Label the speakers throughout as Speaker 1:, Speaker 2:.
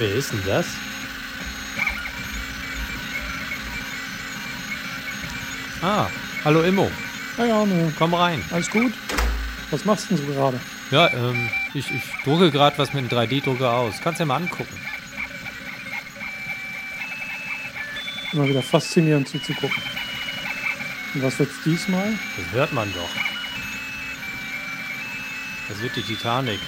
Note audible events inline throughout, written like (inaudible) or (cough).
Speaker 1: Wer ist denn das? Ah, hallo Immo.
Speaker 2: Hey Arne,
Speaker 1: Komm rein.
Speaker 2: alles gut? Was machst denn du gerade?
Speaker 1: Ja, ähm, ich, ich drucke gerade was mit einem 3D-Drucker aus. Kannst dir mal angucken.
Speaker 2: Immer wieder faszinierend zuzugucken. Und was wird's diesmal?
Speaker 1: Das hört man doch. Das wird die Titanic.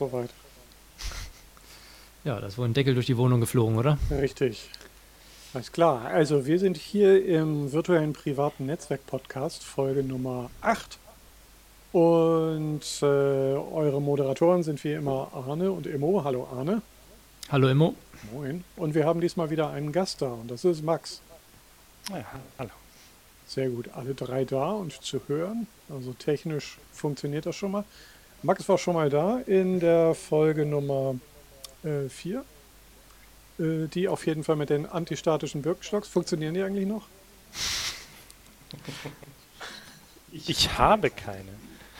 Speaker 2: Soweit. (laughs)
Speaker 1: Ja, da ist wohl ein Deckel durch die Wohnung geflogen, oder?
Speaker 2: Richtig. Alles klar. Also, wir sind hier im virtuellen privaten Netzwerk-Podcast, Folge Nummer 8. Und äh, eure Moderatoren sind wie immer Arne und Immo. Hallo Arne.
Speaker 1: Hallo Immo.
Speaker 2: Moin. Und wir haben diesmal wieder einen Gast da und das ist Max.
Speaker 3: Ja, hallo.
Speaker 2: Sehr gut. Alle drei da und zu hören. Also technisch funktioniert das schon mal. Max war schon mal da in der Folge Nummer 4. Äh, die auf jeden Fall mit den antistatischen Birkenstocks. Funktionieren die eigentlich noch?
Speaker 3: Ich habe keine.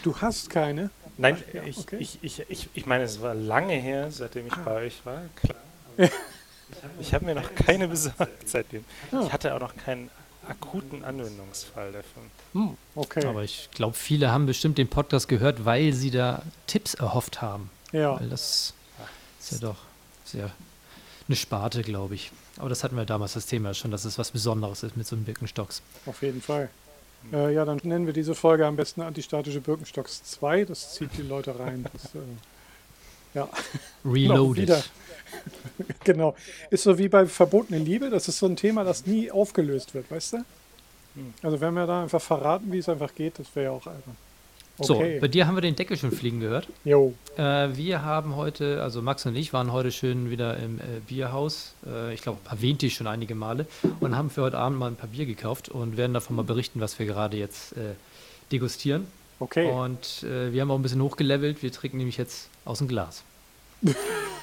Speaker 2: Du hast keine.
Speaker 3: Nein,
Speaker 2: Ach, ja,
Speaker 3: ich,
Speaker 2: okay.
Speaker 3: ich, ich, ich, ich meine, es war lange her, seitdem ich
Speaker 2: Ah.
Speaker 3: bei euch war, klar. (laughs) Ich habe mir noch keine besorgt seitdem.
Speaker 2: Ja.
Speaker 3: Ich hatte auch noch keinen akuten Anwendungsfall davon.
Speaker 2: Hm, okay.
Speaker 1: Aber ich glaube, viele haben bestimmt den Podcast gehört, weil sie da Tipps erhofft haben.
Speaker 2: ja,
Speaker 1: Weil das ist ja doch sehr eine Sparte, glaube ich. Aber das hatten wir damals das Thema schon, dass es was Besonderes ist mit so einem Birkenstocks.
Speaker 2: auf jeden Fall. Äh, ja, dann nennen wir diese Folge am besten Antistatische Birkenstocks 2. Das zieht die Leute rein. Das, äh, ja,
Speaker 1: Reloaded. (laughs)
Speaker 2: genau. Ist so wie bei verbotene Liebe. Das ist so ein Thema, das nie aufgelöst wird, weißt du?
Speaker 3: Hm.
Speaker 2: Also wenn wir da einfach verraten, wie es einfach geht, das wäre ja auch albern.
Speaker 1: So,
Speaker 2: Okay.
Speaker 1: bei dir haben wir den Deckel schon fliegen gehört.
Speaker 2: Jo.
Speaker 1: Äh, wir haben heute, also Max und ich waren heute schön wieder im äh, Bierhaus. Äh, ich glaube, erwähnte ich schon einige Male. Und haben für heute Abend mal ein paar Bier gekauft und werden davon mal berichten, was wir gerade jetzt äh, degustieren.
Speaker 2: Okay.
Speaker 1: Und äh, wir haben auch ein bisschen hochgelevelt. Wir trinken nämlich jetzt aus dem Glas. (laughs)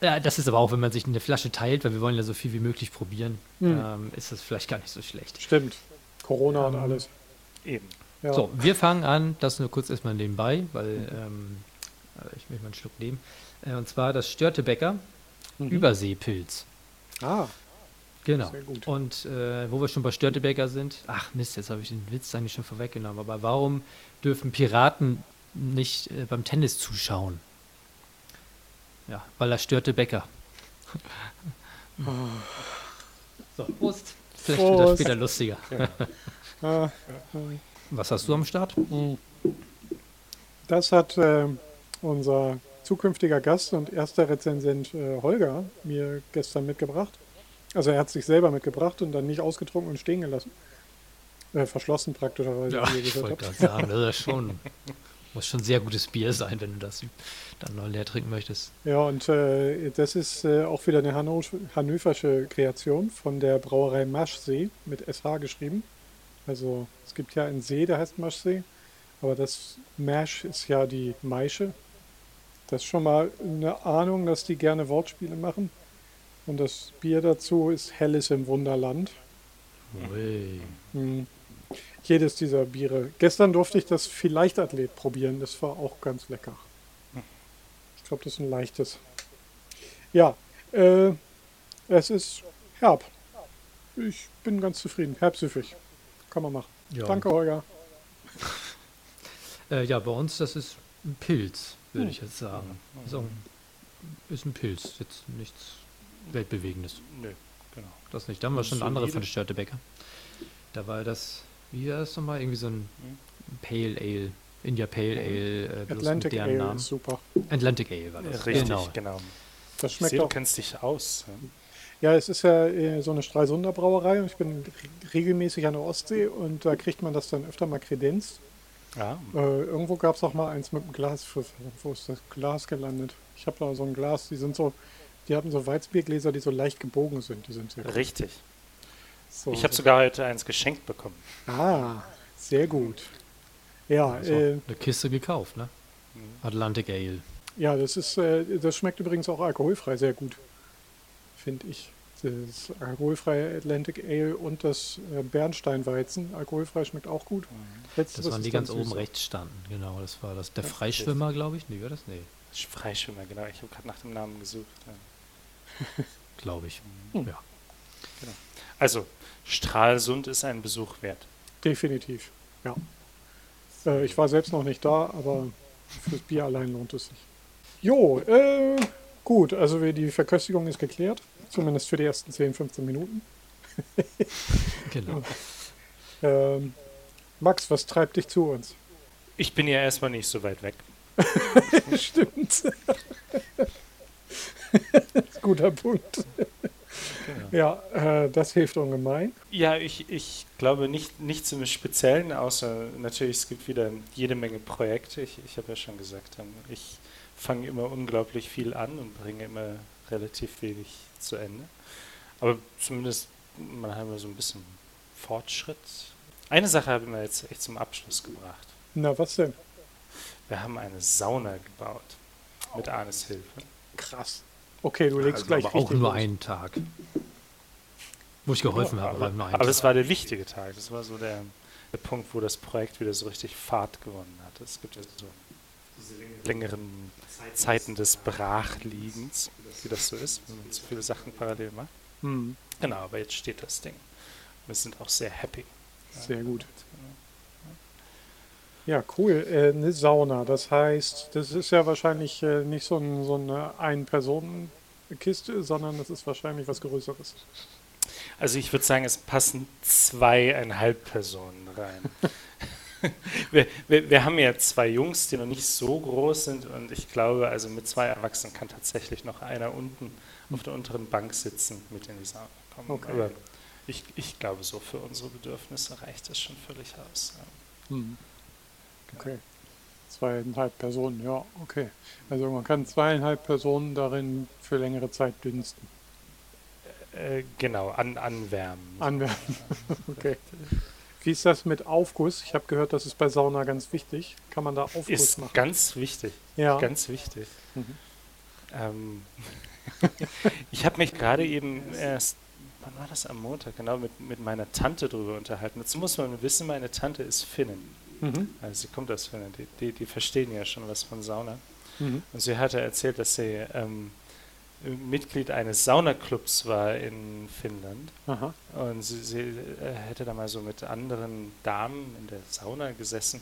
Speaker 1: ja, das ist aber auch, wenn man sich eine Flasche teilt, weil wir wollen ja so viel wie möglich probieren,
Speaker 2: Hm.
Speaker 1: ähm, ist das vielleicht gar nicht so schlecht.
Speaker 2: Stimmt. Corona und
Speaker 1: Ähm,
Speaker 2: alles.
Speaker 3: Eben.
Speaker 2: Ja.
Speaker 1: So, wir fangen an, das nur kurz erstmal nebenbei, weil ähm, äh, ich möchte mal einen Schluck nehmen. Äh, und zwar das Störtebäcker
Speaker 2: Mhm.
Speaker 1: Überseepilz.
Speaker 2: Ah,
Speaker 1: Genau.
Speaker 2: Sehr gut.
Speaker 1: Und äh, wo wir schon bei Störtebäcker sind, ach Mist, jetzt habe ich den Witz eigentlich schon vorweggenommen, aber warum dürfen Piraten nicht äh, beim Tennis zuschauen? Ja, weil er störte Bäcker. so, Prost. Vielleicht wird das
Speaker 2: Prost.
Speaker 1: später lustiger.
Speaker 2: äh, (laughs)
Speaker 1: Was hast du am Start?
Speaker 2: das hat äh, unser zukünftiger Gast und erster Rezensent äh, Holger mir gestern mitgebracht. Also er hat sich selber mitgebracht und dann nicht ausgetrunken und stehen gelassen. Äh, verschlossen praktischerweise,
Speaker 1: Ja, ich wollte gerade sagen, das ist schon, (laughs) muss schon sehr gutes Bier sein, wenn du das dann noch leer trinken möchtest.
Speaker 2: Ja, und äh, das ist äh, auch wieder eine Hanno hannoversche Kreation von der Brauerei Maschsee mit SH geschrieben. Also es gibt ja einen See, der heißt Maschsee, aber das Mash ist ja die Maische. Das ist schon mal eine Ahnung, dass die gerne Wortspiele machen. Und das Bier dazu ist Helles im Wunderland.
Speaker 1: Ui.
Speaker 2: Hm. Jedes dieser Biere. Gestern durfte ich das Vielleicht-Athlet probieren. Das war auch ganz lecker. Ich glaube, das ist ein leichtes. Ja, äh, es ist herb. Ich bin ganz zufrieden. Herbsüffig. Kann man machen.
Speaker 1: Ja.
Speaker 2: Danke, Holger. (laughs)
Speaker 1: Äh, ja, bei uns, das ist ein Pilz, würde
Speaker 2: Hm.
Speaker 1: ich jetzt sagen. Ist, auch ein, ist ein Pilz, jetzt nichts Weltbewegendes.
Speaker 3: Nö, genau.
Speaker 1: Das nicht. Da haben wir schon andere von Störtebäcker. Da war das, wie war das nochmal? Irgendwie so ein Pale Ale, India Pale Ale, äh,
Speaker 2: Atlantic Ale
Speaker 1: Namen.
Speaker 2: ist super.
Speaker 1: Atlantic Ale war das.
Speaker 3: Richtig,
Speaker 1: Genau.
Speaker 3: genau.
Speaker 2: Das
Speaker 3: Ich
Speaker 2: schmeckt
Speaker 3: sehe, du
Speaker 2: auch.
Speaker 3: kennst dich aus. ja.
Speaker 2: Es ist ja äh, so eine Stralsunder Brauerei und ich bin re- regelmäßig an der Ostsee und da kriegt man das dann öfter mal kredenzt.
Speaker 3: Ja,
Speaker 2: Äh, irgendwo gab es auch mal eins mit einem Glasschiffer. Wo ist das Glas gelandet? Ich habe da so ein Glas, die sind so, die hatten so Weizbiergläser, die so leicht gebogen sind. Die sind sehr gut. So,
Speaker 3: Ich habe
Speaker 2: so-
Speaker 3: sogar heute eins geschenkt bekommen.
Speaker 2: Ah, sehr gut. Ja,
Speaker 1: Also,
Speaker 2: äh,
Speaker 1: eine Kiste gekauft, ne? Atlantic Ale.
Speaker 2: ja, das ist, äh, das schmeckt übrigens auch alkoholfrei sehr gut, finde ich. Das alkoholfreie Atlantic Ale und das äh, Bernsteinweizen, alkoholfrei schmeckt auch gut. Letzteres
Speaker 1: Das waren die ganz oben rechts standen, genau. Das war das der Freischwimmer, glaube ich. Nee, war das? Nee,
Speaker 3: Freischwimmer, genau. Ich habe gerade nach dem Namen gesucht. Ja.
Speaker 1: glaube ich.
Speaker 2: Hm.
Speaker 1: Ja.
Speaker 3: Also, Stralsund ist ein Besuch wert.
Speaker 2: Definitiv, ja. Äh, ich war selbst noch nicht da, aber fürs Bier allein lohnt es sich. Jo, äh, gut, also die Verköstigung ist geklärt, zumindest für die ersten 10, 15 Minuten. (laughs)
Speaker 1: Genau.
Speaker 2: Ähm, Max, was treibt dich zu uns?
Speaker 3: Ich bin ja erstmal nicht so weit weg. (laughs)
Speaker 2: Stimmt. (laughs) Guter Punkt.
Speaker 3: Genau.
Speaker 2: Ja, äh, das hilft ungemein.
Speaker 3: Ja, ich, ich glaube nicht, nichts im Speziellen, außer natürlich, es gibt wieder jede Menge Projekte. Ich, ich habe ja schon gesagt, ich fange immer unglaublich viel an und bringe immer relativ wenig zu Ende. Aber zumindest, man hat immer so ein bisschen Fortschritt. Eine Sache habe ich mir jetzt echt zum Abschluss gebracht.
Speaker 2: Na, was denn?
Speaker 3: Wir haben eine Sauna gebaut. Mit Arnes Hilfe.
Speaker 2: Krass. Okay, du legst
Speaker 1: Also,
Speaker 2: gleich
Speaker 1: aber auch nur
Speaker 2: los.
Speaker 1: einen Tag. Wo ich geholfen habe,
Speaker 3: aber,
Speaker 1: aber nur einen
Speaker 3: aber
Speaker 1: Tag.
Speaker 3: es war der wichtige Tag. Das war so der, der Punkt, wo das Projekt wieder so richtig Fahrt gewonnen hat. Es gibt ja so diese längeren Zeiten des Brachliegens, wie das so ist, wenn man zu viele Sachen parallel macht.
Speaker 2: Hm,
Speaker 3: Genau, aber jetzt steht das Ding. Wir sind auch sehr happy.
Speaker 2: sehr gut. Ja, cool. Äh, eine Sauna. Das heißt, das ist ja wahrscheinlich äh, nicht so, ein, so eine Ein-Personen-Kiste, sondern das ist wahrscheinlich was Größeres.
Speaker 3: Also ich würde sagen, es passen zweieinhalb Personen rein. (laughs) wir, wir, wir haben ja zwei Jungs, die noch nicht so groß sind und ich glaube, also mit zwei Erwachsenen kann tatsächlich noch einer unten auf der unteren Bank sitzen, mit in die Sauna kommen.
Speaker 2: Okay.
Speaker 3: Aber ich, ich glaube, so für unsere Bedürfnisse reicht das schon völlig aus. Ja.
Speaker 2: Hm. Okay. Zweieinhalb Personen, ja, okay. Also man kann zweieinhalb Personen darin für längere Zeit dünsten.
Speaker 3: Äh, genau, an, anwärmen.
Speaker 2: Anwärmen. (laughs) okay. Wie ist das mit Aufguss? Ich habe gehört, das ist bei Sauna ganz wichtig. Kann man da Aufguss
Speaker 3: Ist
Speaker 2: machen?
Speaker 3: ganz wichtig.
Speaker 2: Ja.
Speaker 3: Ganz wichtig.
Speaker 2: Mhm.
Speaker 3: Ähm, (laughs) ich habe mich gerade eben erst, wann war das am Montag, genau, mit, mit meiner Tante drüber unterhalten. Dazu muss man wissen, meine Tante ist Finnin.
Speaker 2: Mhm.
Speaker 3: Also sie kommt aus Finnland. Die, die, die verstehen ja schon was von Sauna.
Speaker 2: Mhm.
Speaker 3: Und sie hatte erzählt, dass sie ähm, Mitglied eines Saunaclubs war in Finnland.
Speaker 2: Aha.
Speaker 3: Und sie, sie äh, hätte da mal so mit anderen Damen in der Sauna gesessen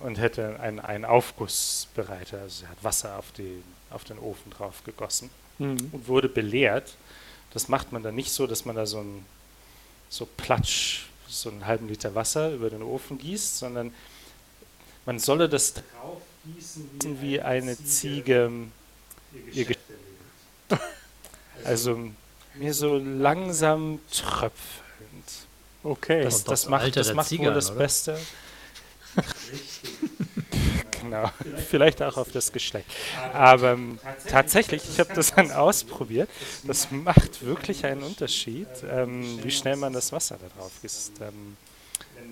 Speaker 3: und hätte einen, einen Aufguss bereitet. Also sie hat Wasser auf, die, auf den Ofen drauf gegossen
Speaker 2: Mhm.
Speaker 3: und wurde belehrt. Das macht man dann nicht so, dass man da so ein so Platsch, so einen halben Liter Wasser über den Ofen gießt, sondern man solle das drauf gießen wie eine Ziege ihr Geschäft (laughs) Also mir so langsam tröpfelnd.
Speaker 2: Okay.
Speaker 3: Das, das
Speaker 1: aufs
Speaker 3: macht, das macht
Speaker 1: Ziege
Speaker 3: wohl das
Speaker 1: oder?
Speaker 3: Beste. Genau. (laughs) Vielleicht auch auf das Geschlecht. Aber ähm, tatsächlich, ich habe das dann ausprobiert. Das macht wirklich einen Unterschied, ähm, wie schnell man das Wasser da drauf gießt. Ähm,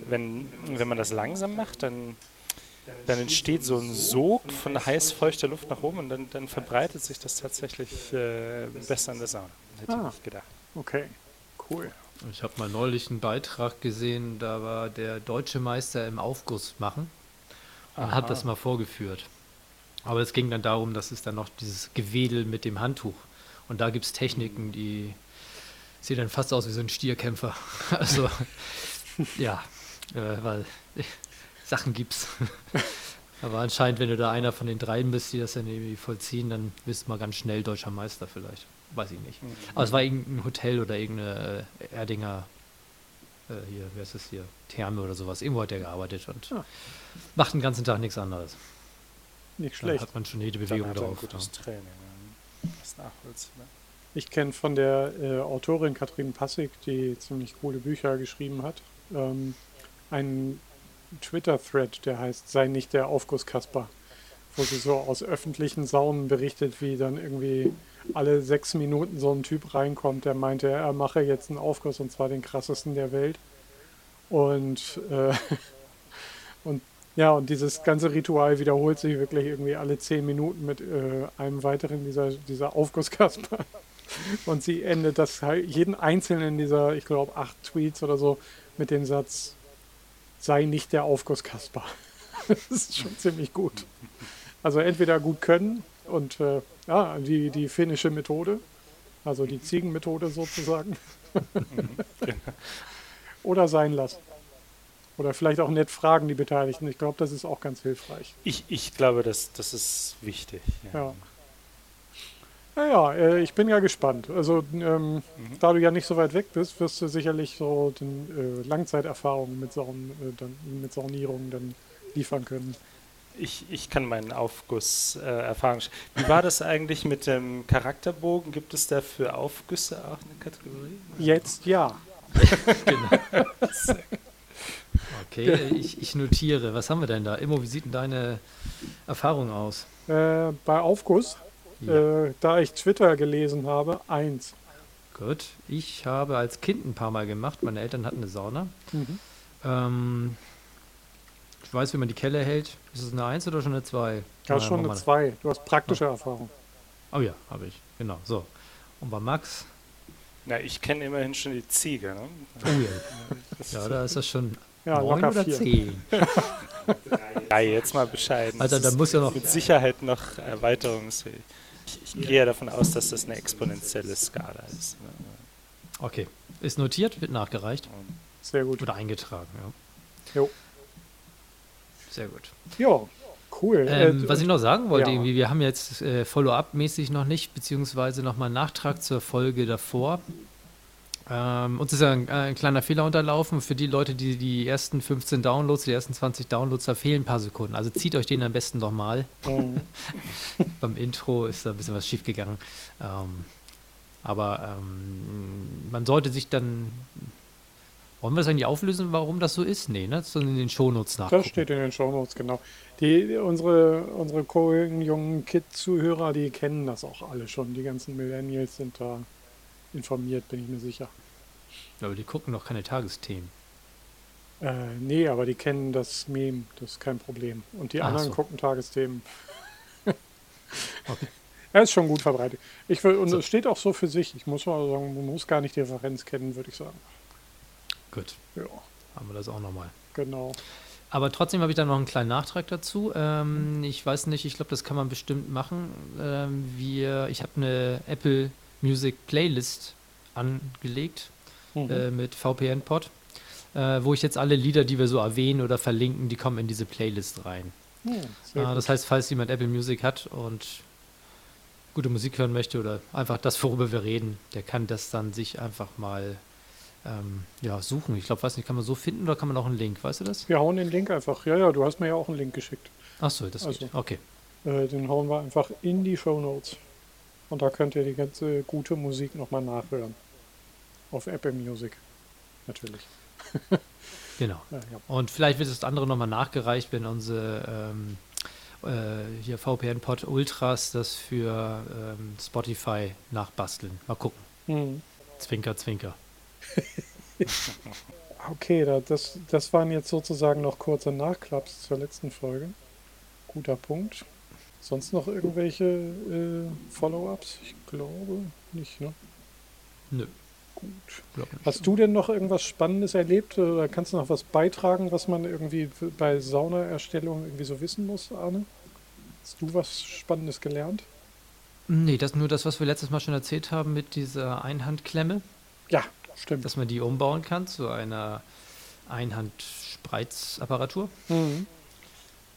Speaker 3: wenn, wenn man das langsam macht, dann, dann entsteht so ein Sog von heiß feuchter Luft nach oben und dann, dann verbreitet sich das tatsächlich äh, besser in der Sauna. Hätte
Speaker 2: Ah.
Speaker 3: ich nicht gedacht.
Speaker 2: Okay. Cool.
Speaker 1: Ich habe mal neulich einen Beitrag gesehen, da war der deutsche Meister im Aufguss machen
Speaker 3: Aha.
Speaker 1: hat das mal vorgeführt. Aber es ging dann darum, dass es dann noch dieses Gewedel mit dem Handtuch. Und da gibt es Techniken, die sehen dann fast aus wie so ein Stierkämpfer. (laughs) Also, (laughs) ja, äh, weil (laughs) Sachen gibt's. Aber anscheinend, wenn du da einer von den dreien bist, die das dann irgendwie vollziehen, dann bist du mal ganz schnell deutscher Meister vielleicht. Weiß ich nicht.
Speaker 3: Mhm.
Speaker 1: Aber es war irgendein Hotel oder irgendeine äh, Erdinger, äh, hier, wer ist das hier? Therme oder sowas. Irgendwo hat er gearbeitet und
Speaker 2: Ah.
Speaker 1: macht den ganzen Tag nichts anderes.
Speaker 2: Nicht
Speaker 1: Dann
Speaker 2: schlecht.
Speaker 1: hat man schon jede
Speaker 3: Dann
Speaker 1: Bewegung
Speaker 3: er ein
Speaker 1: drauf.
Speaker 3: gutes Training. ja. Das nachvollziehbar.
Speaker 2: Ich kenne von der äh, Autorin Katrin Passig, die ziemlich coole Bücher geschrieben hat, ähm, ein Twitter-Thread, der heißt Sei nicht der Aufgusskasper, wo sie so aus öffentlichen Saunen berichtet, wie dann irgendwie alle sechs Minuten so ein Typ reinkommt, der meinte, er mache jetzt einen Aufguss und zwar den krassesten der Welt. Und, äh, (laughs) und ja, und dieses ganze Ritual wiederholt sich wirklich irgendwie alle zehn Minuten mit äh, einem weiteren dieser, dieser Aufgusskasper. (laughs) Und sie endet das halt jeden einzelnen dieser, ich glaube, acht Tweets oder so mit dem Satz, sei nicht der Aufgusskasper. (laughs) Das ist schon ziemlich gut. Also entweder gut können und äh, ja, die, die finnische Methode, also die Ziegenmethode sozusagen. (laughs) Oder sein lassen. Oder vielleicht auch nett fragen die Beteiligten. Ich glaube, das ist auch ganz hilfreich.
Speaker 3: Ich, ich glaube, das, das ist wichtig.
Speaker 2: Ja. Naja, äh, ich bin ja gespannt. Also, ähm, mhm. da du ja nicht so weit weg bist, wirst du sicherlich so den, äh, Langzeiterfahrungen mit, Saun, äh, dann, mit Saunierungen dann liefern können.
Speaker 3: Ich, ich kann meinen Aufguss äh, erfahren. Wie war das eigentlich mit dem Charakterbogen? Gibt es da für Aufgüsse auch eine Kategorie?
Speaker 2: Jetzt ja. (laughs)
Speaker 1: genau. (laughs) Okay, ich, ich notiere. Was haben wir denn da? Immo, wie sieht denn deine Erfahrung aus?
Speaker 2: Äh, bei Aufguss, ja. äh, da ich Twitter gelesen habe, eins.
Speaker 1: Gut, ich habe als Kind ein paar Mal gemacht. Meine Eltern hatten eine Sauna. Mhm. Ähm, ich weiß, wie man die Kelle hält. Ist es eine Eins oder schon eine Zwei?
Speaker 2: Ja, schon eine Zwei. Du hast praktische oh. Erfahrung.
Speaker 1: Oh ja, habe ich. Genau. So. Und bei Max?
Speaker 3: Na, ich kenne immerhin schon die Ziege. Ne?
Speaker 1: Oh ja. ja, da ist das schon ja, Neun oder vier. zehn? (laughs)
Speaker 3: Drei, jetzt mal bescheiden.
Speaker 1: Also da muss ja noch...
Speaker 3: Mit Sicherheit noch erweiterungsfähig. Ich, ich gehe ja davon aus, dass das eine exponentielle Skala ist. Ne?
Speaker 1: Okay. Ist notiert, wird nachgereicht.
Speaker 2: Sehr gut.
Speaker 1: Oder eingetragen, ja.
Speaker 2: Jo.
Speaker 1: Sehr gut.
Speaker 2: Ja, cool.
Speaker 1: Ähm, äh, was ich noch sagen wollte, ja. irgendwie, wir haben jetzt äh, Follow-up-mäßig noch nicht, beziehungsweise nochmal einen Nachtrag zur Folge davor. Ähm, uns ist ja ein, ein, kleiner Fehler unterlaufen. Für die Leute, die die ersten 15 Downloads, die ersten 20 Downloads, da fehlen ein paar Sekunden. Also zieht euch den am besten nochmal. Mhm. (laughs) Beim Intro ist da ein bisschen was schiefgegangen. Ähm, aber ähm, man sollte sich dann. Wollen wir das eigentlich auflösen, warum das so ist? Nee, ne? Das in den Shownotes nach.
Speaker 2: Das steht in den Shownotes, genau. Die, unsere unsere jungen Kid-Zuhörer, die kennen das auch alle schon. Die ganzen Millennials sind da informiert, bin ich mir sicher.
Speaker 1: Aber die gucken noch keine Tagesthemen.
Speaker 2: Äh, nee, aber die kennen das Meme, das ist kein Problem. Und die Ach anderen so. gucken Tagesthemen. (laughs) okay. (laughs) Er ist schon gut verbreitet. Ich will, und so. es steht auch so für sich. Ich muss mal sagen, man muss gar nicht die Referenz kennen, würde ich sagen.
Speaker 1: Gut. Ja. Haben wir das auch nochmal.
Speaker 2: Genau.
Speaker 1: Aber trotzdem habe ich da noch einen kleinen Nachtrag dazu. Ähm, ich weiß nicht, ich glaube, das kann man bestimmt machen. Ähm, wir, ich habe eine Apple Music Playlist angelegt mhm. äh, mit VPN-Pod, äh, wo ich jetzt alle Lieder, die wir so erwähnen oder verlinken, die kommen in diese Playlist rein. Ja, äh, das heißt, falls jemand Apple Music hat und gute Musik hören möchte oder einfach das, worüber wir reden, der kann das dann sich einfach mal ähm, ja, suchen. Ich glaube, weiß nicht, kann man so finden oder kann man auch einen Link, weißt du das?
Speaker 2: Wir hauen den Link einfach. Ja, ja, du hast mir ja auch einen Link geschickt.
Speaker 1: Ach so, das also, geht. Okay.
Speaker 2: Äh, den hauen wir einfach in die Show Notes. Und da könnt ihr die ganze gute Musik nochmal nachhören. Auf Apple Music. Natürlich. (laughs)
Speaker 1: genau. Ja, ja. Und vielleicht wird das andere nochmal nachgereicht, wenn unsere ähm, äh, hier VPN-Pod Ultras das für ähm, Spotify nachbasteln. Mal gucken. Mhm. Zwinker, zwinker. (laughs)
Speaker 2: okay, das, das waren jetzt sozusagen noch kurze Nachklaps zur letzten Folge. Guter Punkt. Sonst noch irgendwelche äh, Follow-ups? Ich glaube nicht, ne?
Speaker 1: Nö.
Speaker 2: Gut. Hast du denn noch irgendwas Spannendes erlebt oder kannst du noch was beitragen, was man irgendwie bei Saunaerstellung irgendwie so wissen muss, Arne? Hast du was Spannendes gelernt?
Speaker 1: Nee, das nur das, was wir letztes Mal schon erzählt haben mit dieser Einhandklemme.
Speaker 2: Ja, stimmt.
Speaker 1: Dass man die umbauen kann zu einer Einhandspreizaparatur. Mhm.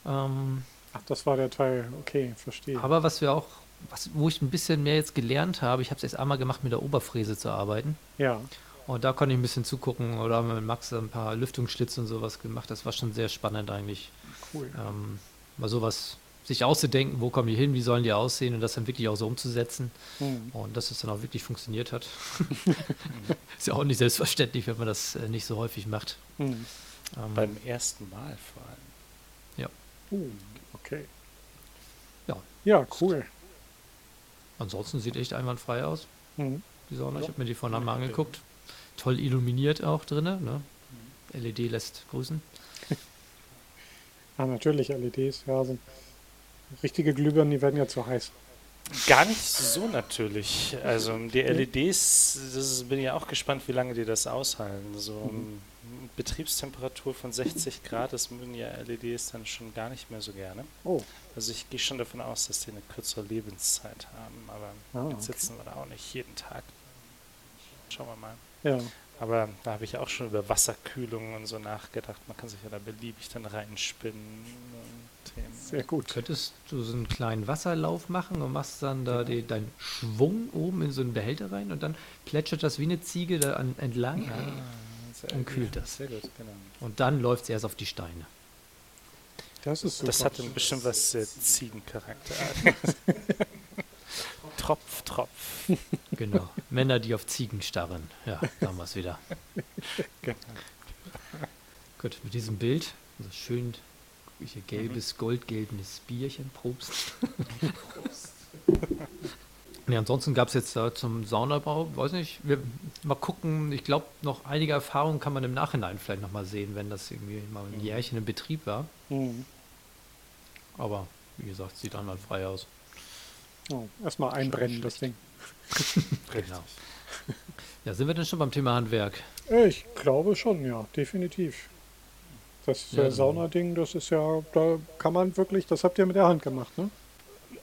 Speaker 2: Ähm, Ach, das war der Teil. Okay, verstehe.
Speaker 1: Aber was wir auch, was, wo ich ein bisschen mehr jetzt gelernt habe, ich habe es erst einmal gemacht, mit der Oberfräse zu arbeiten.
Speaker 2: Ja.
Speaker 1: Und da konnte ich ein bisschen zugucken oder haben wir mit Max ein paar Lüftungsschlitze und sowas gemacht. Das war schon sehr spannend eigentlich.
Speaker 2: Cool.
Speaker 1: Ähm, mal sowas sich auszudenken, wo kommen die hin, wie sollen die aussehen und das dann wirklich auch so umzusetzen. Mhm. Und dass es dann auch wirklich funktioniert hat. (laughs) ist ja auch nicht selbstverständlich, wenn man das äh, nicht so häufig macht. Mhm. Ähm,
Speaker 3: Beim ersten Mal vor allem.
Speaker 2: Uh, okay.
Speaker 1: Ja.
Speaker 2: Ja, cool.
Speaker 1: ansonsten sieht echt einwandfrei aus,
Speaker 2: Mhm.
Speaker 1: die Sauna. Ich
Speaker 3: Ja.
Speaker 1: habe mir die vorhin mal angeguckt. Toll illuminiert auch drin. Ne? LED lässt grüßen. (laughs)
Speaker 2: Ah, natürlich, LEDs, ja, sind richtige Glühbirnen, die werden ja zu heiß.
Speaker 3: Gar nicht so natürlich. Also die LEDs, das ist, bin ja auch gespannt, wie lange die das aushalten. So
Speaker 2: Mhm.
Speaker 3: Betriebstemperatur von 60 Grad, das mögen ja LEDs dann schon gar nicht mehr so gerne.
Speaker 2: Oh,
Speaker 3: Also ich gehe schon davon aus, dass die eine kürzere Lebenszeit haben, aber
Speaker 2: Ah,
Speaker 3: jetzt
Speaker 2: okay.
Speaker 3: sitzen wir da auch nicht jeden Tag. Schauen wir mal.
Speaker 2: ja.
Speaker 3: Aber da habe ich auch schon über Wasserkühlung und so nachgedacht. Man kann sich ja da beliebig dann reinspinnen und Themen.
Speaker 2: Sehr gut.
Speaker 1: Könntest du so einen kleinen Wasserlauf machen und machst dann da die, deinen Schwung oben in so einen Behälter rein und dann plätschert das wie eine Ziege da an, entlang
Speaker 3: Ah,
Speaker 1: und kühlt
Speaker 3: ja,
Speaker 1: das.
Speaker 3: Sehr gut, genau.
Speaker 1: und dann läuft es erst auf die Steine.
Speaker 2: Das ist super.
Speaker 3: Das hat dann bestimmt was sehr Ziegencharakter. (laughs) (laughs) Tropf, Tropf. (laughs)
Speaker 1: Genau. Männer, die auf Ziegen starren. Ja, da haben wir es wieder. (laughs)
Speaker 3: Genau.
Speaker 1: Gut, mit diesem Bild, also schön hier gelbes, goldgelbenes Bierchen, Probst. ja, ansonsten gab es jetzt da zum Saunabau, weiß nicht, wir mal gucken, ich glaube, noch einige Erfahrungen kann man im Nachhinein vielleicht nochmal sehen, wenn das irgendwie mal ein Jährchen in Betrieb war.
Speaker 2: Mhm.
Speaker 1: Aber wie gesagt, sieht einwandfrei aus.
Speaker 2: Oh, erstmal einbrennen, das Ding. (laughs)
Speaker 1: Genau. Ja, sind wir denn schon beim Thema Handwerk?
Speaker 2: Äh, Ich glaube schon, ja, definitiv. Das
Speaker 1: Ja,
Speaker 2: äh, Saunading, das ist ja, da kann man wirklich, das habt ihr mit der Hand gemacht, ne?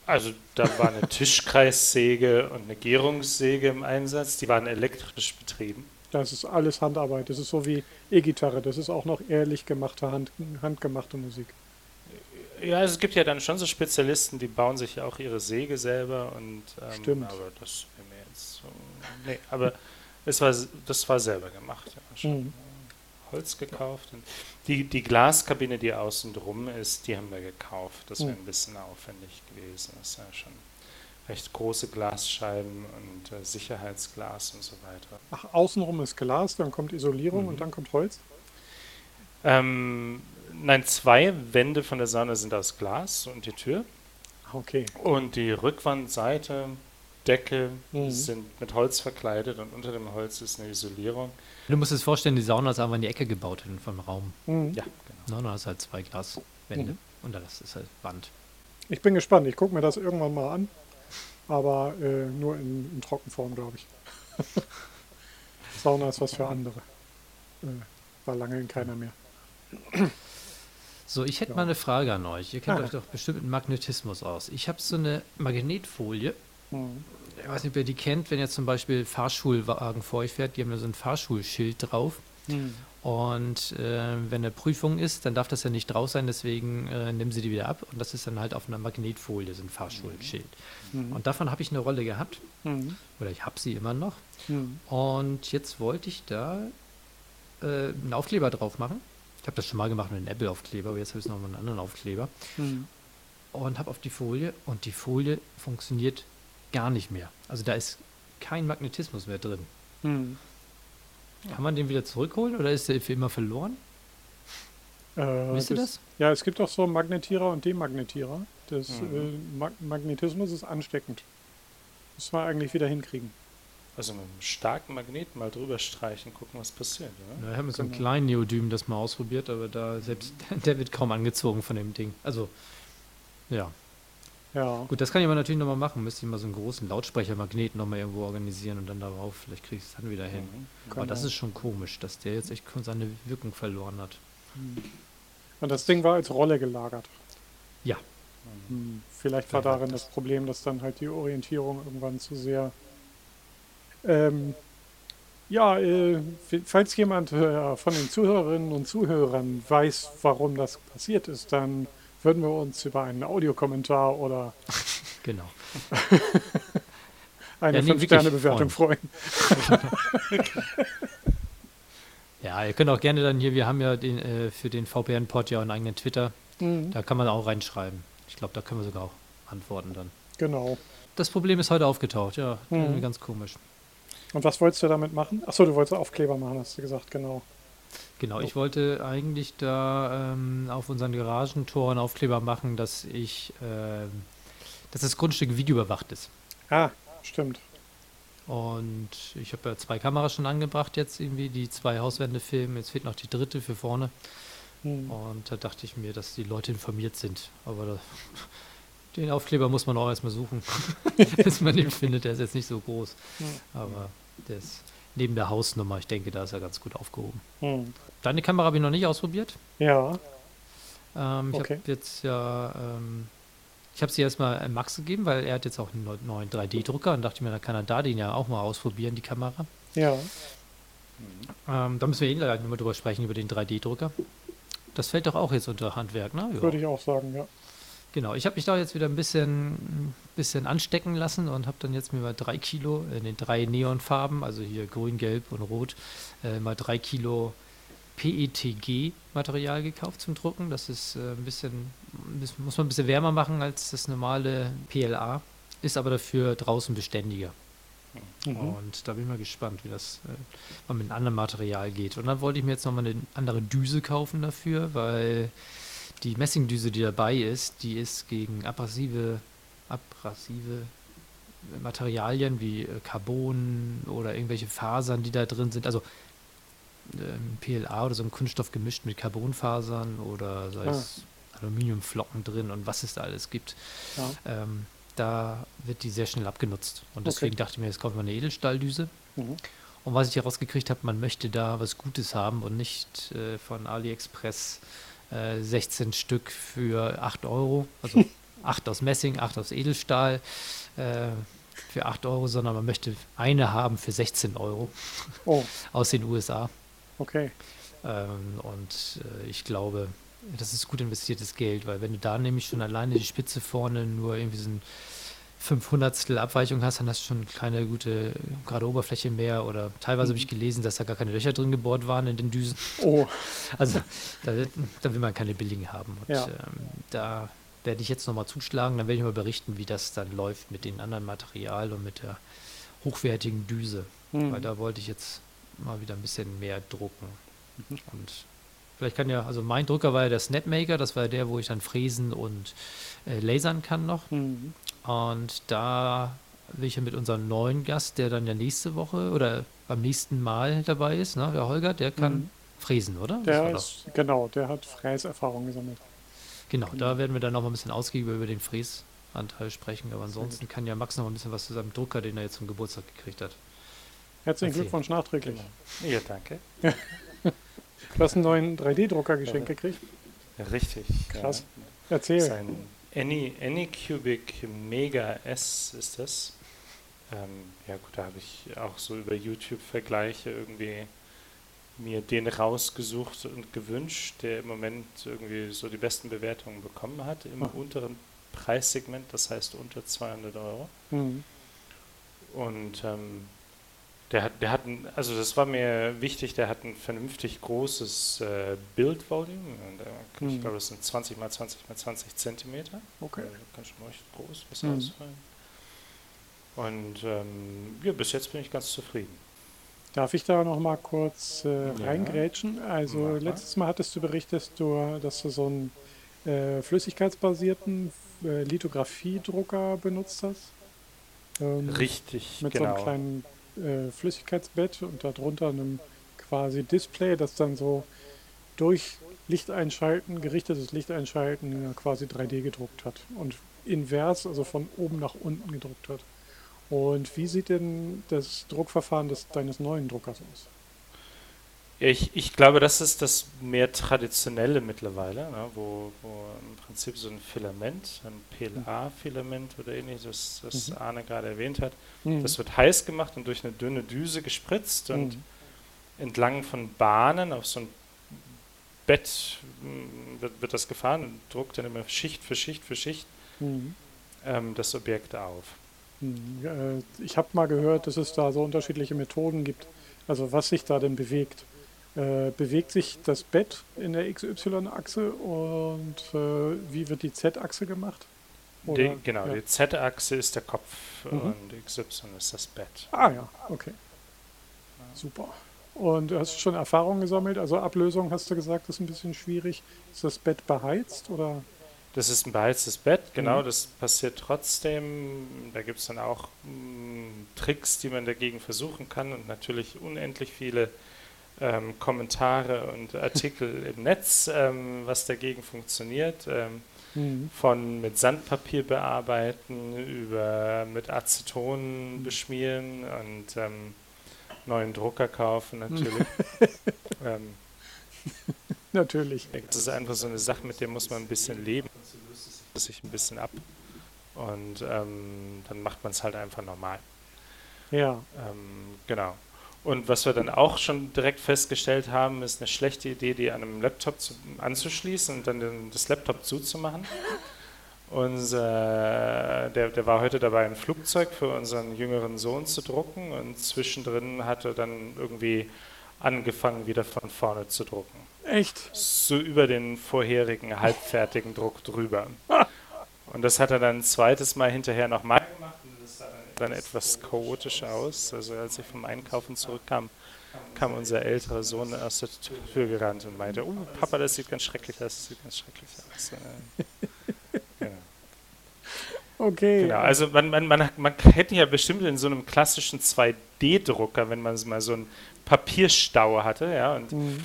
Speaker 3: Also da war eine Tischkreissäge und eine Gärungssäge im Einsatz. Die waren elektrisch betrieben.
Speaker 2: Das ist alles Handarbeit. Das ist so wie E-Gitarre. Das ist auch noch ehrlich gemachte, Hand, handgemachte Musik.
Speaker 3: Ja, also es gibt ja dann schon so Spezialisten, die bauen sich ja auch ihre Säge selber und ähm,
Speaker 2: Stimmt.
Speaker 3: aber das wäre mir jetzt so. Nee, aber es war das war selber gemacht, ja. Schon
Speaker 2: Mhm.
Speaker 3: Holz gekauft. Und die, die Glaskabine, die außen drum ist, die haben wir gekauft. Das wäre
Speaker 2: Mhm.
Speaker 3: ein bisschen aufwendig gewesen. Das ist ja schon recht große Glasscheiben und äh, Sicherheitsglas und so weiter.
Speaker 2: Ach, außenrum ist Glas, dann kommt Isolierung
Speaker 3: Mhm.
Speaker 2: und dann kommt Holz.
Speaker 3: Ähm, nein, zwei Wände von der Sauna sind aus Glas und die Tür.
Speaker 2: Ah, Okay.
Speaker 3: Und die Rückwandseite, Decke
Speaker 2: Mhm.
Speaker 3: sind mit Holz verkleidet und unter dem Holz ist eine Isolierung.
Speaker 1: Du musst es vorstellen, die Sauna ist einfach in die Ecke gebaut in- vom Raum.
Speaker 2: Mhm.
Speaker 3: Ja, genau.
Speaker 1: Da ist halt zwei Glaswände
Speaker 2: Mhm.
Speaker 1: und dann ist es halt Wand.
Speaker 2: Ich bin gespannt. Ich gucke mir das irgendwann mal an. Aber äh, nur in, in Trockenform, glaube ich. (laughs) Sauna ist was für andere. Äh, war lange in keiner mehr.
Speaker 1: So, ich hätte
Speaker 2: Ja.
Speaker 1: mal eine Frage an euch. Ihr kennt
Speaker 2: Ah.
Speaker 1: euch doch bestimmt mit Magnetismus aus. Ich habe so eine Magnetfolie.
Speaker 2: Mhm.
Speaker 1: Ich weiß nicht, ob ihr die kennt, wenn ihr zum Beispiel Fahrschulwagen vor euch fährt, die haben da so ein Fahrschulschild drauf.
Speaker 2: Mhm.
Speaker 1: Und äh, wenn eine Prüfung ist, dann darf das ja nicht drauf sein, deswegen äh, nehmen sie die wieder ab. Und das ist dann halt auf einer Magnetfolie, so ein Fahrschulschild.
Speaker 2: Mhm.
Speaker 1: Und davon habe ich eine Rolle gehabt.
Speaker 2: Mhm.
Speaker 1: Oder ich habe sie immer noch.
Speaker 2: Mhm.
Speaker 1: Und jetzt wollte ich da äh, einen Aufkleber drauf machen. Ich habe das schon mal gemacht mit einem Apple-Aufkleber, aber jetzt habe ich es noch mit einem anderen Aufkleber.
Speaker 2: Mhm.
Speaker 1: Und habe auf die Folie und die Folie funktioniert gar nicht mehr. Also da ist kein Magnetismus mehr drin.
Speaker 2: Mhm.
Speaker 1: Kann man den wieder zurückholen oder ist der für immer verloren?
Speaker 2: Äh,
Speaker 1: Wisst ihr das?
Speaker 2: Ja, es gibt auch so Magnetierer und Demagnetierer. Das
Speaker 3: Mhm.
Speaker 2: äh, Mag Magnetismus ist ansteckend. Muss man eigentlich wieder hinkriegen.
Speaker 3: Also mit einem starken Magnet mal drüber streichen, gucken, was passiert. Oder?
Speaker 1: Ja, ich habe mit so einem
Speaker 2: Genau.
Speaker 1: kleinen Neodym das mal ausprobiert, aber da selbst (laughs) der wird kaum angezogen von dem Ding. Also, ja.
Speaker 2: Ja.
Speaker 1: Gut, das kann ich aber natürlich nochmal machen. Müsste ich mal so einen großen Lautsprechermagnet nochmal irgendwo organisieren und dann darauf, vielleicht kriege ich es dann wieder hin.
Speaker 3: Mhm.
Speaker 1: Aber das
Speaker 2: Genau.
Speaker 1: ist schon komisch, dass der jetzt echt seine Wirkung verloren hat.
Speaker 2: Und das Ding war als Rolle gelagert.
Speaker 1: Ja.
Speaker 2: Hm, Vielleicht war darin
Speaker 3: das?
Speaker 2: das Problem, dass dann halt die Orientierung irgendwann zu sehr. Ähm, ja, äh, falls jemand äh, von den Zuhörerinnen und Zuhörern weiß, warum das passiert ist, dann würden wir uns über einen Audiokommentar oder (laughs)
Speaker 1: Genau. (laughs)
Speaker 2: eine
Speaker 1: Ja, nee, wirklich
Speaker 2: 5-Sterne-Bewertung freuen. (laughs)
Speaker 1: Ja, ihr könnt auch gerne dann hier, wir haben ja den, äh, für den VPN-Pod ja einen eigenen Twitter.
Speaker 2: Mhm,
Speaker 1: Da kann man auch reinschreiben. Ich glaube, da können wir sogar auch antworten dann.
Speaker 2: genau.
Speaker 1: Das Problem ist heute aufgetaucht, ja.
Speaker 2: Mhm.
Speaker 1: Ganz komisch.
Speaker 2: Und was wolltest du damit machen? Achso, du wolltest Aufkleber machen, hast du gesagt, genau.
Speaker 1: Genau,
Speaker 2: Oh.
Speaker 1: ich wollte eigentlich da ähm, auf unseren Garagentoren Aufkleber machen, dass ich, ähm, dass das Grundstück videoüberwacht ist.
Speaker 2: Ah, stimmt.
Speaker 1: Und ich habe ja zwei Kameras schon angebracht jetzt irgendwie, die zwei Hauswände filmen. Jetzt fehlt noch die dritte für vorne.
Speaker 2: Hm.
Speaker 1: Und da dachte ich mir, dass die Leute informiert sind. Aber da, den Aufkleber muss man auch erstmal suchen, (laughs) bis man den (laughs) findet. Der ist jetzt nicht so groß.
Speaker 2: Hm.
Speaker 1: Aber ist neben der Hausnummer. Ich denke, da ist er ganz gut aufgehoben.
Speaker 2: Hm.
Speaker 1: Deine Kamera habe ich noch nicht ausprobiert.
Speaker 2: Ja,
Speaker 1: Ähm, ich
Speaker 2: Okay.
Speaker 1: habe jetzt ja, ähm, ich habe sie erstmal Max gegeben, weil er hat jetzt auch einen neu- neuen 3D-Drucker und dachte mir, dann kann er da den ja auch mal ausprobieren, die Kamera.
Speaker 2: ja.
Speaker 1: Ähm, da müssen wir eh gleich mal drüber sprechen, über den 3D-Drucker. Das fällt doch auch jetzt unter Handwerk, ne? Ja.
Speaker 2: Würde ich auch sagen, ja.
Speaker 1: Genau, ich habe mich da jetzt wieder ein bisschen, bisschen anstecken lassen und habe dann jetzt mir mal drei Kilo in den drei Neonfarben, also hier grün, gelb und rot, äh, mal drei Kilo PETG-Material gekauft zum Drucken. Das ist äh, ein bisschen, muss man ein bisschen wärmer machen als das normale PLA, ist aber dafür draußen beständiger.
Speaker 2: Mhm.
Speaker 1: Und da bin ich mal gespannt, wie das äh, mal mit einem anderen Material geht. Und dann wollte ich mir jetzt nochmal eine andere Düse kaufen dafür, weil die Messingdüse, die dabei ist, die ist gegen abrasive, abrasive Materialien wie äh, Carbon oder irgendwelche Fasern, die da drin sind. Also ähm, PLA oder so ein Kunststoff gemischt mit Carbonfasern oder sei
Speaker 2: Ah.
Speaker 1: es Aluminiumflocken drin und was es da alles gibt.
Speaker 2: Ja.
Speaker 1: Ähm, da wird die sehr schnell abgenutzt. Und
Speaker 2: Okay.
Speaker 1: deswegen dachte ich mir, jetzt kaufen wir eine Edelstahldüse.
Speaker 2: Mhm.
Speaker 1: Und was ich herausgekriegt habe, man möchte da was Gutes haben und nicht äh, von AliExpress äh, 16 Stück für 8 Euro. Also (laughs) 8 aus Messing, 8 aus Edelstahl äh, für 8 Euro, sondern man möchte eine haben für 16 Euro
Speaker 2: Oh, (laughs)
Speaker 1: aus den USA.
Speaker 2: okay.
Speaker 1: Ähm, und äh, ich glaube, das ist gut investiertes Geld, weil wenn du da nämlich schon alleine die Spitze vorne nur irgendwie so ein 500stel Abweichung hast, dann hast du schon keine gute gerade Oberfläche mehr oder teilweise habe ich gelesen, dass da gar keine Löcher drin gebohrt waren in den Düsen.
Speaker 2: Oh,
Speaker 1: Also da, da will man keine billigen haben. Und
Speaker 2: Ja.
Speaker 1: ähm, da werde ich jetzt nochmal zuschlagen, dann werde ich mal berichten, wie das dann läuft mit den anderen Material und mit der hochwertigen Düse.
Speaker 2: hm.
Speaker 1: Weil da wollte ich jetzt mal wieder ein bisschen mehr drucken.
Speaker 2: Mhm.
Speaker 1: Und vielleicht kann ja, also mein Drucker war ja der Snapmaker, das war der, wo ich dann fräsen und äh, lasern kann noch.
Speaker 2: Hm.
Speaker 1: Und da will ich ja mit unserem neuen Gast, der dann ja nächste Woche oder beim nächsten Mal dabei ist, ne, der Holger, der kann
Speaker 2: Mhm.
Speaker 1: fräsen, oder?
Speaker 2: Der ist, genau, der hat Fräserfahrung gesammelt.
Speaker 1: Genau,
Speaker 2: Genau.
Speaker 1: da werden wir dann noch mal ein bisschen ausgiebiger über den Fräsanteil sprechen. Aber ansonsten kann ja Max noch ein bisschen was zu seinem Drucker, den er jetzt zum Geburtstag gekriegt hat.
Speaker 2: Herzlichen
Speaker 1: Erzähl.
Speaker 2: Glückwunsch nachträglich.
Speaker 3: Genau. Ja, danke. (laughs)
Speaker 2: Du hast einen neuen 3D-Drucker geschenkt
Speaker 3: Ja.
Speaker 2: gekriegt.
Speaker 3: Richtig.
Speaker 2: Krass.
Speaker 3: Ja. Das ist
Speaker 2: Erzähl.
Speaker 3: ein Any, Anycubic Mega S ist das. Ähm, ja gut, da habe ich auch so über YouTube-Vergleiche irgendwie mir den rausgesucht und gewünscht, der im Moment irgendwie so die besten Bewertungen bekommen hat im
Speaker 2: Ah.
Speaker 3: unteren Preissegment, das heißt unter 200 Euro.
Speaker 2: Hm.
Speaker 3: Und ähm, der hat, der hat, ein, also das war mir wichtig, der hat ein vernünftig großes äh, Bildvolume. Und, äh, Ich
Speaker 2: Mhm.
Speaker 3: glaube, das sind 20 mal 20 mal 20 Zentimeter.
Speaker 2: Okay.
Speaker 3: Also ganz schön recht groß, was
Speaker 2: Mhm.
Speaker 3: ausfallen. Und ähm, ja, bis jetzt bin ich ganz zufrieden.
Speaker 2: Darf ich da noch mal kurz äh,
Speaker 3: Ja.
Speaker 2: reingrätschen? Also
Speaker 3: mal.
Speaker 2: letztes Mal hattest du berichtet, du, dass du so einen äh, flüssigkeitsbasierten äh, Lithografiedrucker benutzt hast. Ähm,
Speaker 3: Richtig,
Speaker 2: mit so
Speaker 3: genau.
Speaker 2: einem kleinen äh, Flüssigkeitsbett und darunter einem quasi Display, das dann so durch Licht einschalten, gerichtetes Licht einschalten, ja, quasi 3D gedruckt hat und invers, also von oben nach unten gedruckt hat. Und wie sieht denn das Druckverfahren des, deines neuen Druckers aus?
Speaker 3: Ich, ich glaube, das ist das mehr traditionelle mittlerweile, ne, wo, wo im Prinzip so ein Filament, ein PLA-Filament oder ähnliches, das
Speaker 2: Mhm.
Speaker 3: Arne gerade erwähnt hat,
Speaker 2: Mhm.
Speaker 3: das wird heiß gemacht und durch eine dünne Düse gespritzt und
Speaker 2: Mhm.
Speaker 3: entlang von Bahnen auf so ein Bett mh, wird, wird das gefahren und druckt dann immer Schicht für Schicht für Schicht
Speaker 2: Mhm.
Speaker 3: ähm, das Objekt auf.
Speaker 2: Äh, Ich habe mal gehört, dass es da so unterschiedliche Methoden gibt, also was sich da denn bewegt. Äh, bewegt sich das Bett in der XY-Achse und äh, wie wird die Z-Achse gemacht?
Speaker 3: Die, genau,
Speaker 2: ja.
Speaker 3: die Z-Achse ist der Kopf
Speaker 2: Mhm.
Speaker 3: und XY ist das Bett.
Speaker 2: Ah ja, okay. Super. Und du hast schon Erfahrungen gesammelt. Also Ablösung hast du gesagt, ist ein bisschen schwierig. Ist das Bett beheizt oder?
Speaker 3: Das ist ein beheiztes Bett, genau, mhm. das passiert trotzdem. Da gibt es dann auch mh, mm, Tricks, die man dagegen versuchen kann und natürlich unendlich viele ähm, Kommentare und Artikel (laughs) im Netz, ähm, was dagegen funktioniert. Ähm, mhm. Von mit Sandpapier bearbeiten über mit Aceton beschmieren und ähm, neuen Drucker kaufen natürlich. (laughs)
Speaker 2: natürlich.
Speaker 3: Das ist einfach so eine Sache, mit der muss man ein bisschen leben. Das sich ein bisschen ab. Und ähm, dann macht man es halt einfach normal.
Speaker 2: Ja.
Speaker 3: Ähm, genau. Und was wir dann auch schon direkt festgestellt haben, ist eine schlechte Idee, die an einem Laptop zu, anzuschließen und dann den, das Laptop zuzumachen. (laughs) Unser, der, der war heute dabei, ein Flugzeug für unseren jüngeren Sohn zu drucken und zwischendrin hat er dann irgendwie angefangen, wieder von vorne zu drucken.
Speaker 2: Echt?
Speaker 3: So über den vorherigen halbfertigen Druck drüber. Und das hat er dann ein zweites Mal hinterher nochmal gemacht und das sah dann etwas chaotisch aus. Also als ich vom Einkaufen zurückkam, kam unser älterer Sohn aus der Tür gerannt und meinte, oh Papa, das sieht ganz schrecklich aus, das sieht ganz schrecklich aus. (laughs)
Speaker 2: Okay.
Speaker 3: Genau, also man, man, man, man hätte ja bestimmt in so einem klassischen 2D-Drucker, wenn man mal so einen Papierstau hatte, ja, und mhm.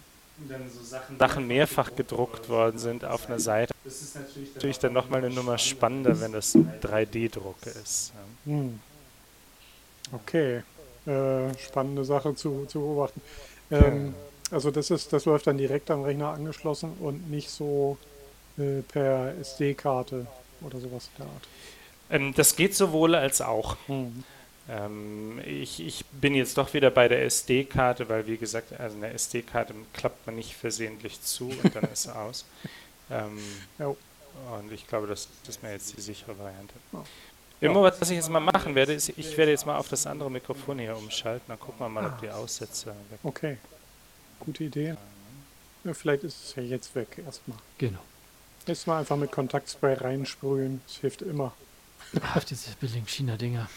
Speaker 3: Dann so Sachen, Sachen, mehrfach gedruckt worden sind auf einer Seite. Das ist natürlich dann nochmal eine Nummer spannender, wenn das ein 3D-Drucker ist. Ja. Mhm.
Speaker 2: Okay, äh, spannende Sache zu, zu beobachten. Ähm, also das ist, das läuft dann direkt am Rechner angeschlossen und nicht so äh, per SD-Karte oder sowas der Art.
Speaker 3: Ähm, das geht sowohl als auch. Hm. Ähm, ich, ich, bin jetzt doch wieder bei der SD-Karte, weil wie gesagt, also eine SD-Karte klappt man nicht versehentlich zu und dann ist sie aus. (laughs) Ähm, und ich glaube, das, das ist mir jetzt die sichere Variante. Oh. Immer was, was ich jetzt mal machen werde, ist, ich werde jetzt mal auf das andere Mikrofon hier umschalten. Dann gucken wir mal, ob die Aussätze weg
Speaker 2: Okay, gute Idee. Ja, vielleicht ist es ja jetzt weg erstmal.
Speaker 1: Genau.
Speaker 2: Jetzt mal einfach mit Kontaktspray reinsprühen. Das hilft immer.
Speaker 1: Ach, diese billigen China-Dinger.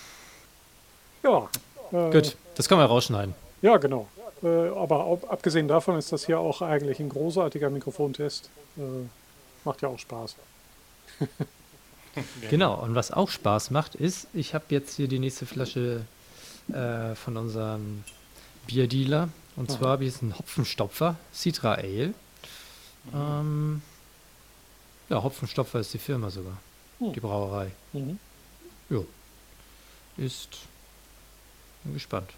Speaker 2: Ja.
Speaker 1: Äh, Gut, das können wir rausschneiden.
Speaker 2: Ja, genau. Äh, aber ab, abgesehen davon ist das hier auch eigentlich ein großartiger Mikrofontest. Äh, macht ja auch Spaß. (laughs)
Speaker 1: genau, und was auch Spaß macht, ist, ich habe jetzt hier die nächste Flasche äh, von unserem Bierdealer. Und zwar habe ich jetzt einen Hopfenstopfer, Citra Ale. Mhm. Ähm, ja, Hopfenstopfer ist die Firma sogar. Hm. Die Brauerei. Mhm. Ja. Ist. Bin gespannt.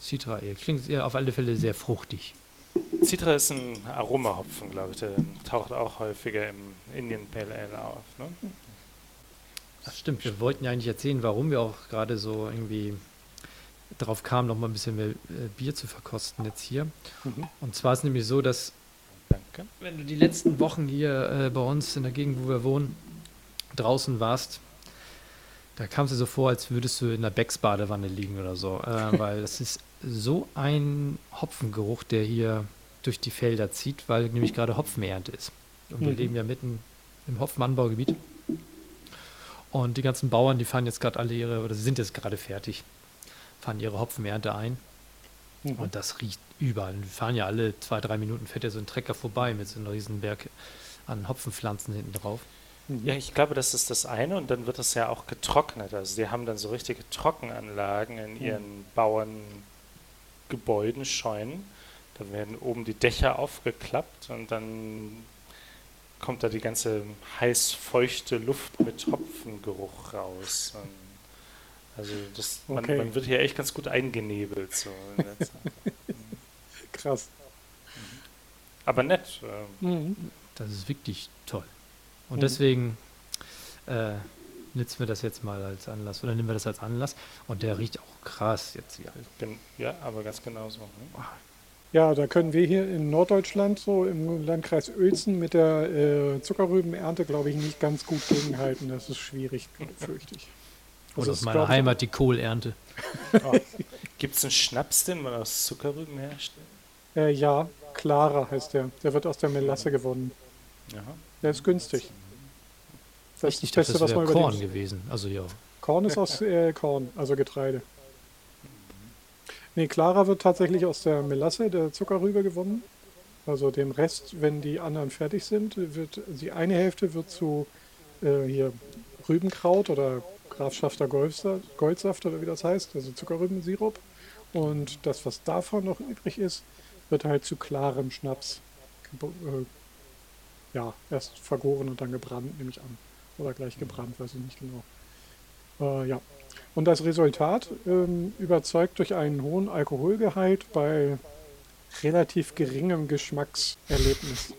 Speaker 1: Citra. Klingt auf alle Fälle sehr fruchtig.
Speaker 3: Citra ist ein Aromahopfen, glaube ich. Der taucht auch häufiger im Indian Pale Ale auf. Ne?
Speaker 1: Das stimmt. Wir wollten ja eigentlich erzählen, warum wir auch gerade so irgendwie darauf kamen, noch mal ein bisschen mehr äh, Bier zu verkosten jetzt hier. Mhm. Und zwar ist es nämlich so, dass Danke. wenn du die letzten Wochen hier äh, bei uns in der Gegend, wo wir wohnen, draußen warst, da kam es dir so vor, als würdest du in der Becks-Badewanne liegen oder so. Äh, (laughs) weil das ist so ein Hopfengeruch, der hier durch die Felder zieht, weil nämlich gerade Hopfenernte ist. Und wir mhm. leben ja mitten im Hopfenanbaugebiet. Und die ganzen Bauern, die fahren jetzt gerade alle ihre, oder sie sind jetzt gerade fertig, fahren ihre Hopfenernte ein. Mhm. Und das riecht überall. Wir fahren ja alle zwei, drei Minuten, fährt ja so ein Trecker vorbei mit so einem riesen Berg an Hopfenpflanzen hinten drauf.
Speaker 3: Mhm. Ja, ich glaube, das ist das eine und dann wird das ja auch getrocknet. Also die haben dann so richtige Trockenanlagen in mhm. ihren Bauerngebäuden, Scheunen. Da werden oben die Dächer aufgeklappt und dann kommt da die ganze heiß feuchte Luft mit Hopfengeruch raus. Und also das, man, okay. man, wird hier echt ganz gut eingenebelt. So (laughs)
Speaker 2: Krass.
Speaker 3: Aber nett.
Speaker 1: Äh. Mhm. Das ist wirklich toll. Und mhm. deswegen äh, nutzen wir das jetzt mal als Anlass oder nehmen wir das als Anlass. Und der riecht auch krass jetzt hier.
Speaker 3: Ja, aber ganz genau so. Ne?
Speaker 2: Ja, da können wir hier in Norddeutschland, so im Landkreis Uelzen, mit der äh, Zuckerrübenernte, glaube ich, nicht ganz gut gegenhalten. Das ist schwierig, fürchte ich.
Speaker 1: Oder aus meiner Heimat die Kohlernte.
Speaker 3: Oh. Gibt es einen Schnaps, den man aus Zuckerrüben herstellt?
Speaker 2: Äh, ja, Clara heißt der. Der wird aus der Melasse gewonnen. Aha. Der ist günstig.
Speaker 1: Das ist das Beste, das was man Korn gewesen. Also ja.
Speaker 2: Korn ist aus äh, Korn, also Getreide. Nee, Clara wird tatsächlich aus der Melasse, der Zuckerrübe gewonnen. Also den Rest, wenn die anderen fertig sind, wird die eine Hälfte wird zu äh, hier Rübenkraut oder Grafschafter Goldsaft, Goldsaft oder wie das heißt, also Zuckerrübensirup. Und das, was davon noch übrig ist, wird halt zu klarem Schnaps äh, ja, erst vergoren und dann gebrannt, nehme ich an. Oder gleich gebrannt, weiß ich nicht genau. Äh, ja. Und das Resultat ähm, überzeugt durch einen hohen Alkoholgehalt bei relativ geringem Geschmackserlebnis.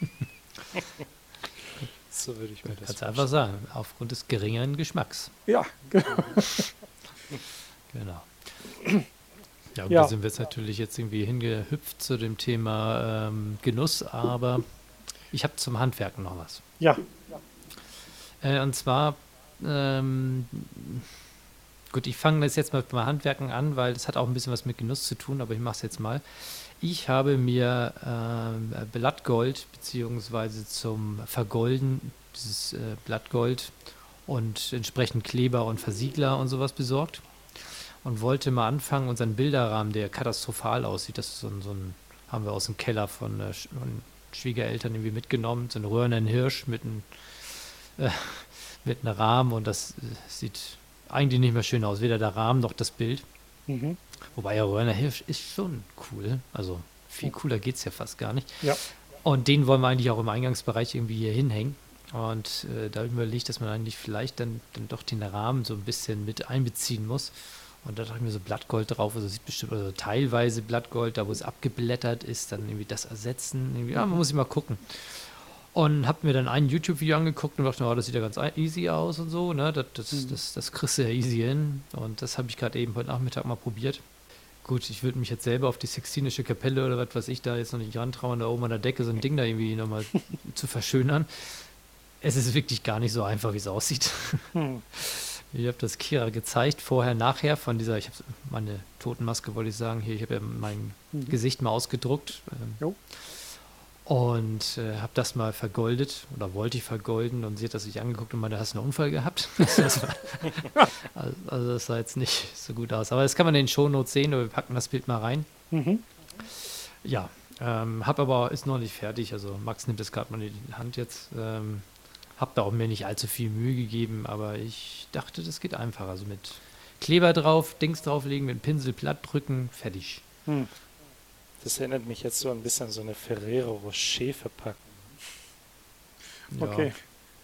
Speaker 2: (laughs)
Speaker 3: so würde ich mir das
Speaker 1: Kannst einfach sagen, aufgrund des geringeren Geschmacks.
Speaker 2: Ja, (laughs) genau.
Speaker 1: genau. (clears throat) Ja, und
Speaker 2: Ja.
Speaker 1: da sind wir jetzt natürlich jetzt irgendwie hingehüpft zu dem Thema ähm, Genuss, aber ich habe zum Handwerken noch was.
Speaker 2: Ja,
Speaker 1: Äh, und zwar, ähm, gut, ich fange das jetzt mal beim Handwerken an, weil das hat auch ein bisschen was mit Genuss zu tun, aber ich mache es jetzt mal. Ich habe mir ähm, Blattgold beziehungsweise zum Vergolden dieses äh, Blattgold und entsprechend Kleber und Versiegler und sowas besorgt und wollte mal anfangen, unseren Bilderrahmen, der katastrophal aussieht, das ist so ein, so ein haben wir aus dem Keller von, äh, von Schwiegereltern irgendwie mitgenommen, so ein röhrenden Hirsch mit einem äh, mit einem Rahmen und das äh, sieht eigentlich nicht mehr schön aus, weder der Rahmen noch das Bild.
Speaker 2: mhm.
Speaker 1: Wobei ja Röhrner Hirsch ist schon cool, also viel cooler geht es ja fast gar nicht.
Speaker 2: ja,
Speaker 1: Und den wollen wir eigentlich auch im Eingangsbereich irgendwie hier hinhängen. Und äh, da überlegt, dass man eigentlich vielleicht dann, dann doch den Rahmen so ein bisschen mit einbeziehen muss. Und da dachte ich mir so Blattgold drauf, also sieht bestimmt, also teilweise Blattgold, da wo es abgeblättert ist, dann irgendwie das ersetzen. Irgendwie, ja, man muss immer gucken. Und habe mir dann ein YouTube-Video angeguckt und dachte, oh, das sieht ja ganz easy aus und so, ne? Das, das,
Speaker 2: Mhm.
Speaker 1: das, das kriegst du ja easy hin. Und das habe ich gerade eben heute Nachmittag mal probiert. Gut, ich würde mich jetzt selber auf die Sixtinische Kapelle oder was weiß ich da jetzt noch nicht rantrauen, da oben an der Decke so ein Ding da irgendwie nochmal (laughs) zu verschönern. Es ist wirklich gar nicht so einfach, wie es aussieht.
Speaker 2: hm.
Speaker 1: Ich habe das Kira gezeigt, vorher, nachher von dieser, ich habe meine Totenmaske, wollte ich sagen, hier, ich habe ja mein
Speaker 2: Mhm.
Speaker 1: Gesicht mal ausgedruckt. Ähm,
Speaker 2: Jo.
Speaker 1: und äh, habe das mal vergoldet oder wollte ich vergolden und sie hat das sich angeguckt und meinte, hast du einen Unfall gehabt? (laughs) das war, also, (laughs) also das sah jetzt nicht so gut aus. Aber das kann man in den Shownotes sehen, oder wir packen das Bild mal rein.
Speaker 2: Mhm.
Speaker 1: Ja, ähm, hab aber, ist noch nicht fertig. Also Max nimmt das gerade mal in die Hand jetzt. Ähm, hab da auch mir nicht allzu viel Mühe gegeben, aber ich dachte, das geht einfacher. Also mit Kleber drauf, Dings drauflegen, mit Pinsel platt drücken, fertig.
Speaker 2: Hm.
Speaker 3: Das erinnert mich jetzt so ein bisschen an so eine Ferrero Rocher Verpackung.
Speaker 1: Ja,
Speaker 2: Okay.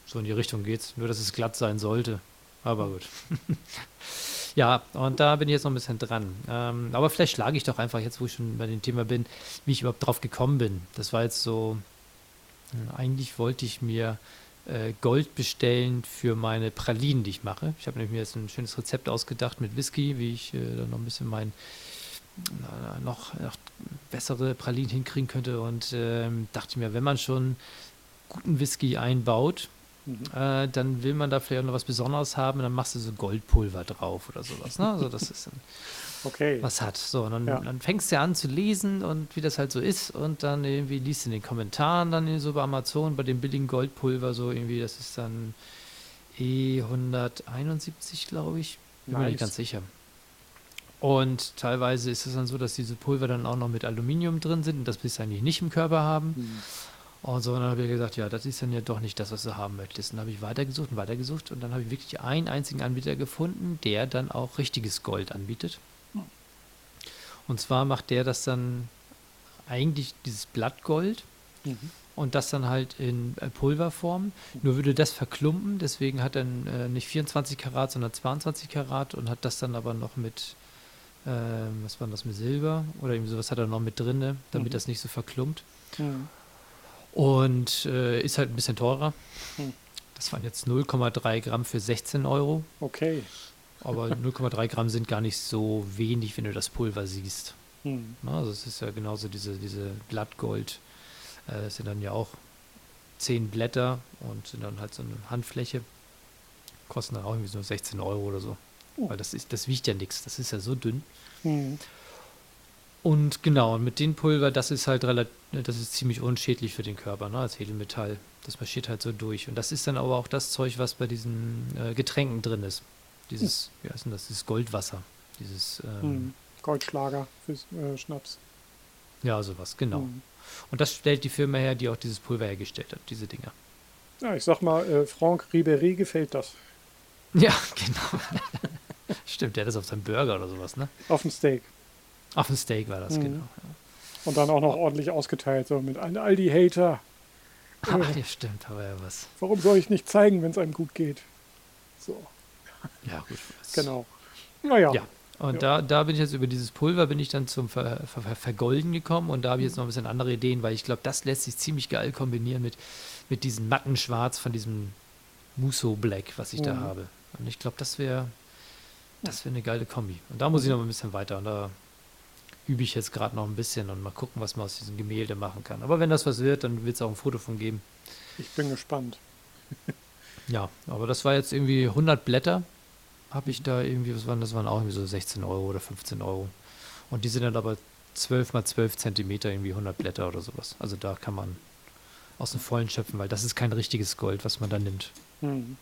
Speaker 1: So in die Richtung geht's. Nur, dass es glatt sein sollte. Aber gut. (laughs) ja, und da bin ich jetzt noch ein bisschen dran. Ähm, aber vielleicht schlage ich doch einfach jetzt, wo ich schon bei dem Thema bin, wie ich überhaupt drauf gekommen bin. Das war jetzt so, äh, eigentlich wollte ich mir äh, Gold bestellen für meine Pralinen, die ich mache. Ich habe nämlich mir jetzt ein schönes Rezept ausgedacht mit Whisky, wie ich äh, dann noch ein bisschen mein äh, noch, noch bessere Pralinen hinkriegen könnte und ähm, dachte mir, wenn man schon guten Whisky einbaut,
Speaker 2: Mhm.
Speaker 1: äh, dann will man da vielleicht auch noch was Besonderes haben, dann machst du so Goldpulver drauf oder sowas. Ne? Also das ist dann
Speaker 2: Okay.
Speaker 1: was hat. So, und dann,
Speaker 2: Ja.
Speaker 1: dann fängst du an zu lesen und wie das halt so ist und dann irgendwie liest du in den Kommentaren dann so bei Amazon bei dem billigen Goldpulver so irgendwie, das ist dann E171, glaube ich. Bin mir nicht
Speaker 2: Nice.
Speaker 1: ganz sicher. Und teilweise ist es dann so, dass diese Pulver dann auch noch mit Aluminium drin sind und das willst du eigentlich nicht im Körper haben.
Speaker 2: Hm.
Speaker 1: Und so, und dann habe ich gesagt, ja, das ist dann ja doch nicht das, was du haben möchtest. Und dann habe ich weitergesucht und weitergesucht und dann habe ich wirklich einen einzigen Anbieter gefunden, der dann auch richtiges Gold anbietet. Und zwar macht der das dann eigentlich dieses Blattgold
Speaker 2: Mhm.
Speaker 1: und das dann halt in äh, Pulverform. Nur würde das verklumpen, deswegen hat er äh, nicht 24 Karat, sondern 22 Karat und hat das dann aber noch mit, ähm, was war das, mit Silber oder irgendwie sowas hat er noch mit drinne, damit
Speaker 2: Mhm.
Speaker 1: das nicht so verklumpt.
Speaker 2: Hm.
Speaker 1: Und äh, ist halt ein bisschen teurer.
Speaker 2: Hm.
Speaker 1: Das waren jetzt 0,3 Gramm für 16 Euro.
Speaker 2: Okay.
Speaker 1: Aber 0,3 Gramm sind gar nicht so wenig, wenn du das Pulver siehst.
Speaker 2: Hm.
Speaker 1: Na, also es ist ja genauso diese, diese Blattgold. Äh, das sind dann ja auch 10 Blätter und sind dann halt so eine Handfläche. Kosten dann auch irgendwie so 16 Euro oder so.
Speaker 2: Oh.
Speaker 1: Weil das, ist, das wiegt ja nichts. Das ist ja so dünn.
Speaker 2: Hm.
Speaker 1: Und genau, und mit dem Pulver, das ist halt relativ, das ist ziemlich unschädlich für den Körper, ne, als Edelmetall. Das marschiert halt so durch. Und das ist dann aber auch das Zeug, was bei diesen äh, Getränken drin ist. Dieses, wie heißt denn das? Dieses Goldwasser. Dieses, ähm,
Speaker 2: Hm. Goldschlager für äh, Schnaps.
Speaker 1: Ja, sowas, genau.
Speaker 2: Mhm.
Speaker 1: Und das stellt die Firma her, die auch dieses Pulver hergestellt hat, diese Dinger.
Speaker 2: Ja, ich sag mal, äh, Franck Ribéry gefällt das. (laughs)
Speaker 1: Ja, genau. (laughs) Stimmt, der hat das auf seinem Burger oder sowas, ne?
Speaker 2: Auf dem Steak.
Speaker 1: Auf dem Steak war das,
Speaker 2: Mhm.
Speaker 1: genau. Ja.
Speaker 2: Und dann auch noch ordentlich ausgeteilt, so mit einem Aldi-Hater.
Speaker 1: Ach, (laughs) ja, stimmt, aber ja was.
Speaker 2: Warum soll ich nicht zeigen, wenn es einem gut geht? So,
Speaker 1: Ja, gut.
Speaker 2: genau. Naja,
Speaker 1: Ja. Und
Speaker 2: Ja.
Speaker 1: da, da bin ich jetzt über dieses Pulver bin ich dann zum Ver, Ver, Ver, Vergolden gekommen und da habe ich jetzt noch ein bisschen andere Ideen, weil ich glaube, das lässt sich ziemlich geil kombinieren mit, mit diesem matten Schwarz von diesem Musso Black, was ich da
Speaker 2: Mhm.
Speaker 1: habe. Und ich glaube, das wäre das wäre eine geile Kombi. Und da muss ich noch ein bisschen weiter und da übe ich jetzt gerade noch ein bisschen und mal gucken, was man aus diesem Gemälde machen kann. Aber wenn das was wird, dann wird es auch ein Foto von geben.
Speaker 2: ich bin gespannt. (laughs)
Speaker 1: Ja, aber das war jetzt irgendwie 100 Blätter, habe ich da irgendwie, was waren das? waren auch irgendwie so 16 Euro oder 15 Euro. Und die sind dann aber 12 mal 12 Zentimeter, irgendwie 100 Blätter oder sowas. Also da kann man aus dem Vollen schöpfen, weil das ist kein richtiges Gold, was man da nimmt.
Speaker 2: Hm.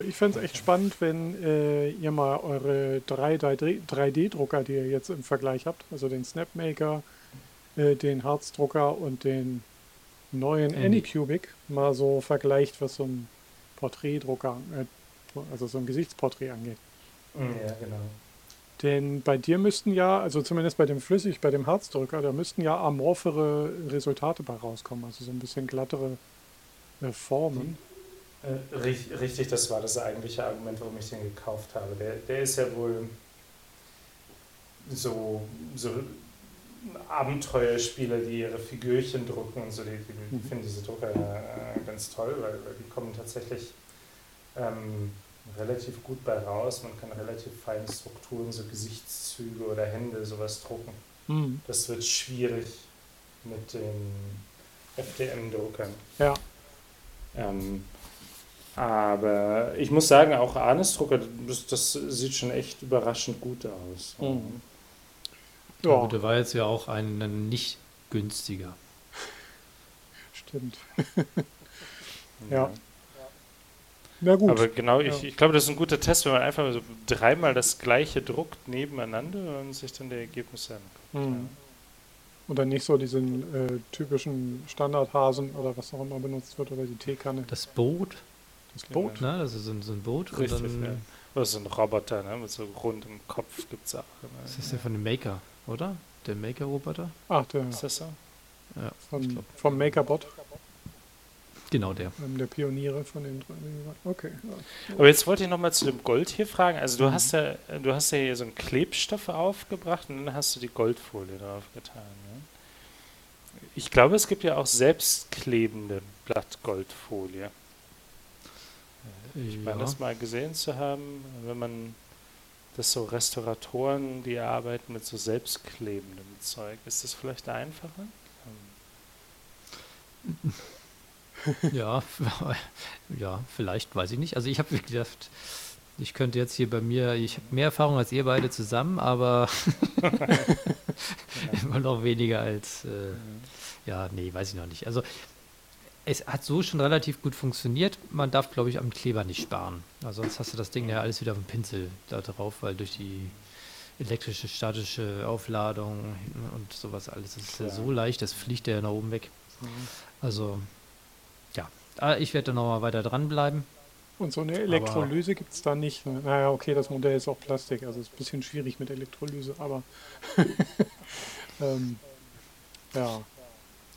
Speaker 2: Ich fände es echt spannend, wenn äh, ihr mal eure 3D-Drucker, die ihr jetzt im Vergleich habt, also den Snapmaker, äh, den Harzdrucker und den neuen
Speaker 1: Any.
Speaker 2: Anycubic, mal so vergleicht, was so ein Porträtdrucker, äh, also so ein Gesichtsporträt angeht.
Speaker 3: Ja, genau.
Speaker 2: Denn bei dir müssten ja, also zumindest bei dem Flüssig, bei dem Harzdrücker, da müssten ja amorphere Resultate bei rauskommen, also so ein bisschen glattere äh, Formen.
Speaker 3: Äh, ri- Richtig, das war das eigentliche Argument, warum ich den gekauft habe. Der, der ist ja wohl so, so Abenteuerspieler, die ihre Figürchen drucken und so, die, die
Speaker 2: Mhm.
Speaker 3: finden diese Drucker äh, ganz toll, weil, weil die kommen tatsächlich ähm, relativ gut bei raus. Man kann relativ feine Strukturen, so Gesichtszüge oder Hände, sowas drucken.
Speaker 2: Hm.
Speaker 3: Das wird schwierig mit den FDM-Druckern.
Speaker 2: Ja,
Speaker 3: Ähm, aber ich muss sagen, auch Arnes Drucker, das, das sieht schon echt überraschend gut aus.
Speaker 2: Mhm.
Speaker 1: Ja.
Speaker 2: ja,
Speaker 1: Gut, der war jetzt ja auch ein, ein nicht günstiger.
Speaker 2: stimmt. (laughs) Ja. Na gut.
Speaker 3: Aber genau, ich,
Speaker 2: Ja.
Speaker 3: ich glaube, das ist ein guter Test, wenn man einfach so dreimal das gleiche druckt nebeneinander und sich dann die Ergebnisse anguckt.
Speaker 2: Hm. Und dann nicht so diesen äh, typischen Standardhasen oder was auch immer benutzt wird oder die Teekanne.
Speaker 1: Das Boot,
Speaker 2: Das Boot.
Speaker 1: ne? Das ist so ein, so ein Boot.
Speaker 3: Richtig,
Speaker 1: und dann,
Speaker 3: ja. Oder so ein Roboter, ne? mit so rundem Kopf gibt es auch.
Speaker 1: Das
Speaker 3: Ne?
Speaker 1: ist ja von dem Maker, oder? Der Maker-Roboter?
Speaker 2: Ach, der
Speaker 3: Ist das so?
Speaker 1: Ja,
Speaker 2: von, vom Makerbot,
Speaker 1: Genau der.
Speaker 2: ähm, der Pioniere von den drei. Okay.
Speaker 3: Aber jetzt wollte ich nochmal zu dem Gold hier fragen. Also du
Speaker 2: Mhm.
Speaker 3: hast ja, du hast ja hier so einen Klebstoff aufgebracht und dann hast du die Goldfolie drauf getan. Ne? Ich glaube, es gibt ja auch selbstklebende Blattgoldfolie. Ich meine,
Speaker 1: Ja.
Speaker 3: das mal gesehen zu haben, wenn man das so Restauratoren, die arbeiten mit so selbstklebendem Zeug, ist das vielleicht einfacher? Ähm,
Speaker 1: Ja, (laughs) ja, vielleicht, weiß ich nicht. Also ich habe gedacht, ich könnte jetzt hier bei mir, ich habe mehr Erfahrung als ihr beide zusammen, aber (laughs) (laughs) immer noch weniger als, äh, ja, nee, weiß ich noch nicht. Also es hat so schon relativ gut funktioniert. Man darf, glaube ich, am Kleber nicht sparen. Also sonst hast du das Ding ja alles wieder auf dem Pinsel da drauf, weil durch die elektrische, statische Aufladung und sowas alles ist ja so leicht, das fliegt ja nach oben weg. Also, ja. Aber ich werde da nochmal weiter dranbleiben.
Speaker 2: Und so eine Elektrolyse gibt es da nicht. Ne? Naja, okay, das Modell ist auch Plastik, also ist ein bisschen schwierig mit Elektrolyse, aber (laughs) ähm, ja.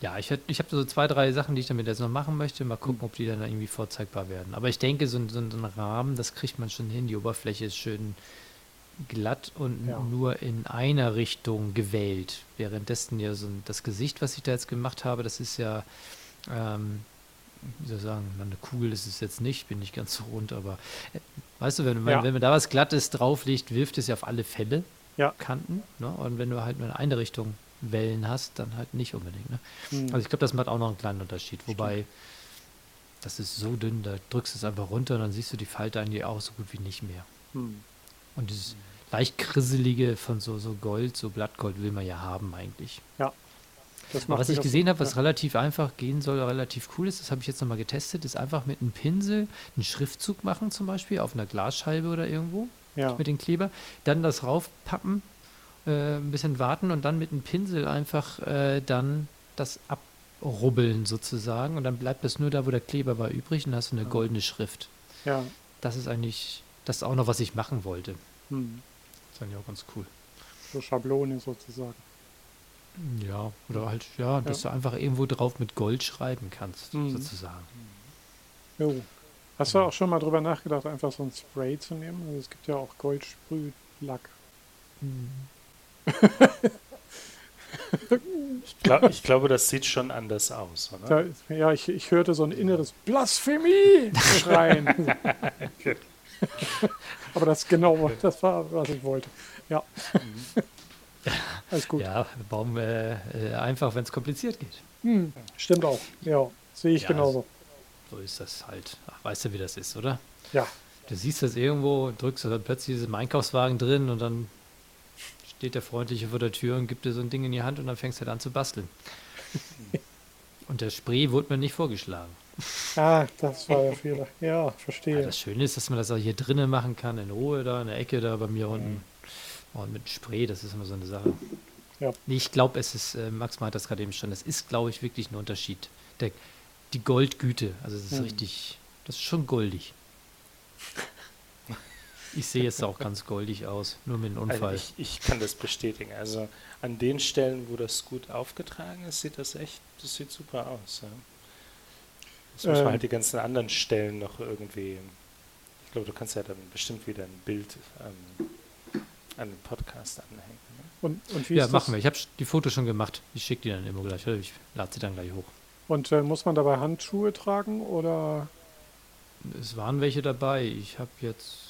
Speaker 1: Ja, ich, hätt- ich habe so zwei, drei Sachen, die ich damit jetzt noch machen möchte. Mal gucken, ob die dann irgendwie vorzeigbar werden. Aber ich denke, so, ein- so, ein- so ein Rahmen, das kriegt man schon hin. Die Oberfläche ist schön glatt und
Speaker 2: Ja.
Speaker 1: nur in einer Richtung gewählt. Währenddessen ja so ein, das Gesicht, was ich da jetzt gemacht habe, das ist ja, ähm, wie soll ich sagen, na, eine Kugel ist es jetzt nicht, bin nicht ganz so rund, aber äh, weißt du, wenn, man-
Speaker 2: Ja.
Speaker 1: wenn man da was Glattes drauflegt, wirft es ja auf alle Fälle
Speaker 2: Ja.
Speaker 1: Kanten. Ne? Und wenn du halt nur in eine Richtung Wellen hast, dann halt nicht unbedingt. Ne?
Speaker 2: Hm.
Speaker 1: Also ich glaube, das macht auch noch einen kleinen Unterschied. Wobei, das ist so dünn, da drückst du es einfach runter und dann siehst du die Falte eigentlich auch so gut wie nicht mehr.
Speaker 2: hm.
Speaker 1: Und dieses leicht krisselige von so, so Gold, so Blattgold will man ja haben eigentlich.
Speaker 2: Macht
Speaker 1: was ich gesehen habe, was
Speaker 2: ja.
Speaker 1: relativ einfach gehen soll, relativ cool ist, das habe ich jetzt nochmal getestet, ist einfach mit einem Pinsel einen Schriftzug machen zum Beispiel auf einer Glasscheibe oder irgendwo
Speaker 2: ja.
Speaker 1: mit dem Kleber, dann das raufpappen äh, ein bisschen warten und dann mit einem Pinsel einfach äh, dann das abrubbeln sozusagen und dann bleibt das nur da, wo der Kleber war übrig und hast du eine goldene Schrift.
Speaker 2: Ja.
Speaker 1: Das ist eigentlich, das ist auch noch, was ich machen wollte.
Speaker 2: Hm.
Speaker 1: Das ist eigentlich auch ganz cool.
Speaker 2: So Schablone sozusagen.
Speaker 1: Ja, oder halt, ja, dass du einfach irgendwo drauf mit Gold schreiben kannst,
Speaker 2: Mhm.
Speaker 1: sozusagen.
Speaker 2: Jo. Hast du auch schon mal drüber nachgedacht, einfach so ein Spray zu nehmen? Also es gibt ja auch Goldsprühlack.
Speaker 3: Ich, glaub, ich glaube, das sieht schon anders aus, oder?
Speaker 2: Ja, ich, ich hörte so ein inneres Blasphemie schreien. (laughs) Aber das genau, das war, was ich wollte. Ja. Alles gut.
Speaker 1: Ja, warum äh, äh, einfach, wenn es kompliziert geht.
Speaker 2: Hm, stimmt auch. Ja, sehe ich
Speaker 1: Ja,
Speaker 2: genauso.
Speaker 1: So ist das halt. Ach, weißt du, wie das ist, oder?
Speaker 2: Ja.
Speaker 1: Du siehst das irgendwo, drückst du dann plötzlich diesen Einkaufswagen drin und dann steht der Freundliche vor der Tür und gibt dir so ein Ding in die Hand und dann fängst du halt an zu basteln. (laughs) und der Spray wurde mir nicht vorgeschlagen.
Speaker 2: Ah, das war der Fehler. Ja,
Speaker 1: Ja,
Speaker 2: verstehe.
Speaker 1: das Schöne ist, dass man das auch hier drinnen machen kann, in Ruhe da, in der Ecke da bei mir unten. Und mit Spray, das ist immer so eine Sache.
Speaker 2: Ja.
Speaker 1: Nee, ich glaube, es ist, äh, Max meint das gerade eben schon, das ist, glaube ich, wirklich ein Unterschied. Der, die Goldgüte, also es ist
Speaker 2: Mhm.
Speaker 1: richtig, das ist schon goldig. (laughs) Ich sehe jetzt auch ganz goldig aus, nur mit einem
Speaker 3: Also
Speaker 1: Unfall.
Speaker 3: ich, ich kann das bestätigen. Also an den Stellen, wo das gut aufgetragen ist, sieht das echt, das sieht super aus. Ja. Das muss
Speaker 2: Ähm.
Speaker 3: man halt die ganzen anderen Stellen noch irgendwie. Ich glaube, du kannst ja dann bestimmt wieder ein Bild ähm, an den Podcast anhängen. Ne?
Speaker 2: Und, und wie
Speaker 1: ja,
Speaker 2: ist
Speaker 1: machen
Speaker 2: das?
Speaker 1: wir. Ich habe die Fotos schon gemacht. Ich schicke die dann immer gleich. Ich lade sie dann gleich hoch.
Speaker 2: Und äh, muss man dabei Handschuhe tragen oder
Speaker 1: Es waren welche dabei. Ich habe jetzt.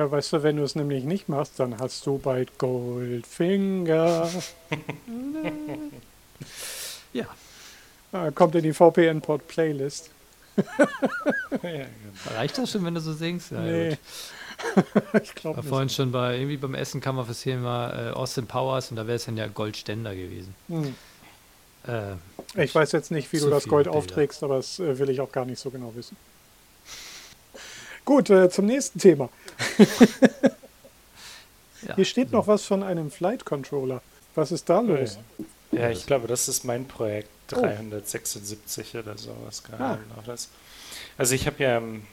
Speaker 2: Ja, weißt du, wenn du es nämlich nicht machst, dann hast du bald Goldfinger. (laughs)
Speaker 1: Ja,
Speaker 2: Ah, kommt in die VPN-Pod Playlist. (laughs)
Speaker 3: ja, genau.
Speaker 1: reicht das schon, wenn du so singst? Ja,
Speaker 2: nee. (laughs) ich glaube nicht.
Speaker 1: vorhin schon bei, irgendwie beim Essen kam auf das Thema äh, Austin Powers und da wäre es dann ja Goldständer gewesen.
Speaker 2: Hm.
Speaker 1: Äh,
Speaker 2: Ich weiß jetzt nicht, wie du das Gold
Speaker 1: Bilder.
Speaker 2: aufträgst, aber das äh, will ich auch gar nicht so genau wissen. Gut, äh, zum nächsten Thema. (laughs)
Speaker 1: ja.
Speaker 2: Hier steht noch was von einem Flight Controller. Was ist da los?
Speaker 3: ja, ich glaube, das ist mein Projekt
Speaker 2: Oh.
Speaker 3: 376 oder sowas gerade.
Speaker 2: Ah.
Speaker 3: noch das. Also ich habe ja, ähm,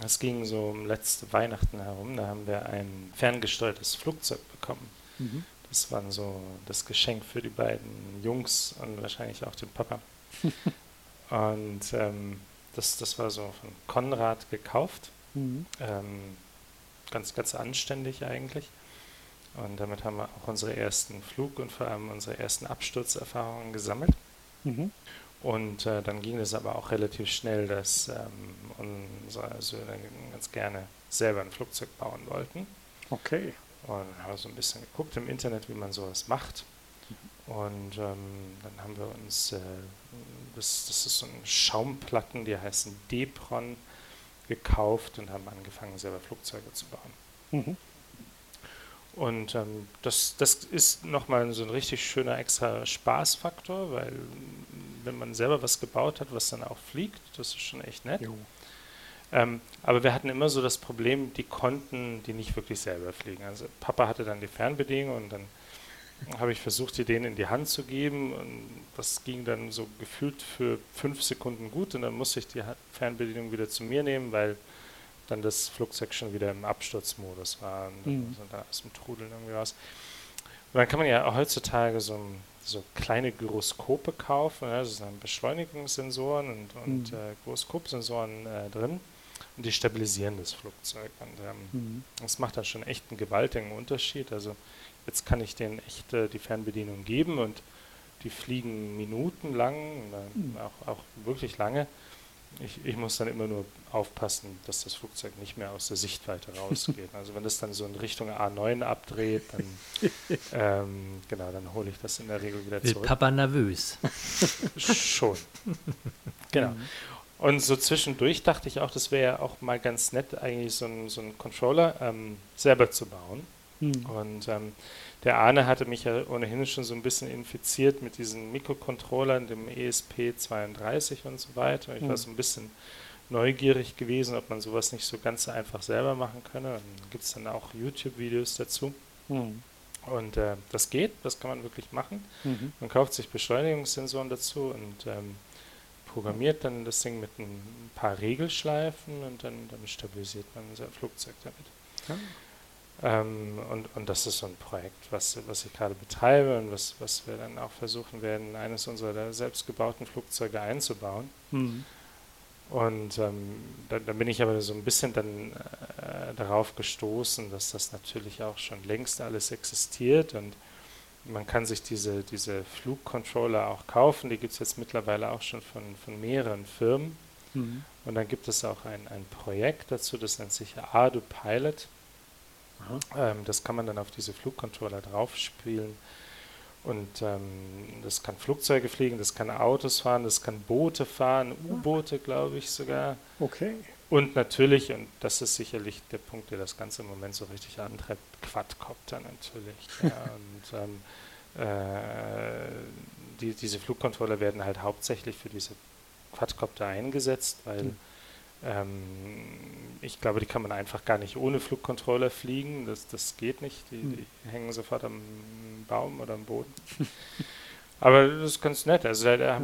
Speaker 3: das ging so um letzte Weihnachten herum, da haben wir ein ferngesteuertes Flugzeug bekommen.
Speaker 2: Mhm.
Speaker 3: Das war so das Geschenk für die beiden Jungs und wahrscheinlich auch den Papa. (laughs) und ähm, das, das war so von Konrad gekauft.
Speaker 2: Mhm.
Speaker 3: Ähm, ganz, ganz anständig eigentlich. Und damit haben wir auch unsere ersten Flug- und vor allem unsere ersten Absturzerfahrungen gesammelt.
Speaker 2: Mhm.
Speaker 3: Und äh, dann ging es aber auch relativ schnell, dass ähm, unsere Söhne ganz gerne selber ein Flugzeug bauen wollten.
Speaker 2: Okay.
Speaker 3: Und haben so ein bisschen geguckt im Internet, wie man sowas macht. Und ähm, dann haben wir uns, äh, das, das ist so ein Schaumplatten, die heißen Depron, gekauft und haben angefangen, selber Flugzeuge zu bauen.
Speaker 2: Mhm.
Speaker 3: Und ähm, das, das ist nochmal so ein richtig schöner extra Spaßfaktor, weil wenn man selber was gebaut hat, was dann auch fliegt, das ist schon echt nett. Ähm, aber wir hatten immer so das Problem, die konnten die nicht wirklich selber fliegen. Also Papa hatte dann die Fernbedienung und dann habe ich versucht, die denen in die Hand zu geben und das ging dann so gefühlt für fünf Sekunden gut und dann musste ich die Fernbedienung wieder zu mir nehmen, weil dann das Flugzeug schon wieder im Absturzmodus war und dann
Speaker 2: Mhm.
Speaker 3: da aus dem Trudeln irgendwie raus. Und dann kann man ja heutzutage so, so kleine Gyroskope kaufen, das sind Beschleunigungssensoren und, und
Speaker 2: Mhm.
Speaker 3: äh, Gyroskopsensoren äh, drin und die stabilisieren das Flugzeug. Und ähm,
Speaker 2: Mhm.
Speaker 3: das macht dann schon echt einen gewaltigen Unterschied. Also jetzt kann ich denen echt äh, die Fernbedienung geben und die fliegen minutenlang, äh,
Speaker 2: Mhm.
Speaker 3: auch, auch wirklich lange. Ich, ich muss dann immer nur aufpassen, dass das Flugzeug nicht mehr aus der Sichtweite (laughs) rausgeht. Also wenn das dann so in Richtung A9 abdreht, dann (laughs) ähm, genau, dann hole ich das in der Regel wieder
Speaker 1: Wird
Speaker 3: zurück.
Speaker 1: Papa nervös. (laughs)
Speaker 3: Schon. genau.
Speaker 2: Mhm.
Speaker 3: Und so zwischendurch dachte ich auch, das wäre ja auch mal ganz nett, eigentlich so einen so Controller ähm, selber zu bauen.
Speaker 2: Mhm.
Speaker 3: Und ähm, der Arne hatte mich ja ohnehin schon so ein bisschen infiziert mit diesen Mikrocontrollern, dem E ESP32 und so weiter. Und ich war
Speaker 2: Mhm.
Speaker 3: so ein bisschen neugierig gewesen, ob man sowas nicht so ganz einfach selber machen könne. Dann gibt es dann auch YouTube-Videos dazu.
Speaker 2: Mhm.
Speaker 3: Und äh, das geht, das kann man wirklich machen. Mhm. Man kauft sich Beschleunigungssensoren dazu und ähm, programmiert dann das Ding mit ein paar Regelschleifen und dann, dann stabilisiert man sein Flugzeug damit. Ja. Ähm, und, und das ist so ein Projekt, was, was ich gerade betreibe und was, was wir dann auch versuchen werden, eines unserer selbstgebauten Flugzeuge einzubauen. Mhm. Und ähm, da, da, bin ich aber so ein bisschen dann äh, darauf gestoßen, dass das natürlich auch schon längst alles existiert und man kann sich diese, diese Flugcontroller auch kaufen. Die gibt es jetzt mittlerweile auch schon von, von mehreren Firmen. Mhm. Und dann gibt es auch ein, ein Projekt dazu, das nennt sich Ardu Pilot. Ähm, das kann man dann auf diese Flugcontroller draufspielen. Und ähm, das kann Flugzeuge fliegen, das kann Autos fahren, das kann Boote fahren, U-Boote, glaube ich sogar.
Speaker 2: Okay.
Speaker 3: Und natürlich, und das ist sicherlich der Punkt, der das Ganze im Moment so richtig antreibt, Quadcopter natürlich. (laughs) ja, und ähm, äh, die, diese Flugcontroller werden halt hauptsächlich für diese Quadcopter eingesetzt, weil mhm. Ähm, ich glaube, die kann man einfach gar nicht ohne Flugcontroller fliegen. Das, das geht nicht. Die, mhm. die hängen sofort am Baum oder am Boden. (laughs) Aber das ist ganz nett. Also da,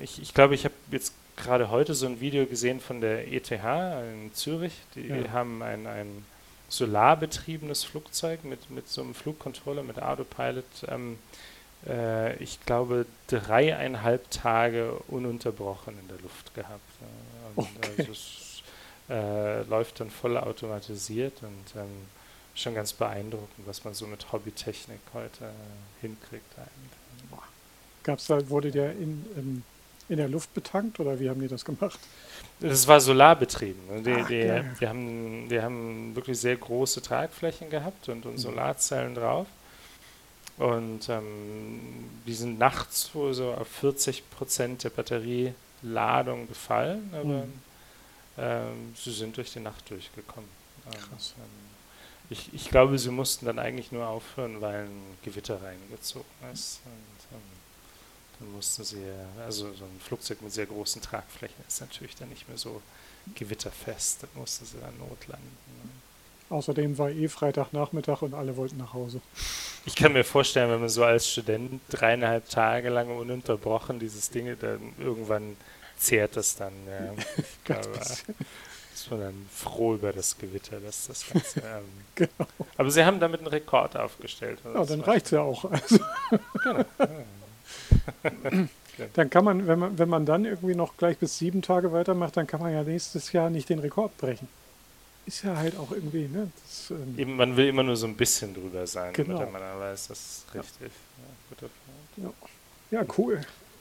Speaker 3: ich, ich glaube, ich habe jetzt gerade heute so ein Video gesehen von der ETH in Zürich. Die ja. haben ein, ein solarbetriebenes Flugzeug mit, mit so einem Flugcontroller, mit Autopilot. Ähm, äh, ich glaube, dreieinhalb Tage ununterbrochen in der Luft gehabt. Und okay. also es äh, läuft dann voll automatisiert und ähm, schon ganz beeindruckend, was man so mit Hobbytechnik heute äh, hinkriegt.
Speaker 2: Gab's da, wurde der in, in, in, der Luft betankt oder wie haben die das gemacht?
Speaker 3: Das war solarbetrieben. Ne? Die, Ach, die, die, haben, die haben wirklich sehr große Tragflächen gehabt und, und mhm. Solarzellen drauf. Und ähm, die sind nachts wohl so auf 40 Prozent der Batterieladung gefallen, aber mhm. sie sind durch die Nacht durchgekommen. Krass. Ähm, ich, ich glaube, sie mussten dann eigentlich nur aufhören, weil ein Gewitter reingezogen ist. Und, ähm, dann mussten sie, also so ein Flugzeug mit sehr großen Tragflächen ist natürlich dann nicht mehr so gewitterfest. Dann mussten sie dann notlanden. Ne?
Speaker 2: Außerdem war eh Freitagnachmittag und alle wollten nach Hause.
Speaker 3: Ich kann mir vorstellen, wenn man so als Student dreieinhalb Tage lang ununterbrochen dieses Ding, dann irgendwann zehrt das dann. Ja. (laughs) Aber, ist man dann froh über das Gewitter, dass das Ganze. (laughs) Ähm, genau. Aber sie haben damit einen Rekord aufgestellt.
Speaker 2: Ja, dann reicht es ja auch. Also. Genau. (laughs) dann kann man wenn, man, wenn man dann irgendwie noch gleich bis sieben Tage weitermacht, dann kann man ja nächstes Jahr nicht den Rekord brechen. Ist ja halt auch irgendwie, ne? Das,
Speaker 3: ähm Eben, man will immer nur so ein bisschen drüber sein, genau. damit man dann weiß, das ist richtig.
Speaker 2: Ja, ja. ja cool.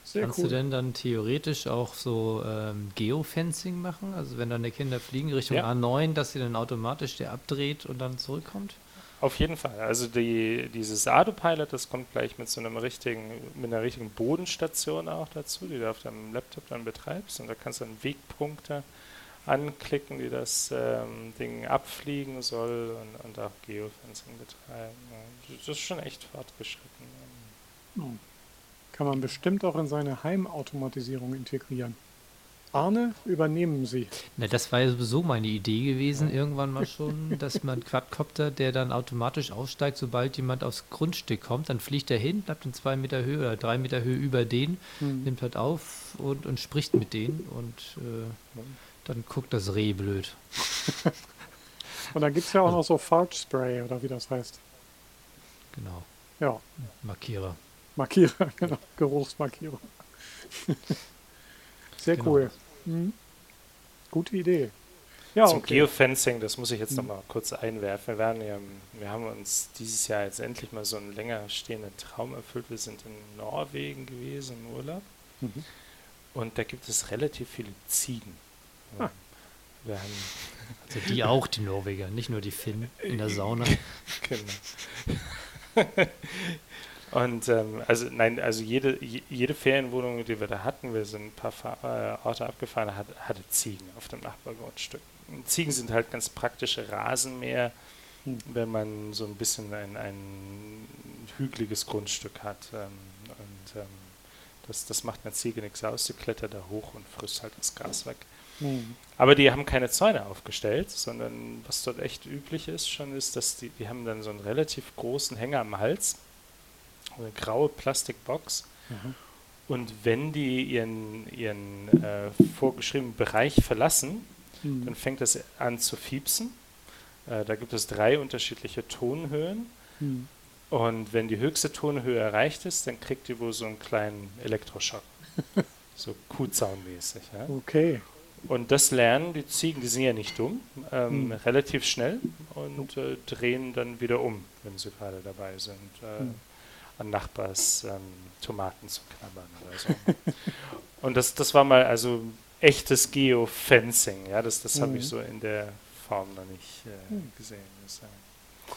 Speaker 1: Sehr Kannst cool. du denn dann theoretisch auch so ähm, Geofencing machen? Also wenn deine Kinder fliegen Richtung ja. A9, dass sie dann automatisch der abdreht und dann zurückkommt?
Speaker 3: Auf jeden Fall. Also die, dieses Autopilot, das kommt gleich mit so einem richtigen, mit einer richtigen Bodenstation auch dazu, die du auf deinem Laptop dann betreibst. Und da kannst du dann Wegpunkte anklicken, die das ähm, Ding abfliegen soll und, und auch Geofencing betreiben. Das ist schon echt fortgeschritten.
Speaker 2: Oh. Kann man bestimmt auch in seine Heimautomatisierung integrieren. Arne, übernehmen Sie.
Speaker 1: Na, das war ja sowieso meine Idee gewesen, irgendwann mal (laughs) schon, dass man Quadcopter, der dann automatisch aussteigt, sobald jemand aufs Grundstück kommt, dann fliegt er hin, bleibt in zwei Meter Höhe oder drei Meter Höhe über den, hm. nimmt halt auf und, und spricht mit denen und äh, dann guckt das Reh blöd. (laughs)
Speaker 2: und dann gibt es ja auch noch so Fart-Spray oder wie das heißt.
Speaker 1: Genau.
Speaker 2: Ja.
Speaker 1: Markierer.
Speaker 2: Markierer, (laughs) genau, Geruchsmarkierer. (laughs) Sehr genau. cool. Mhm. Gute Idee.
Speaker 3: Ja, Zum okay. Geofencing, das muss ich jetzt mhm. noch mal kurz einwerfen. Wir, werden ja, wir haben uns dieses Jahr jetzt endlich mal so einen länger stehenden Traum erfüllt. Wir sind in Norwegen gewesen im Urlaub. Mhm. Und da gibt es relativ viele Ziegen. Ah.
Speaker 1: Wir haben also die auch, die Norweger, nicht nur die Finnen in der (laughs) Sauna. genau.
Speaker 3: Und ähm, also nein, also jede, jede Ferienwohnung, die wir da hatten, wir sind ein paar Fahr äh, Orte abgefahren, hat, hatte Ziegen auf dem Nachbargrundstück. Ziegen sind halt ganz praktische Rasenmäher, hm. wenn man so ein bisschen ein, ein hügeliges Grundstück hat. Ähm, und ähm, Das, das macht einer Ziege nichts aus. Sie klettert da hoch und frisst halt das Gas weg.
Speaker 2: Hm.
Speaker 3: Aber die haben keine Zäune aufgestellt, sondern was dort echt üblich ist schon, ist, dass die, die haben dann so einen relativ großen Hänger am Hals, eine graue Plastikbox.
Speaker 2: Mhm.
Speaker 3: Und wenn die ihren, ihren äh, vorgeschriebenen Bereich verlassen,
Speaker 2: Hm.
Speaker 3: dann fängt es an zu fiepsen. Äh, da gibt es drei unterschiedliche Tonhöhen.
Speaker 2: Hm.
Speaker 3: Und wenn die höchste Tonhöhe erreicht ist, dann kriegt die wohl so einen kleinen Elektroschock. (laughs) so Kuhzaunmäßig. Ja?
Speaker 2: Okay.
Speaker 3: Und das lernen die Ziegen, die sind ja nicht dumm, ähm,
Speaker 2: Hm.
Speaker 3: relativ schnell und äh, drehen dann wieder um, wenn sie gerade dabei sind, äh,
Speaker 2: Hm.
Speaker 3: An Nachbars ähm, Tomaten zu knabbern oder so. (laughs) und das, das war mal also echtes Geofencing, ja, das, das habe
Speaker 2: Mhm.
Speaker 3: ich so in der Form noch nicht äh,
Speaker 2: Hm.
Speaker 3: gesehen.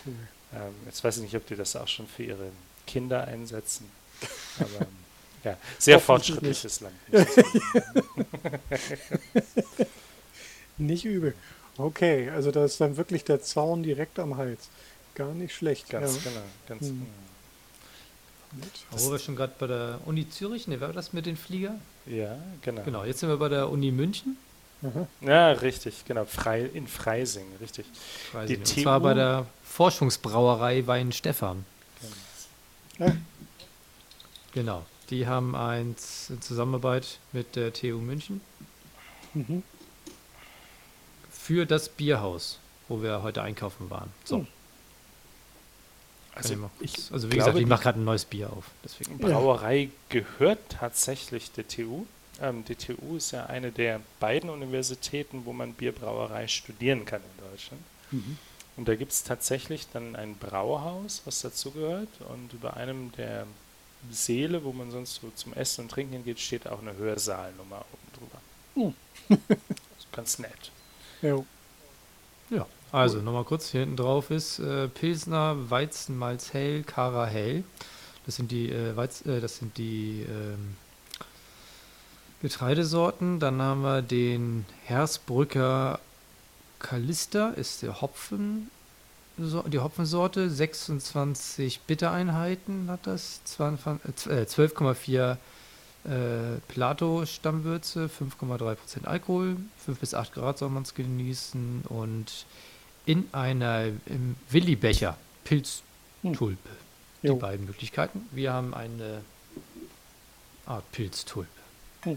Speaker 2: Cool.
Speaker 3: ähm, jetzt weiß ich nicht, ob die das auch schon für ihre Kinder einsetzen. Aber ähm, ja, sehr fortschrittliches Land. (laughs)
Speaker 2: Nicht übel. Okay, also da ist dann wirklich der Zaun direkt am Hals. Gar nicht schlecht.
Speaker 3: Ganz
Speaker 2: ja.
Speaker 3: genau, ganz
Speaker 2: Hm.
Speaker 3: genau.
Speaker 1: Wo wir schon gerade bei der Uni Zürich, ne, war das mit den Flieger?
Speaker 3: Ja, genau.
Speaker 1: Genau, jetzt sind wir bei der Uni München.
Speaker 2: Aha.
Speaker 3: Ja, richtig, genau. Frei, in Freising, richtig.
Speaker 1: Weiß
Speaker 3: Die.
Speaker 1: Und zwar
Speaker 3: TU?
Speaker 1: bei der Forschungsbrauerei Weinstefan.
Speaker 2: Ja.
Speaker 1: Genau. Die haben eins in Zusammenarbeit mit der TU München
Speaker 2: Mhm.
Speaker 1: für das Bierhaus, wo wir heute einkaufen waren. So,
Speaker 2: Hm.
Speaker 1: Kann ich also wie
Speaker 3: glaube,
Speaker 1: gesagt, ich mache gerade ein neues Bier auf. Deswegen.
Speaker 3: Brauerei gehört tatsächlich der TU. Ähm, die TU ist ja eine der beiden Universitäten, wo man Bierbrauerei studieren kann in Deutschland.
Speaker 2: Mhm.
Speaker 3: Und da gibt es tatsächlich dann ein Brauhaus, was dazugehört. Und über einem der Säle, wo man sonst so zum Essen und Trinken hingeht, steht auch eine Hörsalnummer oben drüber.
Speaker 2: Hm.
Speaker 3: Ist (laughs) ganz nett.
Speaker 2: Jo.
Speaker 1: Ja, also nochmal kurz, hier hinten drauf ist äh, Pilsner, Weizenmalz hell, Kara hell. Das sind die, äh, Weiz äh, das sind die ähm, Getreidesorten. Dann haben wir den Hersbrücker Kalister, ist der Hopfen, die Hopfensorte. 26 Bittereinheiten hat das, 22 äh, 12,4 äh, Plato-Stammwürze, 5,3% Alkohol, 5 bis 8 Grad soll man es genießen und in einer im Willibecher Pilztulpe. Die
Speaker 2: Jo.
Speaker 1: beiden Möglichkeiten. Wir haben eine Art Pilztulpe.
Speaker 2: Da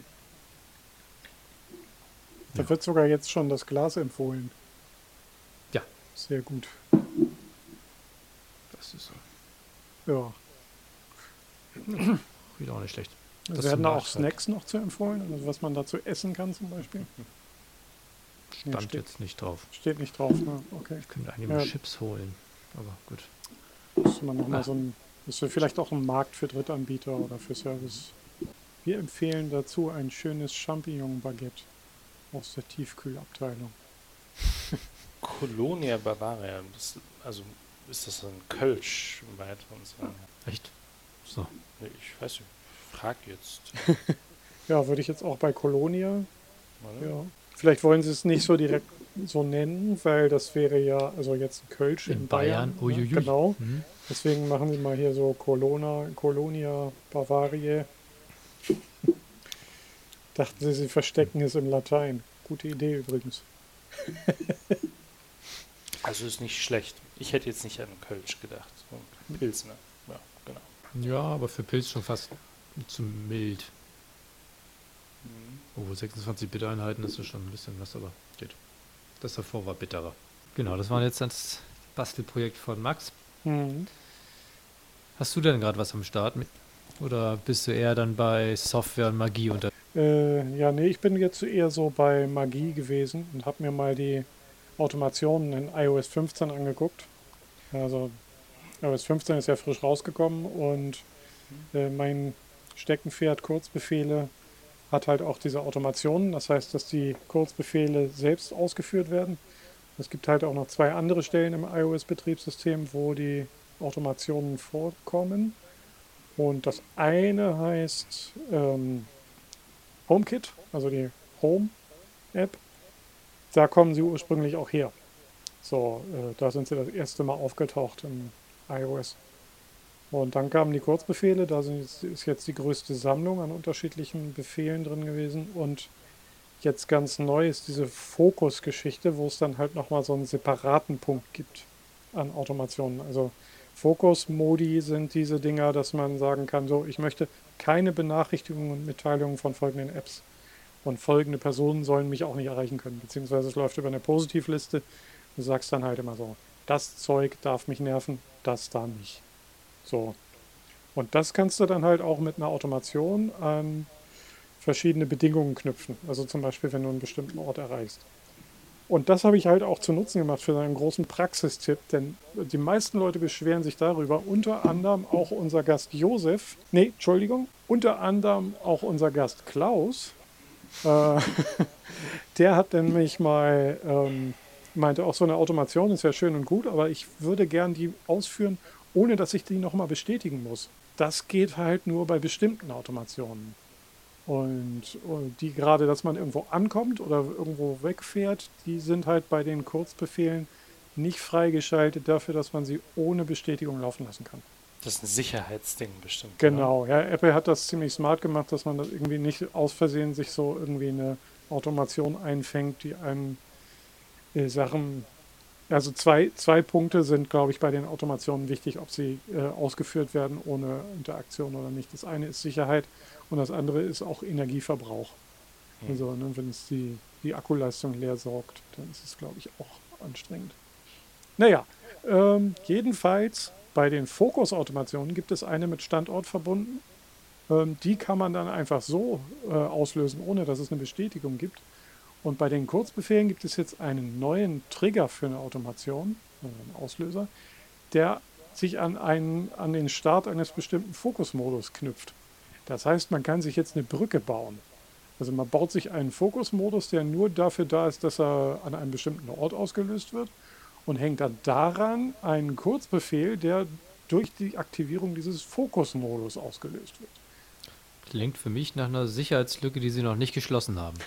Speaker 1: Ja.
Speaker 2: wird sogar jetzt schon das Glas empfohlen.
Speaker 1: Ja.
Speaker 2: Sehr gut.
Speaker 1: Das ist
Speaker 2: Ja.
Speaker 1: wieder auch nicht schlecht.
Speaker 2: Also
Speaker 1: Das
Speaker 2: werden da auch. Snacks noch zu empfohlen, also was man dazu essen kann zum Beispiel. Ja,
Speaker 1: Stand
Speaker 2: steht,
Speaker 1: jetzt nicht drauf.
Speaker 2: steht nicht drauf, ne? Okay.
Speaker 1: Können eigentlich
Speaker 2: Ja.
Speaker 1: mal Chips holen. Aber gut.
Speaker 2: Müsste man noch mal
Speaker 1: Ah.
Speaker 2: so ein, ist ja vielleicht auch ein Markt für Drittanbieter oder für Service. Wir empfehlen dazu ein schönes Champignon-Baguette aus der Tiefkühlabteilung. (laughs)
Speaker 3: Colonia Bavaria. Das, also ist das ein Kölsch im weiteren Sinne?
Speaker 1: Echt? So.
Speaker 3: Nee, Ich weiß nicht. Frag jetzt. (laughs)
Speaker 2: Ja, würde ich jetzt auch bei Colonia.
Speaker 3: Oder?
Speaker 2: Ja. Vielleicht wollen sie es nicht so direkt so nennen, weil das wäre ja, also jetzt ein Kölsch in,
Speaker 1: In Bayern.
Speaker 2: ne?
Speaker 1: Uiuiui.
Speaker 2: Genau.
Speaker 1: Mhm.
Speaker 2: Deswegen machen sie mal hier so Colona, Colonia Bavaria. Dachten sie, sie verstecken es im Latein. Gute Idee übrigens. (laughs)
Speaker 3: Also ist nicht schlecht. Ich hätte jetzt nicht an Kölsch gedacht. Ein Pilsner. Ja, genau.
Speaker 1: Ja, aber für Pilz schon fast zu mild.
Speaker 3: Mhm.
Speaker 1: Obwohl 26 Bittereinheiten ist das schon ein bisschen was, aber geht. Das davor war bitterer. Genau, das war jetzt das Bastelprojekt von Max.
Speaker 2: Mhm.
Speaker 1: Hast du denn gerade was am Start mit? Oder bist du eher dann bei Software und Magie unter?
Speaker 2: Äh, ja, nee, ich bin jetzt eher so bei Magie gewesen und habe mir mal die Automationen in iOS 15 angeguckt. Also iOS 15 ist ja frisch rausgekommen und äh, mein Steckenpferd Kurzbefehle hat halt auch diese Automationen. Das heißt, dass die Kurzbefehle selbst ausgeführt werden. Es gibt halt auch noch zwei andere Stellen im iOS-Betriebssystem, wo die Automationen vorkommen. Und das eine heißt ähm, HomeKit, also die Home-App. Da kommen sie ursprünglich auch her. So, äh, da sind sie das erste Mal aufgetaucht im iOS. Und dann kamen die Kurzbefehle, da ist jetzt die größte Sammlung an unterschiedlichen Befehlen drin gewesen. Und jetzt ganz neu ist diese Fokus-Geschichte, wo es dann halt nochmal so einen separaten Punkt gibt an Automationen. Also Fokus-Modi sind diese Dinger, dass man sagen kann, so, ich möchte keine Benachrichtigungen und Mitteilungen von folgenden Apps. Und folgende Personen sollen mich auch nicht erreichen können. Beziehungsweise es läuft über eine Positivliste. Du sagst dann halt immer so, das Zeug darf mich nerven, das da nicht. So. Und das kannst du dann halt auch mit einer Automation an verschiedene Bedingungen knüpfen. Also zum Beispiel, wenn du einen bestimmten Ort erreichst. Und das habe ich halt auch zu Nutzen gemacht für einen großen Praxistipp, denn die meisten Leute beschweren sich darüber, unter anderem auch unser Gast Josef, nee, Entschuldigung, unter anderem auch unser Gast Klaus, äh, (laughs) der hat nämlich mal, ähm, meinte auch so eine Automation ist ja schön und gut, aber ich würde gern die ausführen, ohne dass ich die nochmal bestätigen muss. Das geht halt nur bei bestimmten Automationen. Und, und die gerade, dass man irgendwo ankommt oder irgendwo wegfährt, die sind halt bei den Kurzbefehlen nicht freigeschaltet dafür, dass man sie ohne Bestätigung laufen lassen kann.
Speaker 3: Das ist ein Sicherheitsding bestimmt.
Speaker 2: Genau, ja, Apple hat das ziemlich smart gemacht, dass man das irgendwie nicht aus Versehen sich so irgendwie eine Automation einfängt, die einem äh, Sachen. Also zwei, zwei Punkte sind, glaube ich, bei den Automationen wichtig, ob sie äh, ausgeführt werden ohne Interaktion oder nicht. Das eine ist Sicherheit und das andere ist auch Energieverbrauch. Mhm. Also ne, wenn es die, die Akkuleistung leer sorgt, dann ist es, glaube ich, auch anstrengend. Naja, ähm, jedenfalls bei den Fokus-Automationen gibt es eine mit Standort verbunden. Ähm, die kann man dann einfach so äh, auslösen, ohne dass es eine Bestätigung gibt. Und bei den Kurzbefehlen gibt es jetzt einen neuen Trigger für eine Automation, also einen Auslöser, der sich an, einen, an den Start eines bestimmten Fokusmodus knüpft. Das heißt, man kann sich jetzt eine Brücke bauen. Also man baut sich einen Fokusmodus, der nur dafür da ist, dass er an einem bestimmten Ort ausgelöst wird und hängt dann daran einen Kurzbefehl, der durch die Aktivierung dieses Fokusmodus ausgelöst wird.
Speaker 1: Klingt für mich nach einer Sicherheitslücke, die Sie noch nicht geschlossen haben.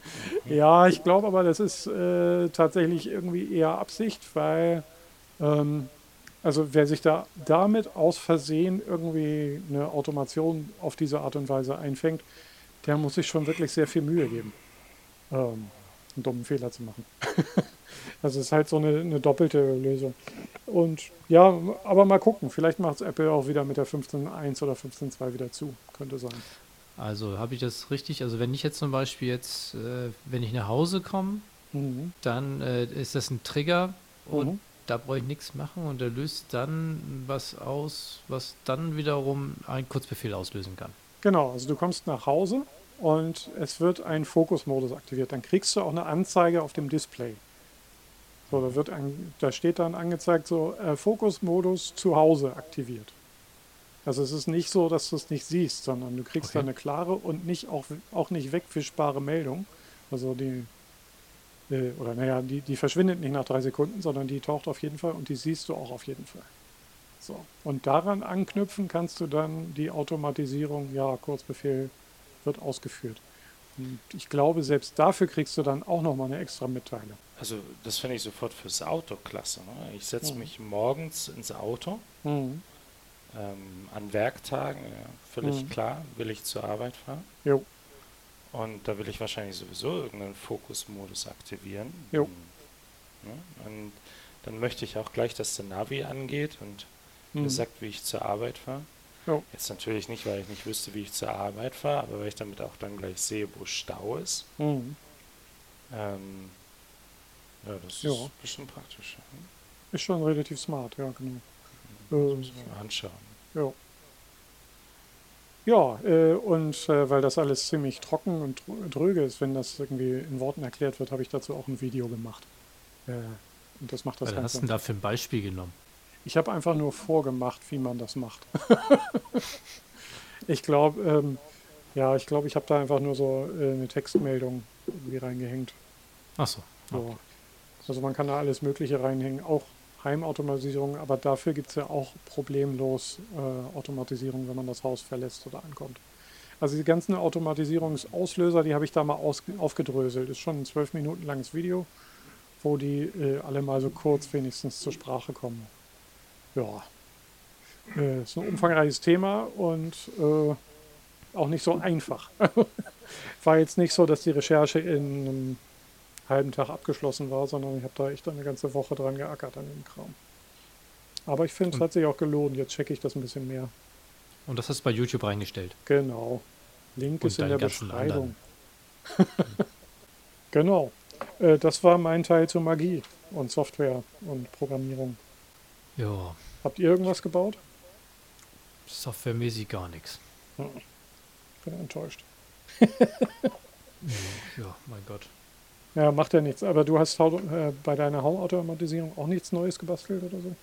Speaker 1: (laughs)
Speaker 2: ja, ich glaube aber, das ist äh, tatsächlich irgendwie eher Absicht, weil ähm, also wer sich da damit aus Versehen irgendwie eine Automation auf diese Art und Weise einfängt, der muss sich schon wirklich sehr viel Mühe geben, ähm, einen dummen Fehler zu machen. (laughs) also es ist halt so eine, eine, doppelte Lösung. Und ja, aber mal gucken, vielleicht macht es Apple auch wieder mit der 15.1 oder 15.2 wieder zu, könnte sein.
Speaker 1: Also habe ich das richtig? Also wenn ich jetzt zum Beispiel jetzt, äh, wenn ich nach Hause komme, mhm. dann äh, ist das ein Trigger und mhm da brauche ich nichts machen und er löst dann was aus, was dann wiederum einen Kurzbefehl auslösen kann.
Speaker 2: Genau, also du kommst nach Hause und es wird ein Fokusmodus aktiviert. Dann kriegst du auch eine Anzeige auf dem Display. So, da, wird ein, da steht dann angezeigt, so äh, Fokusmodus zu Hause aktiviert. Also es ist nicht so, dass du es nicht siehst, sondern du kriegst okay. da eine klare und nicht auch, auch nicht wegfischbare Meldung. Also die äh, oder naja, die, die verschwindet nicht nach drei Sekunden, sondern die taucht auf jeden Fall und die siehst du auch auf jeden Fall. So. Und daran anknüpfen kannst du dann die Automatisierung, ja, Kurzbefehl wird ausgeführt. Und ich glaube, selbst dafür kriegst du dann auch nochmal eine extra Mitteilung.
Speaker 3: Also das finde ich sofort fürs Auto klasse. Ne? Ich setze mhm. mich morgens ins Auto, mhm. ähm, an Werktagen, ja, völlig mhm. klar, will ich zur Arbeit fahren. Jo. Und da will ich wahrscheinlich sowieso irgendeinen Fokusmodus aktivieren. Jo. Ja, und dann möchte ich auch gleich, dass der Navi angeht und mhm. mir sagt, wie ich zur Arbeit fahre. Jo. Jetzt natürlich nicht, weil ich nicht wüsste, wie ich zur Arbeit fahre, aber weil ich damit auch dann gleich sehe, wo Stau ist. Mhm. Ähm, ja, das jo. ist ein bisschen praktisch. Ja.
Speaker 2: Ist schon relativ smart, ja, genau.
Speaker 3: Mhm, das ähm, mal anschauen. Ja.
Speaker 2: Ja, äh, und äh, weil das alles ziemlich trocken und dröge ist, wenn das irgendwie in Worten erklärt wird, habe ich dazu auch ein Video gemacht. Äh, und das macht das
Speaker 1: Was hast du denn da für ein Beispiel genommen?
Speaker 2: Ich habe einfach nur vorgemacht, wie man das macht. (laughs) ich glaube, ähm, ja, ich glaube, ich habe da einfach nur so äh, eine Textmeldung irgendwie reingehängt.
Speaker 1: Ach so. Okay.
Speaker 2: so. Also man kann da alles Mögliche reinhängen, auch Heimautomatisierung, aber dafür gibt es ja auch problemlos äh, Automatisierung, wenn man das Haus verlässt oder ankommt. Also die ganzen Automatisierungsauslöser, die habe ich da mal aufgedröselt. Ist schon ein zwölf Minuten langes Video, wo die äh, alle mal so kurz wenigstens zur Sprache kommen. Ja. Äh, ist ein umfangreiches Thema und äh, auch nicht so einfach. (laughs) war jetzt nicht so, dass die Recherche in einem halben Tag abgeschlossen war, sondern ich habe da echt eine ganze Woche dran geackert an dem Kram. Aber ich finde, es hat sich auch gelohnt. Jetzt checke ich das ein bisschen mehr.
Speaker 1: Und das hast du bei YouTube reingestellt.
Speaker 2: Genau. Link
Speaker 1: Und
Speaker 2: ist in der Beschreibung. (laughs) genau. Äh, das war mein Teil zur Magie und Software und Programmierung.
Speaker 1: Ja,
Speaker 2: Habt ihr irgendwas gebaut?
Speaker 1: softwaremäßig gar nichts.
Speaker 2: Bin enttäuscht. (laughs)
Speaker 1: Ja, mein Gott.
Speaker 2: Ja, macht ja nichts. Aber du hast äh, bei deiner Haumautomatisierung auch nichts Neues gebastelt oder so?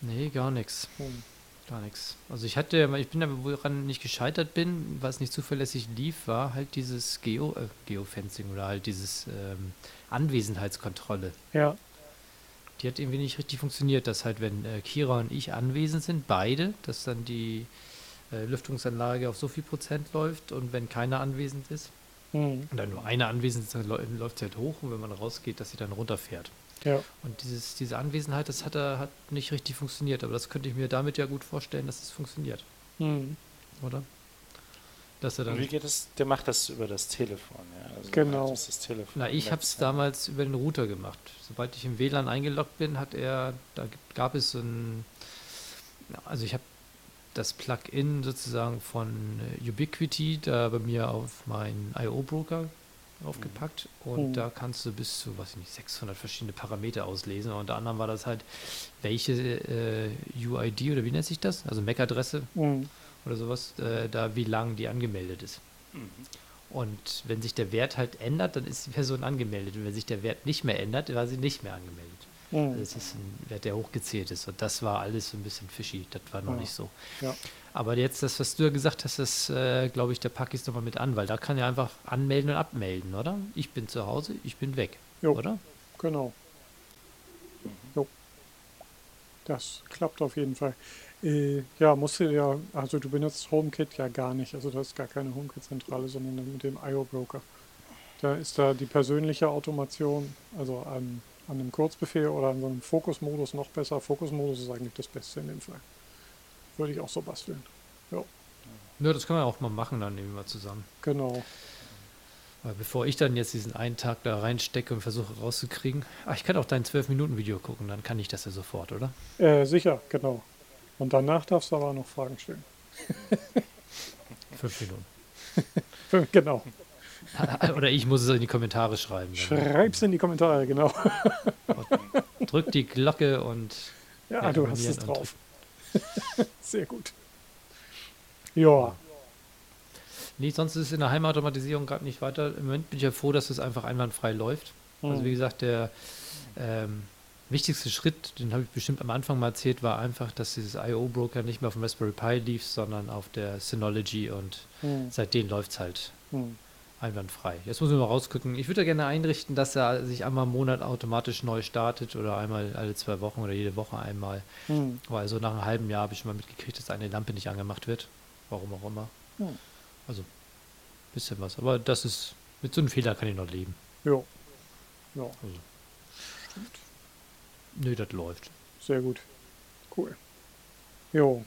Speaker 1: Nee, gar nichts.
Speaker 2: Hm.
Speaker 1: Gar nichts. Also ich hatte, ich bin aber, woran ich gescheitert bin, was nicht zuverlässig lief, war halt dieses Geo, äh, Geofencing oder halt dieses ähm, Anwesenheitskontrolle.
Speaker 2: Ja.
Speaker 1: Die hat irgendwie nicht richtig funktioniert, dass halt, wenn äh, Kira und ich anwesend sind, beide, dass dann die äh, Lüftungsanlage auf so viel Prozent läuft und wenn keiner anwesend ist,
Speaker 2: Hm.
Speaker 1: und dann nur einer anwesend ist, dann läu- läuft sie halt hoch und wenn man rausgeht, dass sie dann runterfährt.
Speaker 2: Ja.
Speaker 1: Und dieses, diese Anwesenheit, das hat, er- hat nicht richtig funktioniert, aber das könnte ich mir damit ja gut vorstellen, dass es funktioniert,
Speaker 2: Hm.
Speaker 1: oder? Dass er
Speaker 3: Und wie
Speaker 1: dann.
Speaker 3: geht es? Der macht das über das Telefon, ja. Also
Speaker 2: Genau.
Speaker 3: Das das Telefon.
Speaker 1: Na, ich habe es damals über den Router gemacht. Sobald ich im WLAN eingeloggt bin, hat er, da gab es so ein, also ich habe das Plugin sozusagen von äh, Ubiquiti da bei mir auf meinen IO-Broker aufgepackt und
Speaker 2: Mhm.
Speaker 1: da kannst du bis zu, weiß ich nicht, 600 verschiedene Parameter auslesen. Und unter anderem war das halt, welche äh, UID oder wie nennt sich das? Also MAC-Adresse
Speaker 2: Hm.
Speaker 1: Oder sowas, äh, da wie lang die angemeldet ist.
Speaker 3: Mhm.
Speaker 1: Und wenn sich der Wert halt ändert, dann ist die Person angemeldet. Und wenn sich der Wert nicht mehr ändert, war sie nicht mehr angemeldet. Also
Speaker 2: Hm.
Speaker 1: es ist ein Wert, der hochgezählt ist. Und das war alles so ein bisschen fishy. Das war noch
Speaker 2: Ja.
Speaker 1: nicht so.
Speaker 2: Ja.
Speaker 1: Aber jetzt, das, was du ja gesagt hast, das äh, glaube ich, da packe ich es nochmal mit an, weil da kann ja einfach anmelden und abmelden, oder? Ich bin zu Hause, ich bin weg,
Speaker 2: Jo.
Speaker 1: oder?
Speaker 2: Genau. Jo. Das klappt auf jeden Fall. Äh, ja, musst du ja, also du benutzt HomeKit ja gar nicht. Also das ist gar keine HomeKit-Zentrale, sondern mit dem IO-Broker. Da ist da die persönliche Automation, also an, an einem Kurzbefehl oder an so einem Fokusmodus noch besser. Fokusmodus ist eigentlich das Beste in dem Fall. Würde ich auch so basteln.
Speaker 1: Ja, das können wir auch mal machen, dann nehmen wir zusammen.
Speaker 2: Genau.
Speaker 1: Weil bevor ich dann jetzt diesen einen Tag da reinstecke und versuche rauszukriegen, ach, ich kann auch dein 12-Minuten-Video gucken, dann kann ich das ja sofort, oder?
Speaker 2: Äh, sicher, genau. Und danach darfst du aber noch Fragen stellen.
Speaker 1: Fünf Minuten. (laughs)
Speaker 2: genau. (laughs)
Speaker 1: Oder ich muss es in die Kommentare schreiben. dann.
Speaker 2: Schreib's in die Kommentare, genau. (laughs)
Speaker 1: Drück die Glocke und
Speaker 2: Ja,
Speaker 1: Ja,
Speaker 2: du hast es drauf. Sehr gut. Ja,
Speaker 1: nee, sonst ist es in der Heimautomatisierung gerade nicht weiter. Im Moment bin ich ja froh, dass es einfach einwandfrei läuft. Also wie
Speaker 2: hm,
Speaker 1: gesagt, der ähm, wichtigste Schritt, den habe ich bestimmt am Anfang mal erzählt, war einfach, dass dieses IO-Broker nicht mehr auf dem Raspberry Pi lief, sondern auf der Synology und
Speaker 2: hm,
Speaker 1: seitdem läuft es halt
Speaker 2: hm.
Speaker 1: einwandfrei. Jetzt muss ich mal rausgucken. Ich würde ja gerne einrichten, dass er sich einmal im Monat automatisch neu startet oder einmal alle zwei Wochen oder jede Woche einmal.
Speaker 2: hm.
Speaker 1: Weil so nach einem halben Jahr habe ich schon mal mitgekriegt, dass eine Lampe nicht angemacht wird. Warum auch immer.
Speaker 2: Hm.
Speaker 1: Also, bisschen was. Aber das ist, mit so einem Fehler kann ich noch leben.
Speaker 2: Jo. Ja,
Speaker 1: Also. Nö, das läuft.
Speaker 2: sehr gut. Cool. Jo.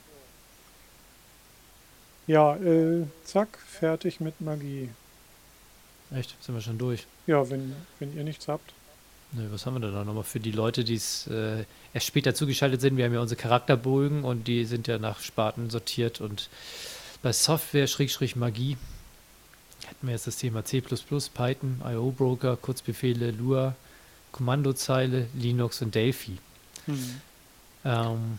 Speaker 2: Ja, äh, zack, fertig mit Magie.
Speaker 1: Echt? Sind wir schon durch?
Speaker 2: Ja, wenn, wenn ihr nichts habt.
Speaker 1: Nö, was haben wir denn da nochmal für die Leute, die es äh, erst später zugeschaltet sind? Wir haben ja unsere Charakterbögen und die sind ja nach Sparten sortiert und bei Software Schrägstrich Magie hätten wir jetzt das Thema C++, Python, IO-Broker, Kurzbefehle, Lua, Kommandozeile, Linux und Delphi.
Speaker 2: Hm.
Speaker 1: Ähm,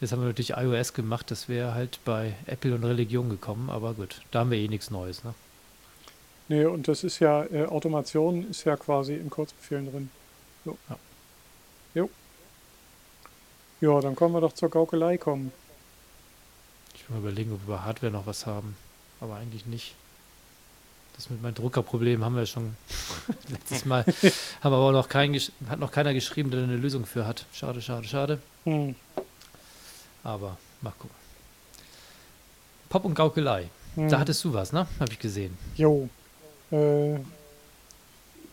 Speaker 1: jetzt haben wir natürlich iOS gemacht, das wäre halt bei Apple und Religion gekommen, aber gut, da haben wir eh nichts Neues, ne?
Speaker 2: Nee, und das ist ja, äh, Automation ist ja quasi in Kurzbefehlen drin. Jo.
Speaker 1: Ja.
Speaker 2: Jo. Ja, dann können wir doch zur Gaukelei kommen.
Speaker 1: Ich will mal überlegen, ob wir über Hardware noch was haben, aber eigentlich nicht. Das mit meinem Druckerproblem haben wir schon (laughs) letztes Mal, haben aber noch kein, hat noch keiner geschrieben, der eine Lösung für hat. Schade, schade, schade.
Speaker 2: Hm.
Speaker 1: Aber mal gucken. Pop und Gaukelei.
Speaker 2: Hm.
Speaker 1: Da hattest du was, ne? Habe ich gesehen.
Speaker 2: Jo. Äh,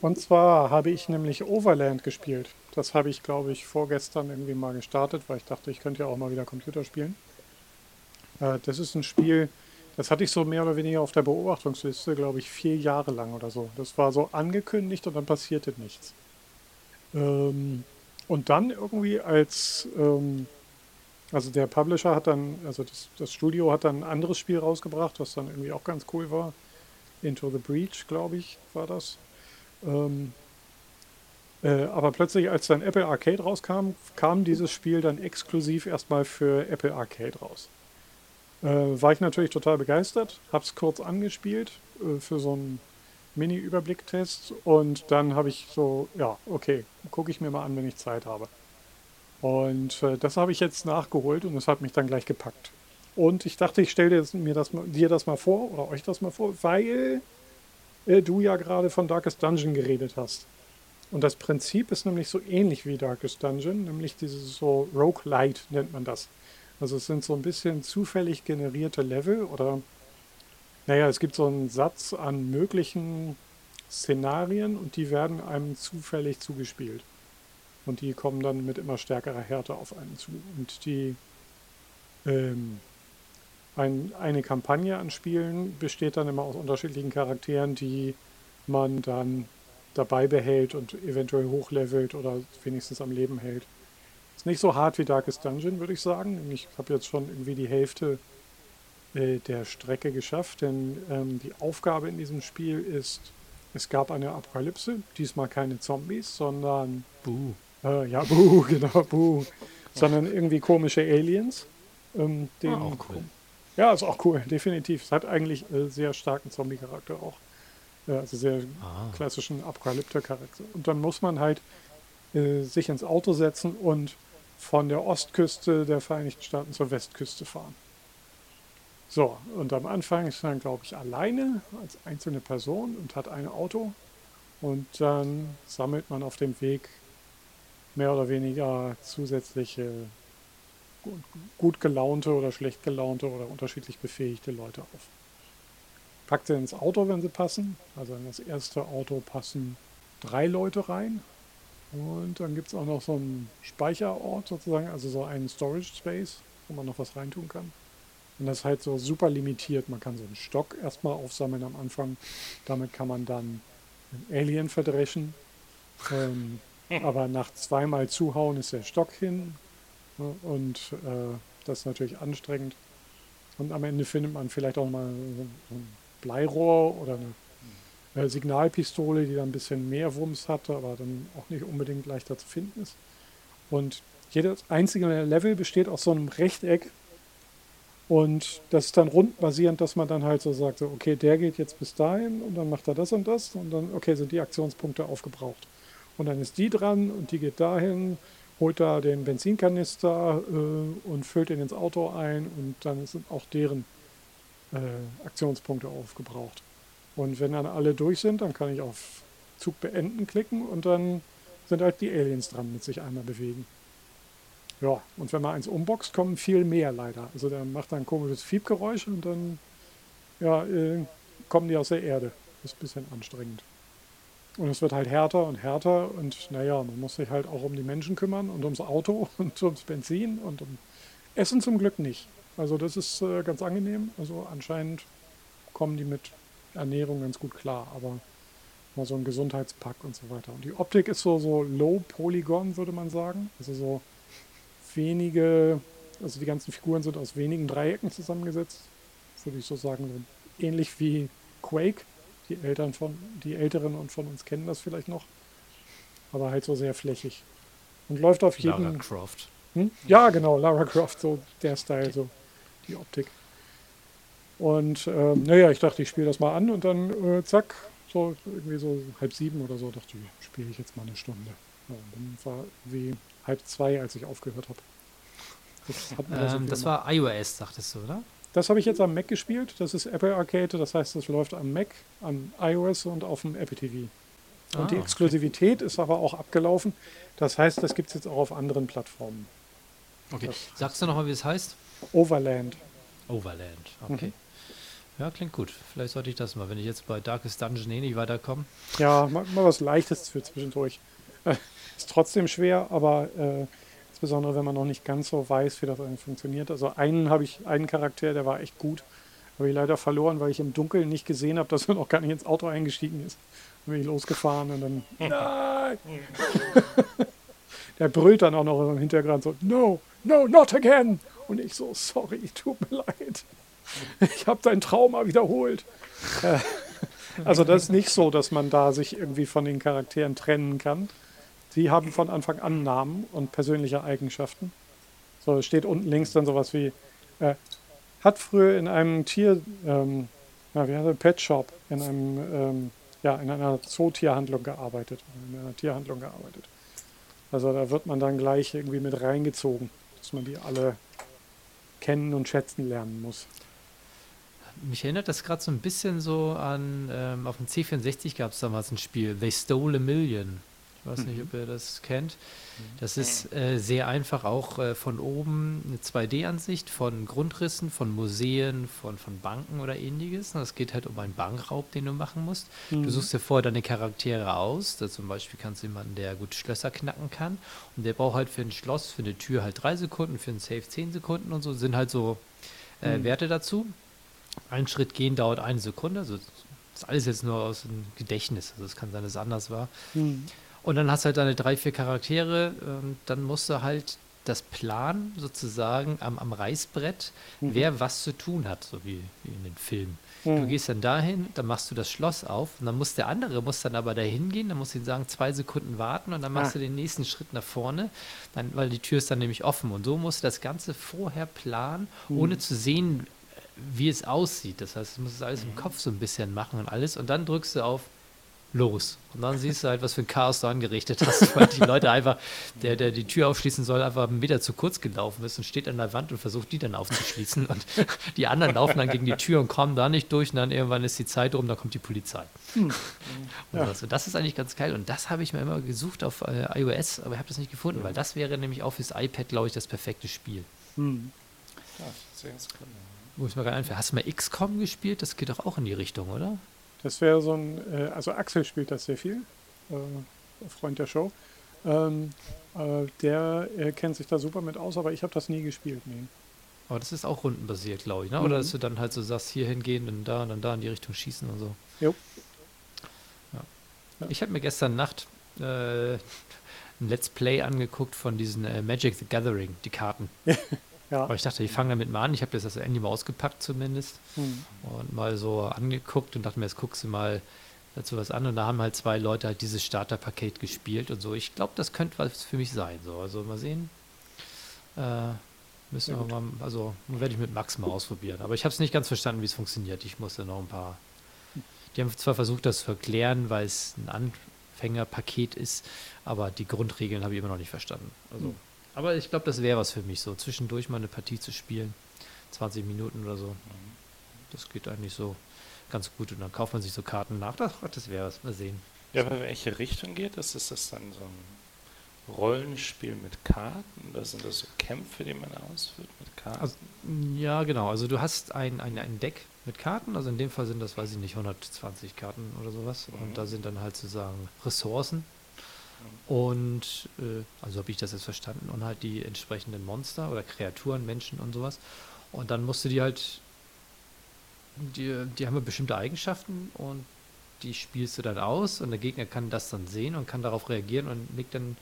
Speaker 2: Und zwar habe ich nämlich Overland gespielt. Das habe ich, glaube ich, vorgestern irgendwie mal gestartet, weil ich dachte, ich könnte ja auch mal wieder Computer spielen. Äh, das ist ein Spiel, das hatte ich so mehr oder weniger auf der Beobachtungsliste, glaube ich, vier Jahre lang oder so. Das war so angekündigt und dann passierte nichts. Ähm, und dann irgendwie als, ähm, also der Publisher hat dann, also das, das Studio hat dann ein anderes Spiel rausgebracht, was dann irgendwie auch ganz cool war. Into the Breach, glaube ich, war das. Ähm, äh, aber plötzlich, als dann Apple Arcade rauskam, kam dieses Spiel dann exklusiv erstmal für Apple Arcade raus. Äh, war ich natürlich total begeistert, habe es kurz angespielt äh, für so einen Mini-Überblicktest und dann habe ich so, ja, okay, gucke ich mir mal an, wenn ich Zeit habe. Und äh, das habe ich jetzt nachgeholt und es hat mich dann gleich gepackt. Und ich dachte, ich stelle mir das, dir das mal vor oder euch das mal vor, weil äh, du ja gerade von Darkest Dungeon geredet hast. Und das Prinzip ist nämlich so ähnlich wie Darkest Dungeon, nämlich dieses so Roguelite nennt man das. Also es sind so ein bisschen zufällig generierte Level oder naja, es gibt so einen Satz an möglichen Szenarien und die werden einem zufällig zugespielt. Und die kommen dann mit immer stärkerer Härte auf einen zu. Und die ähm, ein, eine Kampagne an Spielen besteht dann immer aus unterschiedlichen Charakteren, die man dann dabei behält und eventuell hochlevelt oder wenigstens am Leben hält. Ist nicht so hart wie Darkest Dungeon, würde ich sagen. Ich habe jetzt schon irgendwie die Hälfte äh, der Strecke geschafft, denn ähm, die Aufgabe in diesem Spiel ist, es gab eine Apokalypse, diesmal keine Zombies, sondern
Speaker 1: Buh.
Speaker 2: Äh, ja, Buh, (laughs) genau, Buh. sondern irgendwie komische Aliens. Ähm, den,
Speaker 1: Ah, auch cool.
Speaker 2: Ja, ist auch cool, (laughs) definitiv. Es hat eigentlich äh, sehr starken Zombie-Charakter auch. Äh, also sehr
Speaker 1: Ah.
Speaker 2: klassischen Apokalypter-Charakter. Und dann muss man halt äh, sich ins Auto setzen und von der Ostküste der Vereinigten Staaten zur Westküste fahren. So, und am Anfang ist man, glaube ich, alleine als einzelne Person und hat ein Auto. Und dann sammelt man auf dem Weg mehr oder weniger zusätzliche gut, gut gelaunte oder schlecht gelaunte oder unterschiedlich befähigte Leute auf. Packt sie ins Auto, wenn sie passen. Also in das erste Auto passen drei Leute rein. Und dann gibt es auch noch so einen Speicherort sozusagen, also so einen Storage Space, wo man noch was reintun kann. Und das ist halt so super limitiert. Man kann so einen Stock erstmal aufsammeln am Anfang. Damit kann man dann einen Alien verdreschen. Ähm, (laughs) aber nach zweimal Zuhauen ist der Stock hin. Ne? Und äh, das ist natürlich anstrengend. Und am Ende findet man vielleicht auch mal so ein Bleirohr oder eine Signalpistole, die dann ein bisschen mehr Wumms hatte, aber dann auch nicht unbedingt leichter zu finden ist. Und jedes einzelne Level besteht aus so einem Rechteck. Und das ist dann rundbasierend, dass man dann halt so sagt, so, okay, der geht jetzt bis dahin und dann macht er das und das und dann, okay, sind die Aktionspunkte aufgebraucht. Und dann ist die dran und die geht dahin, holt da den Benzinkanister äh, und füllt ihn ins Auto ein und dann sind auch deren äh, Aktionspunkte aufgebraucht. Und wenn dann alle durch sind, dann kann ich auf Zug beenden klicken und dann sind halt die Aliens dran mit sich einmal bewegen. Ja, und wenn man eins unboxt, kommen viel mehr leider. Also der macht dann ein komisches Fiebgeräusch und dann ja, äh, kommen die aus der Erde. Das ist ein bisschen anstrengend. Und es wird halt härter und härter und naja, man muss sich halt auch um die Menschen kümmern und ums Auto (laughs) und ums Benzin und um Essen zum Glück nicht. Also das ist äh, ganz angenehm. Also anscheinend kommen die mit Ernährung ganz gut klar, aber mal so ein Gesundheitspack und so weiter. Und die Optik ist so, so low Polygon, würde man sagen. Also so wenige, also die ganzen Figuren sind aus wenigen Dreiecken zusammengesetzt. Würde ich so sagen, ähnlich wie Quake. Die Eltern von, die Älteren und von uns kennen das vielleicht noch. Aber halt so sehr flächig. Und läuft auf jeden.
Speaker 1: Lara Croft.
Speaker 2: Hm? Ja, genau, Lara Croft, so der Style, so die Optik. Und ähm, naja, ich dachte, ich spiele das mal an und dann äh, zack, so irgendwie so halb sieben oder so, dachte ich, spiele ich jetzt mal eine Stunde. Ja, und dann war wie halb zwei, als ich aufgehört habe. Das,
Speaker 1: Ähm,
Speaker 2: irgendwie
Speaker 1: das war iOS, sagtest du, oder?
Speaker 2: das habe ich jetzt am Mac gespielt. Das ist Apple Arcade, das heißt, das läuft am Mac, am iOS und auf dem Apple TV. Und
Speaker 1: Ah,
Speaker 2: die
Speaker 1: okay.
Speaker 2: Exklusivität ist aber auch abgelaufen. Das heißt, das gibt es jetzt auch auf anderen Plattformen.
Speaker 1: Okay.
Speaker 2: Das-
Speaker 1: Sagst du nochmal, wie es heißt?
Speaker 2: Overland.
Speaker 1: Overland. Okay. Ja, klingt gut. Vielleicht sollte ich das mal, wenn ich jetzt bei Darkest Dungeon eh nicht weiterkomme.
Speaker 2: Ja, mal, mal was Leichtes für zwischendurch. Äh, (laughs) ist trotzdem schwer, aber äh, insbesondere wenn man noch nicht ganz so weiß, wie das eigentlich funktioniert. Also einen habe ich, einen Charakter, der war echt gut. Habe ich leider verloren, weil ich im Dunkeln nicht gesehen habe, dass er noch gar nicht ins Auto eingestiegen ist. Dann bin ich losgefahren und dann. (laughs) Nein! (laughs) der brüllt dann auch noch im Hintergrund so: No, no, not again! Und ich so: Sorry, tut mir leid. (laughs) Ich habe dein Trauma wiederholt. Äh, also, das ist nicht so, dass man da sich irgendwie von den Charakteren trennen kann. Die haben von Anfang an Namen und persönliche Eigenschaften. So, steht unten links dann sowas wie: äh, Hat früher in einem Tier, ähm, ja, wie heißt das, Pet Shop, in einem, ähm, ja, in einer Zootierhandlung gearbeitet, in einer Tierhandlung gearbeitet. Also da wird man dann gleich irgendwie mit reingezogen, dass man die alle kennen und schätzen lernen muss.
Speaker 1: Mich erinnert das gerade so ein bisschen so an, ähm, auf dem C64 gab es damals ein Spiel, They Stole a Million. Ich weiß nicht, ob ihr das kennt. Das ist äh, sehr einfach auch äh, von oben eine 2D-Ansicht von Grundrissen, von Museen, von, von Banken oder ähnliches. Und es geht halt um einen Bankraub, den du machen musst. Du suchst dir vorher deine Charaktere aus. Da zum Beispiel kannst du jemanden, der gut Schlösser knacken kann. Und der braucht halt für ein Schloss, für eine Tür halt drei Sekunden, für ein Safe zehn Sekunden und so. Sind halt so äh, Werte dazu. Ein Schritt gehen dauert eine Sekunde. Also das ist alles jetzt nur aus dem Gedächtnis. Also es kann sein, dass es anders war.
Speaker 2: Hm.
Speaker 1: Und dann hast du halt deine drei, vier Charaktere. Ähm, dann musst du halt das Plan sozusagen am, am Reißbrett, wer was zu tun hat, so wie, wie in den Filmen. Du
Speaker 2: Mhm.
Speaker 1: gehst dann dahin, dann machst du das Schloss auf und dann muss der andere muss dann aber dahin gehen, dann musst du ihm sagen, zwei Sekunden warten und dann machst
Speaker 2: Ah.
Speaker 1: du den nächsten Schritt nach vorne, dann, weil die Tür ist dann nämlich offen. Und so musst du das Ganze vorher planen, ohne zu sehen, wie es aussieht. Das heißt, du musst es alles im Kopf so ein bisschen machen und alles. Und dann drückst du auf los. Und dann siehst du halt, was für ein Chaos du angerichtet hast, weil die Leute einfach, der, der die Tür aufschließen soll, einfach einen Meter zu kurz gelaufen ist und steht an der Wand und versucht, die dann aufzuschließen. Und (laughs) die anderen laufen dann gegen die Tür und kommen da nicht durch. Und dann irgendwann ist die Zeit rum, dann kommt die Polizei. Und
Speaker 2: Ja.
Speaker 1: das, und das ist eigentlich ganz geil. Und das habe ich mir immer gesucht auf äh, iOS, aber ich habe das nicht gefunden, weil das wäre nämlich auch fürs iPad, glaube ich, das perfekte Spiel.
Speaker 2: Hm.
Speaker 3: Ja, sehr Sekunden.
Speaker 1: Wo ich mir gerade einfällt. Hast du mal XCOM gespielt? Das geht doch auch in die Richtung, oder?
Speaker 2: Das wäre so ein, äh, also Axel spielt das sehr viel, äh, Freund der Show. Ähm, äh, der äh, kennt sich da super mit aus, aber ich habe das nie gespielt. Nee.
Speaker 1: Aber das ist auch rundenbasiert, glaube ich, ne? Oder
Speaker 2: Mhm.
Speaker 1: dass du dann halt so sagst, hier hingehen, dann da und dann da in die Richtung schießen und so.
Speaker 2: Jo.
Speaker 1: Ja.
Speaker 2: Ja.
Speaker 1: Ich habe mir gestern Nacht äh, (laughs) ein Let's Play angeguckt von diesen äh, Magic the Gathering, die Karten. (laughs)
Speaker 2: Ja.
Speaker 1: Aber ich dachte, ich fange damit mal an. Ich habe das das Handy mal ausgepackt zumindest
Speaker 2: Hm.
Speaker 1: und mal so angeguckt und dachte mir, jetzt guckst du mal dazu was an. Und da haben halt zwei Leute halt dieses Starterpaket gespielt und so. Ich glaube, das könnte was für mich sein. So. Also mal sehen. Äh, müssen
Speaker 2: Sehr
Speaker 1: wir mal, also werde ich mit Max mal ausprobieren. Aber ich habe es nicht ganz verstanden, wie es funktioniert. Ich musste noch ein paar. Die haben zwar versucht, das zu erklären, weil es ein Anfängerpaket ist, aber die Grundregeln habe ich immer noch nicht verstanden. Also,
Speaker 2: Hm.
Speaker 1: Aber ich glaube, das wäre was für mich, so zwischendurch mal eine Partie zu spielen. 20 Minuten oder so. Das geht eigentlich so ganz gut. Und dann kauft man sich so Karten nach. Ach, das wäre was. Mal sehen.
Speaker 3: Ja, aber in welche Richtung geht das? Ist das dann so ein Rollenspiel mit Karten oder sind das so Kämpfe, die man ausführt mit Karten?
Speaker 1: Also, Ja, genau. Also du hast ein, ein, ein Deck mit Karten. Also in dem Fall sind das, weiß ich nicht, 120 Karten oder sowas.
Speaker 3: Mhm.
Speaker 1: Und da sind dann halt sozusagen Ressourcen. Und, äh, also habe ich das jetzt verstanden, und halt die entsprechenden Monster oder Kreaturen, Menschen und sowas. Und dann musst du die halt, die, die haben ja bestimmte Eigenschaften und die spielst du dann aus und der Gegner kann das dann sehen und kann darauf reagieren und legt dann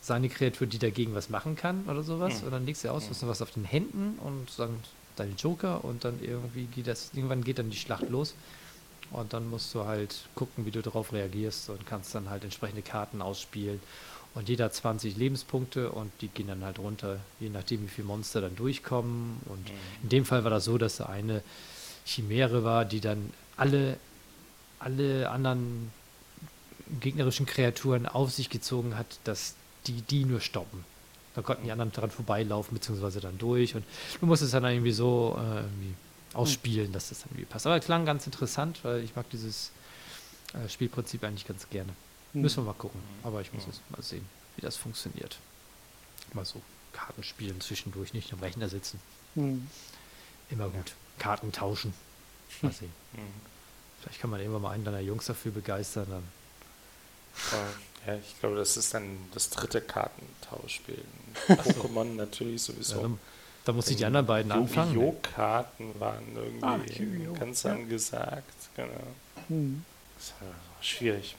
Speaker 1: seine Kreatur, die dagegen was machen kann oder sowas.
Speaker 3: Mhm.
Speaker 1: Und dann legst du aus, hast du was auf den Händen und dann deine Joker und dann irgendwie geht das, irgendwann geht dann die Schlacht los. Und dann musst du halt gucken, wie du darauf reagierst und kannst dann halt entsprechende Karten ausspielen. Und jeder hat 20 Lebenspunkte und die gehen dann halt runter, je nachdem, wie viele Monster dann durchkommen. Und in dem Fall war das so, dass da eine Chimäre war, die dann alle, alle anderen gegnerischen Kreaturen auf sich gezogen hat, dass die die nur stoppen. Da konnten die anderen dran vorbeilaufen, beziehungsweise dann durch. Und du musst es dann irgendwie so äh, irgendwie ausspielen, dass das dann irgendwie passt. Aber klang ganz interessant, weil ich mag dieses äh, Spielprinzip eigentlich ganz gerne.
Speaker 2: Hm.
Speaker 1: Müssen wir mal gucken. Aber ich muss
Speaker 3: Ja.
Speaker 1: jetzt mal sehen, wie das funktioniert. Mal so Karten spielen zwischendurch, nicht am Rechner sitzen.
Speaker 2: Hm.
Speaker 1: Immer gut. Karten tauschen. Mal sehen. (laughs) Vielleicht kann man irgendwann mal einen deiner Jungs dafür begeistern. Dann.
Speaker 3: Ja, ich glaube, das ist dann das dritte Kartentauschspiel. Pokémon natürlich sowieso.
Speaker 1: Ja, dann, da muss ich die anderen beiden anfangen.
Speaker 3: Yu-Gi-Oh!-Karten waren irgendwie
Speaker 2: Ah,
Speaker 3: ganz
Speaker 2: Ja.
Speaker 3: angesagt. Genau.
Speaker 2: Hm.
Speaker 3: Das war schwierig.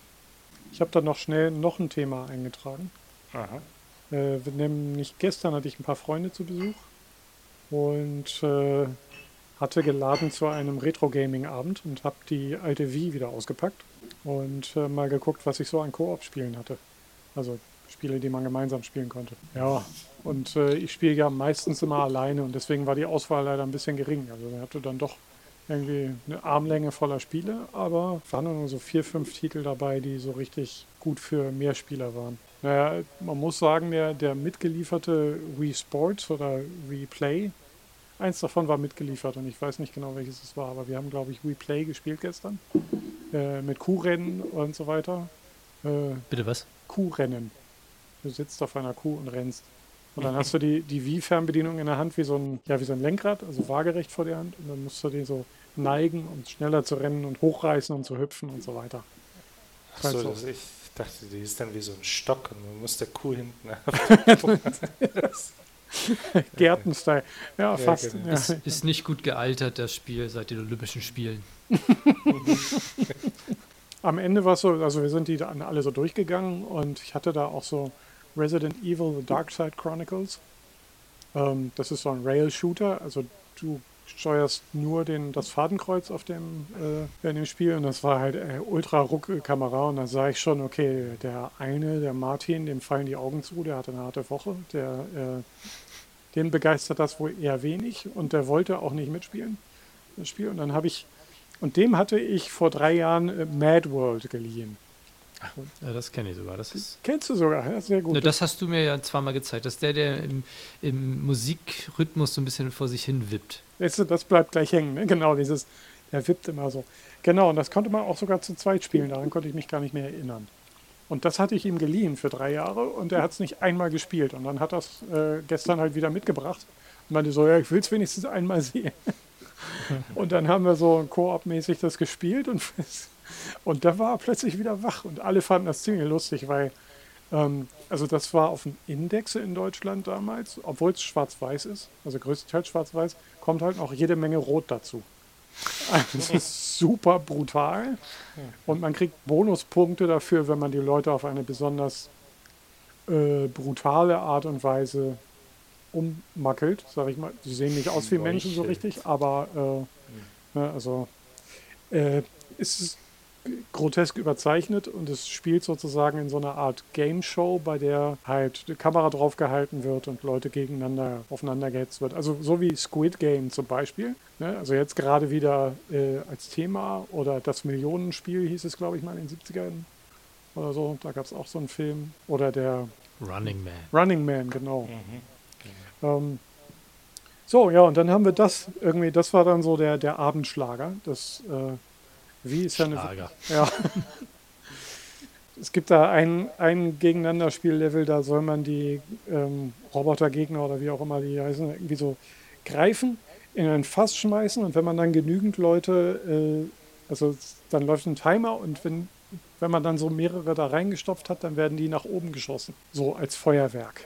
Speaker 2: Ich habe da noch schnell noch ein Thema eingetragen.
Speaker 3: Aha.
Speaker 2: Äh, nämlich gestern hatte ich ein paar Freunde zu Besuch und äh, hatte geladen zu einem Retro-Gaming-Abend und habe die alte Wii wieder ausgepackt und äh, mal geguckt, was ich so an Koop-Spielen hatte. Also Spiele, die man gemeinsam spielen konnte. Ja, und äh, ich spiele ja meistens immer alleine und deswegen war die Auswahl leider ein bisschen gering. Also ich hatte dann doch irgendwie eine Armlänge voller Spiele, aber es waren nur so vier, fünf Titel dabei, die so richtig gut für Mehrspieler waren. Naja, man muss sagen, der, der mitgelieferte Wii Sports oder Wii Play, eins davon war mitgeliefert und ich weiß nicht genau, welches es war, aber wir haben, glaube ich, Wii Play gespielt gestern. Äh, mit Kuhrennen und so weiter. Äh,
Speaker 1: Bitte was?
Speaker 2: Kuhrennen. Du sitzt auf einer Kuh und rennst. Und dann hast du die, die Wii-Fernbedienung in der Hand wie so, ein, ja, wie so ein Lenkrad, also waagerecht vor der Hand. Und dann musst du die so neigen, um schneller zu rennen und hochreißen und zu hüpfen und so weiter.
Speaker 3: Achso,
Speaker 2: so.
Speaker 3: das, ich dachte, die ist dann wie so ein Stock und man muss der Kuh hinten (laughs) (laughs)
Speaker 2: Gärtenstyle. Ja,
Speaker 3: Ja,
Speaker 2: fast.
Speaker 3: genau.
Speaker 2: Ja.
Speaker 1: Ist, ist nicht gut gealtert, das Spiel, seit den Olympischen Spielen. (laughs)
Speaker 2: Am Ende war es so, also wir sind die dann alle so durchgegangen und ich hatte da auch so Resident Evil The Dark Side Chronicles. Ähm, das ist so ein Rail-Shooter, also du steuerst nur den, das Fadenkreuz auf dem, äh, in dem Spiel. Und das war halt äh, ultra Ruck-Kamera und da sah ich schon, okay, der eine, der Martin, dem fallen die Augen zu, der hatte eine harte Woche, der, äh, den begeistert das wohl eher wenig. Und der wollte auch nicht mitspielen, das Spiel. Und dann habe ich und dem hatte ich vor drei Jahren äh, Mad World geliehen.
Speaker 1: Ja, das kenne ich sogar. Das ist.
Speaker 2: Kennst du sogar, ja, sehr gut.
Speaker 1: Ne, das hast du mir ja zweimal gezeigt. Das ist der, der im, im Musikrhythmus so ein bisschen vor sich hin wippt.
Speaker 2: Weißt du, das bleibt gleich hängen, ne? Genau, dieses, der wippt immer so. Genau, und das konnte man auch sogar zu zweit spielen, daran konnte ich mich gar nicht mehr erinnern. Und das hatte ich ihm geliehen für drei Jahre und er hat es nicht einmal gespielt. Und dann hat er es äh, gestern halt wieder mitgebracht und meinte so, ja, ich will es wenigstens einmal sehen. (laughs) und dann haben wir so koop-mäßig das gespielt und, (laughs) und da war er plötzlich wieder wach und alle fanden das ziemlich lustig, weil ähm, also das war auf dem Index in Deutschland damals, obwohl es schwarz-weiß ist, also größtenteils schwarz-weiß, kommt halt noch jede Menge Rot dazu. Also es ist super brutal und man kriegt Bonuspunkte dafür, wenn man die Leute auf eine besonders äh, brutale Art und Weise ummackelt, sage ich mal. Sie sehen nicht aus wie Menschen so richtig, aber äh, ne, also äh, es ist grotesk überzeichnet und es spielt sozusagen in so einer Art Game Show, bei der halt die Kamera drauf gehalten wird und Leute gegeneinander aufeinander gehetzt wird. Also so wie Squid Game zum Beispiel. Ne? Also jetzt gerade wieder äh, als Thema oder das Millionenspiel hieß es, glaube ich, mal in den 70ern oder so. Da gab es auch so einen Film. Oder der
Speaker 1: Running Man.
Speaker 2: Running Man, genau.
Speaker 3: Mhm.
Speaker 2: Ähm, so, ja, und dann haben wir das irgendwie, das war dann so der, der Abendschlager. Das, äh, wie ist ja eine.
Speaker 1: Schlager.
Speaker 2: Ja. es gibt da ein, ein Gegeneinanderspiellevel, da soll man die ähm, Robotergegner oder wie auch immer die heißen, irgendwie so greifen, in ein Fass schmeißen und wenn man dann genügend Leute, äh, also dann läuft ein Timer und wenn, wenn man dann so mehrere da reingestopft hat, dann werden die nach oben geschossen. So als Feuerwerk.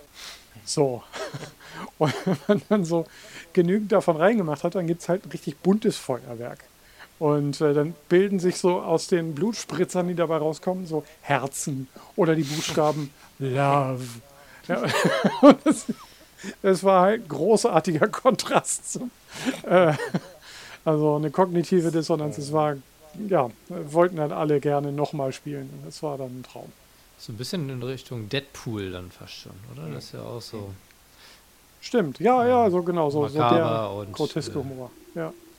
Speaker 2: So. (laughs) Und wenn man dann so genügend davon reingemacht hat, dann gibt es halt ein richtig buntes Feuerwerk. Und äh, dann bilden sich so aus den Blutspritzern, die dabei rauskommen, so Herzen oder die Buchstaben (laughs) Love. Ja, (laughs) das, das war halt großartiger Kontrast. Zum, äh, also eine kognitive Dissonanz. Es war, ja, wollten dann alle gerne nochmal spielen. Und das war dann ein Traum.
Speaker 1: So ein bisschen in Richtung Deadpool dann fast schon, oder? Das ist ja auch so
Speaker 2: Stimmt, ja, ja, so genau, so, so der groteske
Speaker 1: äh,
Speaker 2: Humor.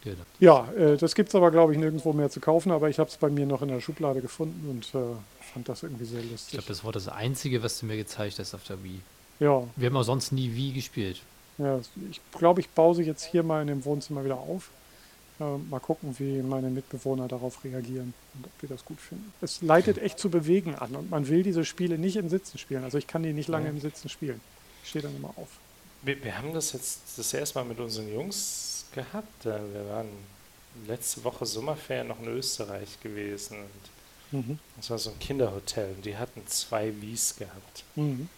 Speaker 2: Ja,
Speaker 1: genau.
Speaker 2: ja äh, das gibt es aber, glaube ich, nirgendwo mehr zu kaufen, aber ich habe es bei mir noch in der Schublade gefunden und äh, fand das irgendwie sehr
Speaker 1: Ich
Speaker 2: lustig.
Speaker 1: glaube, das war das Einzige, was du mir gezeigt hast auf der Wii.
Speaker 2: ja,
Speaker 1: Wir haben auch sonst nie Wii gespielt.
Speaker 2: ja, ich glaube, ich baue sie jetzt hier mal in dem Wohnzimmer wieder auf. Äh, mal gucken, wie meine Mitbewohner darauf reagieren und ob die das gut finden. Es leitet echt zu bewegen an und man will diese Spiele nicht im Sitzen spielen. Also ich kann die nicht lange
Speaker 3: Ja.
Speaker 2: im Sitzen spielen. Ich stehe dann immer auf.
Speaker 3: Wir, wir haben das jetzt das erste Mal mit unseren Jungs gehabt. Äh, Wir waren letzte Woche Sommerferien noch in Österreich gewesen und mhm. das war so ein Kinderhotel und die hatten zwei Wies gehabt. Mhm.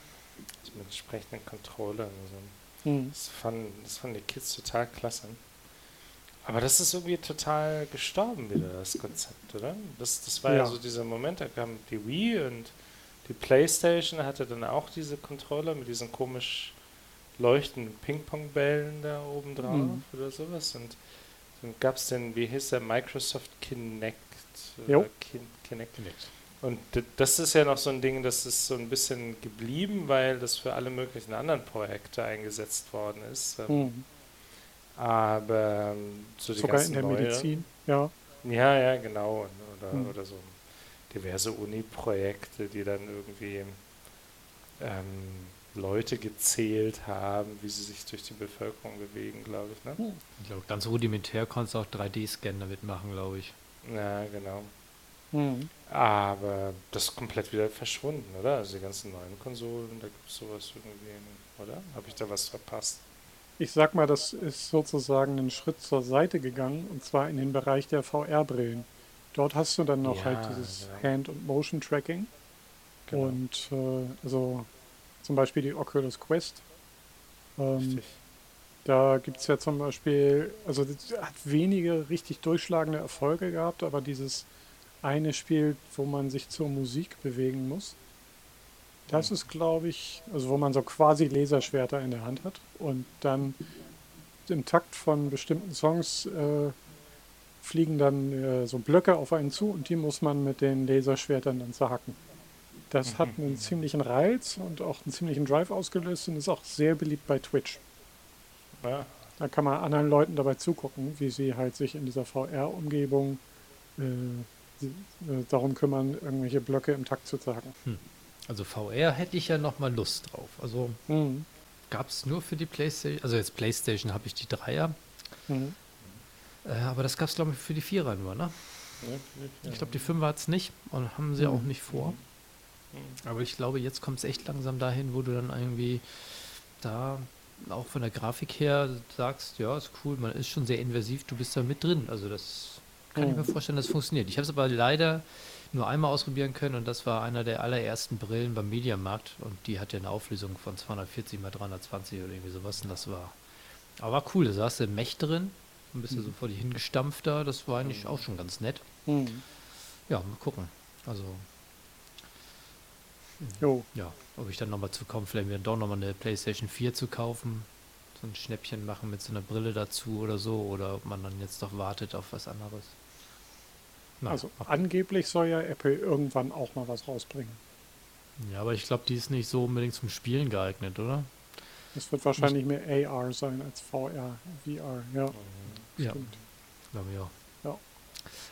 Speaker 3: Also mit entsprechenden Controllern. Also mhm. das, fanden, das fanden die Kids total klasse. Aber das ist irgendwie total gestorben wieder, das Konzept, oder? Das, das war ja. ja so dieser Moment, da kam die Wii und die Playstation hatte dann auch diese Controller mit diesen komisch leuchtenden Ping-Pong-Bällen da oben drauf mhm. oder sowas. Und dann gab es den, wie hieß der, Microsoft Kinect.
Speaker 2: Jo.
Speaker 3: Kin Kinect. Kinect. Und das ist ja noch so ein Ding, das ist so ein bisschen geblieben, weil das für alle möglichen anderen Projekte eingesetzt worden ist. Ähm, mhm. Aber ähm, so die
Speaker 2: Sogar in der neue, Medizin, ja.
Speaker 3: Ja, ja, genau. Oder, mhm. oder so diverse Uni-Projekte, die dann irgendwie ähm, Leute gezählt haben, wie sie sich durch die Bevölkerung bewegen, glaube ich. Ne?
Speaker 1: Ich glaube, ganz rudimentär kannst du auch 3D-Scan damit machen, glaube ich.
Speaker 3: Ja, genau. Mhm. Aber das ist komplett wieder verschwunden, oder? Also die ganzen neuen Konsolen, da gibt es sowas irgendwie, oder? Habe ich da was verpasst?
Speaker 2: Ich sag mal, das ist sozusagen einen Schritt zur Seite gegangen, und zwar in den Bereich der VR-Brillen. Dort hast du dann noch ja, halt dieses ja. Hand- und Motion-Tracking. Genau. Und äh, also zum Beispiel die Oculus Quest. Ähm, da gibt es ja zum Beispiel, also das hat wenige richtig durchschlagende Erfolge gehabt, aber dieses eine Spiel, wo man sich zur Musik bewegen muss, das ist, glaube ich, also wo man so quasi Laserschwerter in der Hand hat und dann im Takt von bestimmten Songs äh, fliegen dann äh, so Blöcke auf einen zu und die muss man mit den Laserschwertern dann zerhacken. Das hat einen ziemlichen Reiz und auch einen ziemlichen Drive ausgelöst und ist auch sehr beliebt bei Twitch. Ja. Da kann man anderen Leuten dabei zugucken, wie sie halt sich in dieser VR-Umgebung äh, äh, darum kümmern, irgendwelche Blöcke im Takt zu tragen. Hm.
Speaker 1: Also VR hätte ich ja noch mal Lust drauf. Also mhm. gab es nur für die Playstation, also jetzt Playstation habe ich die Dreier. Mhm. Äh, aber das gab es glaube ich für die Vierer nur, ne? Ja, ich glaube die Fünfer hat es nicht und haben sie mhm. auch nicht vor. Mhm. Aber ich glaube, jetzt kommt es echt langsam dahin, wo du dann irgendwie da auch von der Grafik her sagst, ja, ist cool, man ist schon sehr invasiv, du bist da mit drin. Also das kann ich mir vorstellen, dass es funktioniert. Ich habe es aber leider nur einmal ausprobieren können und das war einer der allerersten Brillen beim Mediamarkt und die hatte eine Auflösung von 240 mal 320 oder irgendwie sowas und das war, aber war cool, da saß du Mech drin und bist du mhm. so vor die hingestampft da, das war eigentlich auch schon ganz nett. Mhm. Ja, mal gucken. Also Jo. Ja, ob ich dann nochmal zu kommen, vielleicht mir doch nochmal eine PlayStation 4 zu kaufen, so ein Schnäppchen machen mit so einer Brille dazu oder so, oder ob man dann jetzt doch wartet auf was anderes.
Speaker 2: Na, also angeblich soll ja Apple irgendwann auch mal was rausbringen.
Speaker 1: Ja, aber ich glaube, die ist nicht so unbedingt zum Spielen geeignet, oder?
Speaker 2: Es wird wahrscheinlich mehr AR sein als VR, VR, ja.
Speaker 1: Ja, glaube ich auch. Ja.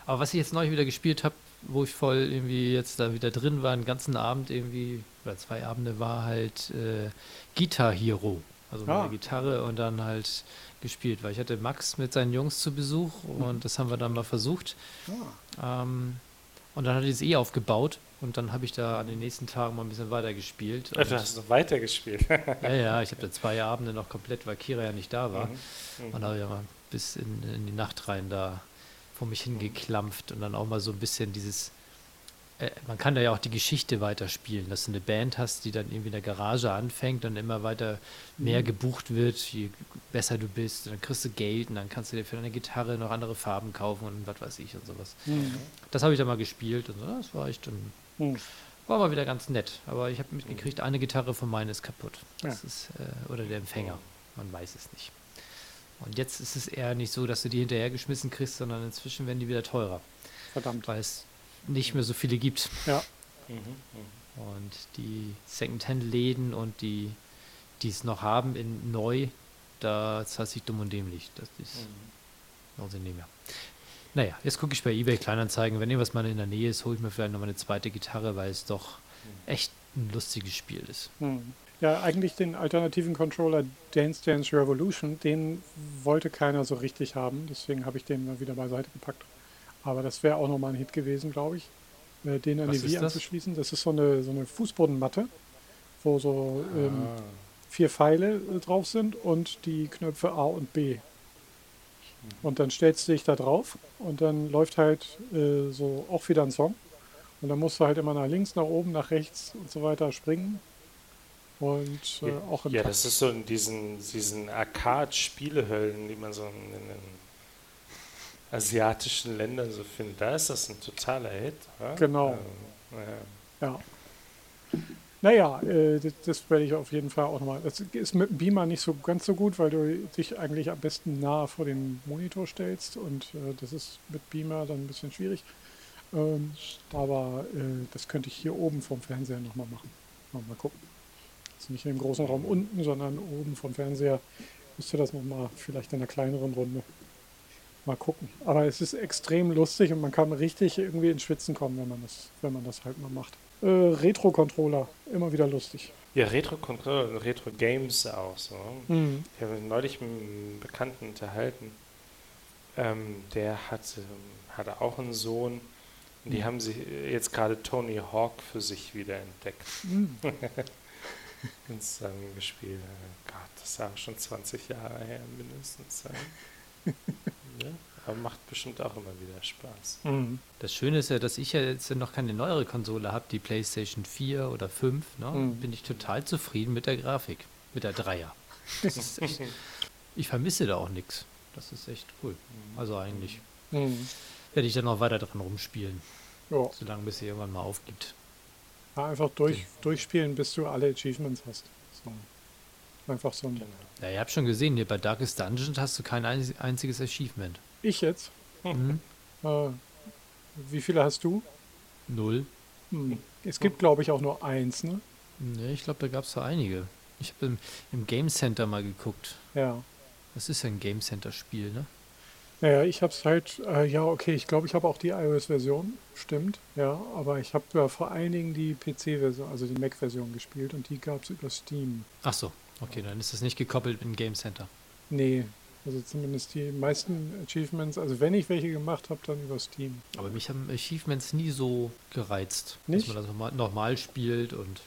Speaker 1: Aber was ich jetzt neu wieder gespielt habe, wo ich voll irgendwie jetzt da wieder drin war, einen ganzen Abend irgendwie, oder zwei Abende, war halt äh, Guitar Hero. Also ah. eine Gitarre und dann halt gespielt, weil ich hatte Max mit seinen Jungs zu Besuch mhm. und das haben wir dann mal versucht. Ah. Ähm, und dann hat er es eh aufgebaut und dann habe ich da an den nächsten Tagen mal ein bisschen weiter gespielt.
Speaker 3: Also hast du noch weiter gespielt? (laughs)
Speaker 1: ja, ja, ich habe da zwei Abende noch komplett, weil Kira ja nicht da war. Mhm. Mhm. Und habe ja mal bis in, in die Nacht rein da vor mich hingeklampft und dann auch mal so ein bisschen dieses, äh, man kann da ja auch die Geschichte weiterspielen, dass du eine Band hast, die dann irgendwie in der Garage anfängt und immer weiter mehr mhm. gebucht wird, je besser du bist, dann kriegst du Geld und dann kannst du dir für deine Gitarre noch andere Farben kaufen und was weiß ich und sowas. Mhm. Das habe ich dann mal gespielt und so, das war echt ein, mhm. war mal wieder ganz nett, aber ich habe mitgekriegt, eine Gitarre von meinen ist kaputt. Das ja. ist, äh, oder der Empfänger, man weiß es nicht. Und jetzt ist es eher nicht so, dass du die hinterhergeschmissen kriegst, sondern inzwischen werden die wieder teurer.
Speaker 2: Verdammt.
Speaker 1: Weil es nicht mehr so viele gibt.
Speaker 2: Ja.
Speaker 1: Mhm, mhm. Und die Secondhand-Läden und die, die es noch haben in neu, da zahlt sich dumm und dämlich. Das ist mhm. also nicht mehr. Naja, jetzt gucke ich bei eBay Kleinanzeigen. Wenn irgendwas mal in der Nähe ist, hole ich mir vielleicht noch mal eine zweite Gitarre, weil es doch mhm. echt ein lustiges Spiel ist.
Speaker 2: Mhm. Ja, eigentlich den alternativen Controller Dance Dance Revolution, den wollte keiner so richtig haben. Deswegen habe ich den mal wieder beiseite gepackt. Aber das wäre auch nochmal ein Hit gewesen, glaube ich, äh, den an Was die Wii anzuschließen. Das ist so eine, so eine Fußbodenmatte, wo so ähm, ah. vier Pfeile äh, drauf sind und die Knöpfe A und B. Und dann stellst du dich da drauf und dann läuft halt äh, so auch wieder ein Song. Und dann musst du halt immer nach links, nach oben, nach rechts und so weiter springen. Und äh,
Speaker 3: Ja,
Speaker 2: auch im
Speaker 3: ja,
Speaker 2: Takt.
Speaker 3: das ist so in diesen, diesen Arcade-Spielehöllen, die man so in den asiatischen Ländern so findet. Da ist das ein totaler Hit. Oder?
Speaker 2: Genau.
Speaker 3: Ähm, ja.
Speaker 2: Ja. Naja, äh, das, das werde ich auf jeden Fall auch nochmal. Das ist mit dem Beamer nicht so ganz so gut, weil du dich eigentlich am besten nah vor den Monitor stellst und äh, das ist mit Beamer dann ein bisschen schwierig. Ähm, aber äh, das könnte ich hier oben vom Fernseher nochmal machen. Mal gucken. Also nicht im großen Raum unten, sondern oben vom Fernseher müsste das nochmal vielleicht in einer kleineren Runde mal gucken. Aber es ist extrem lustig und man kann richtig irgendwie ins Schwitzen kommen, wenn man das, wenn man das halt mal macht. Äh, Retro-Controller, immer wieder lustig.
Speaker 3: Ja, Retro-Controller und Retro-Games auch so.
Speaker 2: Mhm.
Speaker 3: Ich habe neulich mit einem Bekannten unterhalten. Ähm, der hatte, hatte auch einen Sohn. Und die haben sie jetzt gerade Tony Hawk für sich wieder entdeckt
Speaker 2: Mhm. (laughs) (laughs)
Speaker 3: und zusammengespielt. Äh, Gott, das ist auch schon 20 Jahre her mindestens. (laughs) ja, aber macht bestimmt auch immer wieder Spaß.
Speaker 2: Mhm.
Speaker 1: Das Schöne ist ja, dass ich ja jetzt noch keine neuere Konsole habe, die PlayStation 4 oder 5. Ne?
Speaker 2: Mhm.
Speaker 1: Bin ich total zufrieden mit der Grafik, mit der Dreier. Echt, (laughs) ich vermisse da auch nichts. Das ist echt cool. Also eigentlich
Speaker 2: Mhm.
Speaker 1: werde ich dann noch weiter dran rumspielen,
Speaker 2: Ja.
Speaker 1: solange bis sie irgendwann mal aufgibt.
Speaker 2: Ja, einfach durch, durchspielen, bis du alle Achievements hast. So. Einfach so ein.
Speaker 3: Genau.
Speaker 1: Ja, ihr habt schon gesehen, hier bei Darkest Dungeon hast du kein einzi- einziges Achievement.
Speaker 2: Ich jetzt?
Speaker 1: Mhm.
Speaker 2: Äh, wie viele hast du?
Speaker 1: Null.
Speaker 2: Hm. Es gibt, glaube ich, auch nur eins, ne?
Speaker 1: Ne, ich glaube, da gab es so einige. Ich habe im, im Game Center mal geguckt.
Speaker 2: Ja.
Speaker 1: Das ist ja ein Game Center Spiel, ne?
Speaker 2: Naja, ich habe es halt, äh, ja, okay, ich glaube, ich habe auch die iOS-Version, stimmt, ja, aber ich habe ja vor allen Dingen die PC-Version, also die Mac-Version gespielt und die gab es über Steam.
Speaker 1: Ach so, okay, dann ist das nicht gekoppelt in Game Center.
Speaker 2: Nee, also zumindest die meisten Achievements, also wenn ich welche gemacht habe, dann über Steam.
Speaker 1: Aber mich haben Achievements nie so gereizt,
Speaker 2: Nicht?
Speaker 1: dass man das nochmal, nochmal spielt und.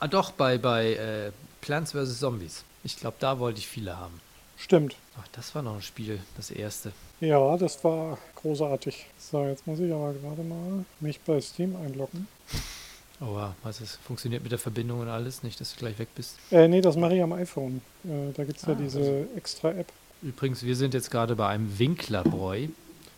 Speaker 1: Ah, doch, bei, bei äh, Plants vs. Zombies. Ich glaube, da wollte ich viele haben.
Speaker 2: Stimmt.
Speaker 1: Ach, das war noch ein Spiel, das erste.
Speaker 2: Ja, das war großartig. So, jetzt muss ich aber gerade mal mich bei Steam einloggen.
Speaker 1: Oh, wow, was es funktioniert mit der Verbindung und alles, nicht, dass du gleich weg bist.
Speaker 2: Äh, nee, das mache ich am iPhone. Äh, da gibt es ja
Speaker 1: Ah,
Speaker 2: diese extra App.
Speaker 1: Übrigens, wir sind jetzt gerade bei einem Winklerbräu,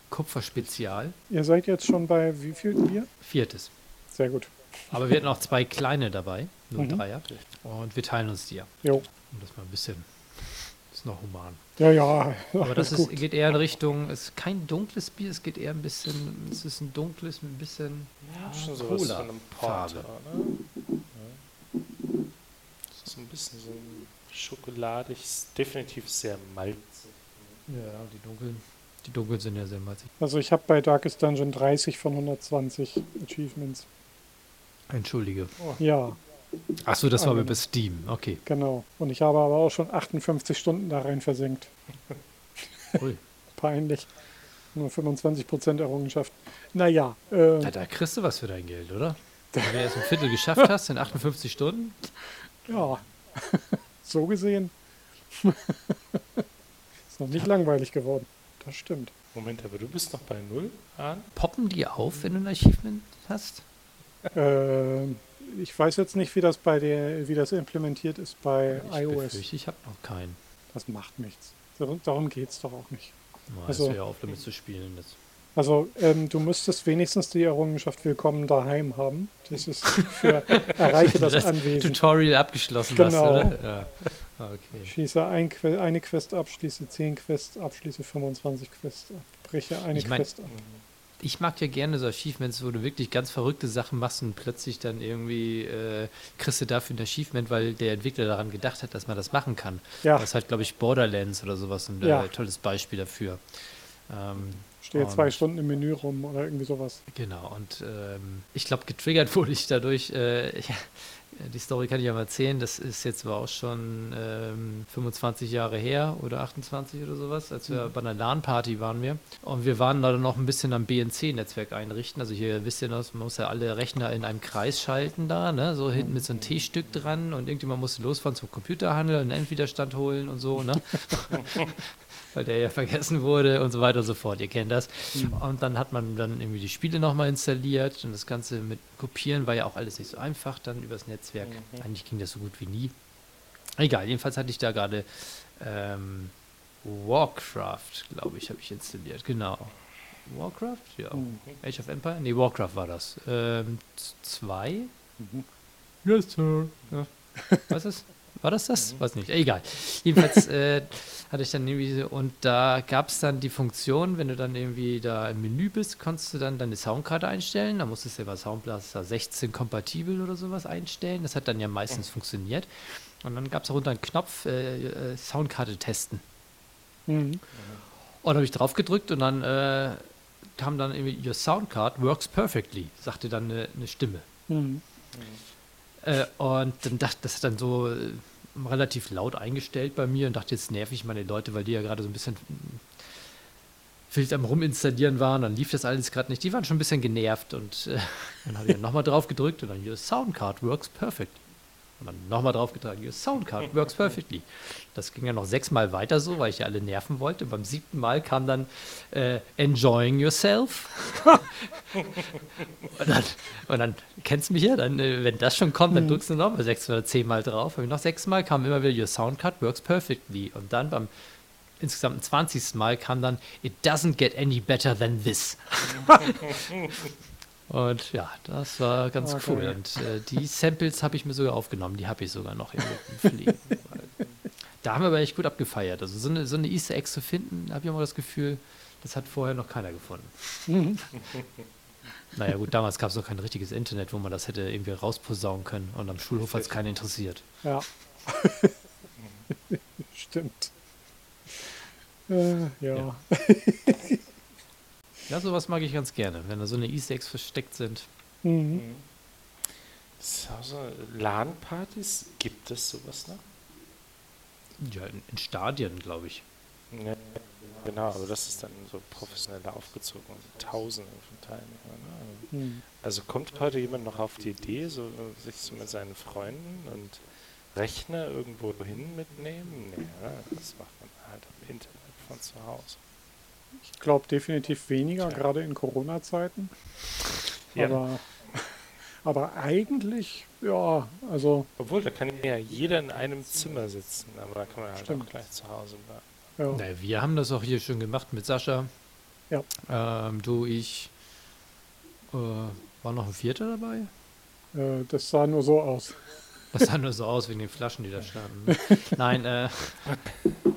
Speaker 1: Kupferspezial,
Speaker 2: Ihr seid jetzt schon bei wie viel Bier?
Speaker 1: viertes.
Speaker 2: Sehr gut.
Speaker 1: Aber wir hatten auch zwei kleine dabei, nur
Speaker 2: Mhm.
Speaker 1: Dreier. Und wir teilen uns die ja,
Speaker 2: Jo.
Speaker 1: um das mal ein bisschen, ist noch human.
Speaker 2: Ja, ja.
Speaker 1: Aber das ist, geht eher in Richtung, es ist kein dunkles Bier, es geht eher ein bisschen, es ist ein dunkles mit ein bisschen
Speaker 3: Ja, schon sowas
Speaker 1: Cola
Speaker 3: von einem
Speaker 1: Farbe.
Speaker 3: Porter, oder? Ja. Das ist ein bisschen so ein schokoladig, definitiv sehr malzig.
Speaker 1: Ja, die dunkeln, die dunkeln sind ja sehr malzig.
Speaker 2: Also ich habe bei Darkest Dungeon 30 von 120 Achievements.
Speaker 1: Entschuldige.
Speaker 2: Ja,
Speaker 1: Achso, das war
Speaker 2: Ah,
Speaker 1: bei Steam, okay.
Speaker 2: genau. Und ich habe aber auch schon 58 Stunden da rein versenkt. (laughs)
Speaker 1: Ui.
Speaker 2: Peinlich. Nur 25% Errungenschaft. Naja, äh,
Speaker 1: Ja, da kriegst du was für dein Geld, oder? (laughs) Wenn du erst ein Viertel geschafft hast in 58 Stunden,
Speaker 2: ja. (laughs) so gesehen. Ist noch nicht langweilig geworden. Das stimmt.
Speaker 3: Moment, aber du bist noch bei Null,
Speaker 1: poppen die auf, wenn du ein Achievement hast?
Speaker 2: Äh, ich weiß jetzt nicht, wie das bei der, wie das implementiert ist bei
Speaker 1: Ich
Speaker 2: iOS.
Speaker 1: ich habe noch keinen.
Speaker 2: Das macht nichts. Darum, geht es doch auch nicht.
Speaker 1: Mal,
Speaker 2: Also-
Speaker 1: ja auf damit zu spielen. Das.
Speaker 2: Also ähm, du müsstest wenigstens die Errungenschaft Willkommen daheim haben. Das ist für (laughs) Erreiche das, Anwesen.
Speaker 1: Tutorial abgeschlossen
Speaker 2: Genau.
Speaker 1: hast, oder? Ja. Ah, Okay.
Speaker 2: Schließe ein, eine Quest ab, schließe 10 Quests ab, schließe 25 Quests ab, breche eine
Speaker 1: Ich mein-
Speaker 2: Quest ab.
Speaker 1: Ich mag ja gerne so Achievements, wo du wirklich ganz verrückte Sachen machst und plötzlich dann irgendwie äh, kriegst du dafür ein Achievement, weil der Entwickler daran gedacht hat, dass man das machen kann.
Speaker 2: Ja,
Speaker 1: Das ist halt, glaube ich, Borderlands oder sowas ein
Speaker 2: Ja.
Speaker 1: äh, tolles Beispiel dafür. Ähm,
Speaker 2: stehe zwei
Speaker 1: und-
Speaker 2: Stunden im Menü rum oder irgendwie sowas.
Speaker 1: Genau, und ähm, ich glaube, getriggert (laughs) wurde ich dadurch. Äh, ja, die Story kann ich ja mal erzählen. Das ist jetzt aber auch schon ähm, 25 Jahre her oder 28 oder sowas, als wir bei einer LAN-Party waren wir. Und wir waren da noch ein bisschen am BNC-Netzwerk einrichten. Also hier wisst ihr noch, man muss ja alle Rechner in einem Kreis schalten da, ne? so hinten mit so einem T-Stück dran und irgendjemand musste losfahren zum Computerhandel und einen Endwiderstand holen und so. Ne? (laughs) weil der ja (laughs) vergessen wurde und so weiter und so fort. Ihr kennt das. Mhm. Und dann hat man dann irgendwie die Spiele nochmal installiert und das Ganze mit Kopieren war ja auch alles nicht so einfach dann übers Netzwerk. Mhm. Eigentlich ging das so gut wie nie. Egal, jedenfalls hatte ich da gerade ähm, Warcraft, glaube ich, habe ich installiert. Genau. Warcraft? Ja. Mhm. Age of Empire? Nee, Warcraft war das. Ähm, zwei? Mhm. Yes, sir. Ja. Was ist? War das das? Mhm. Weiß nicht. Egal. Jedenfalls (laughs) äh, hatte ich dann irgendwie und da gab es dann die Funktion, wenn du dann irgendwie da im Menü bist, konntest du dann deine Soundkarte einstellen. Da musstest du ja bei Soundblaster 16 kompatibel oder sowas einstellen. Das hat dann ja meistens mhm. funktioniert. Und dann gab es darunter einen Knopf, äh, äh, Soundkarte testen. Mhm. Und da habe ich drauf gedrückt und dann äh, kam dann irgendwie, Your Soundcard works perfectly, sagte dann eine, eine Stimme. Mhm. Äh, und dann dachte, das dann so äh, relativ laut eingestellt bei mir und dachte, jetzt nerv ich meine Leute, weil die ja gerade so ein bisschen vielleicht am Ruminstallieren waren, dann lief das alles gerade nicht. Die waren schon ein bisschen genervt und äh, (laughs) dann habe ich dann nochmal drauf gedrückt und dann, Your Soundcard works perfectly. Und dann nochmal draufgetragen, your Soundcard (laughs) works perfectly. Das ging ja noch sechsmal weiter so, weil ich ja alle nerven wollte. Und beim siebten Mal kam dann äh, enjoying yourself. (laughs) und, dann, und dann kennst du mich ja, dann, äh, wenn das schon kommt, dann mhm. drückst du nochmal sechs oder zehnmal drauf. Und noch sechsmal kam immer wieder your Soundcard works perfectly. Und dann beim insgesamt 20. Mal kam dann It doesn't get any better than this. (laughs) Und ja, das war ganz okay. cool. Und äh, die (laughs) Samples habe ich mir sogar aufgenommen. Die habe ich sogar noch im Fliegen. da haben wir aber echt gut abgefeiert. Also so eine, so eine Easter Egg zu finden, habe ich immer das Gefühl, das hat vorher noch keiner gefunden. Mhm. naja gut, damals gab es noch kein richtiges Internet, wo man das hätte irgendwie rausposaunen können. Und am Schulhof hat es keinen interessiert.
Speaker 2: Ja. (laughs) Stimmt. Äh, ja. ja. (laughs)
Speaker 1: Ja, sowas mag ich ganz gerne, wenn da so eine Eggs versteckt sind. Mhm.
Speaker 3: mhm. Also, LAN-Partys, gibt es sowas noch?
Speaker 1: Ja, in, in Stadien, glaube ich.
Speaker 3: Ja, genau, aber das ist dann so professionell aufgezogen, also Tausende von Teilnehmern. Ne? Mhm. Also kommt heute jemand noch auf die Idee, so, sich so mit seinen Freunden und Rechner irgendwo hin mitnehmen? Nee, das macht man halt im Internet von zu Hause.
Speaker 2: Ich glaube definitiv weniger, Tja. gerade in Corona-Zeiten. Ja. Aber, (laughs) aber eigentlich, ja, also.
Speaker 3: Obwohl, da kann ja jeder in einem Zimmer sitzen, aber da kann man halt stimmt. auch gleich zu Hause
Speaker 1: bleiben. Ja. Na, wir haben das auch hier schon gemacht mit Sascha. Ja. Ähm, du, ich. Äh, war noch ein Vierter dabei?
Speaker 2: Äh, das sah nur so aus.
Speaker 1: Das sah nur so aus wegen den Flaschen, die da standen. (laughs) Nein, äh. (laughs)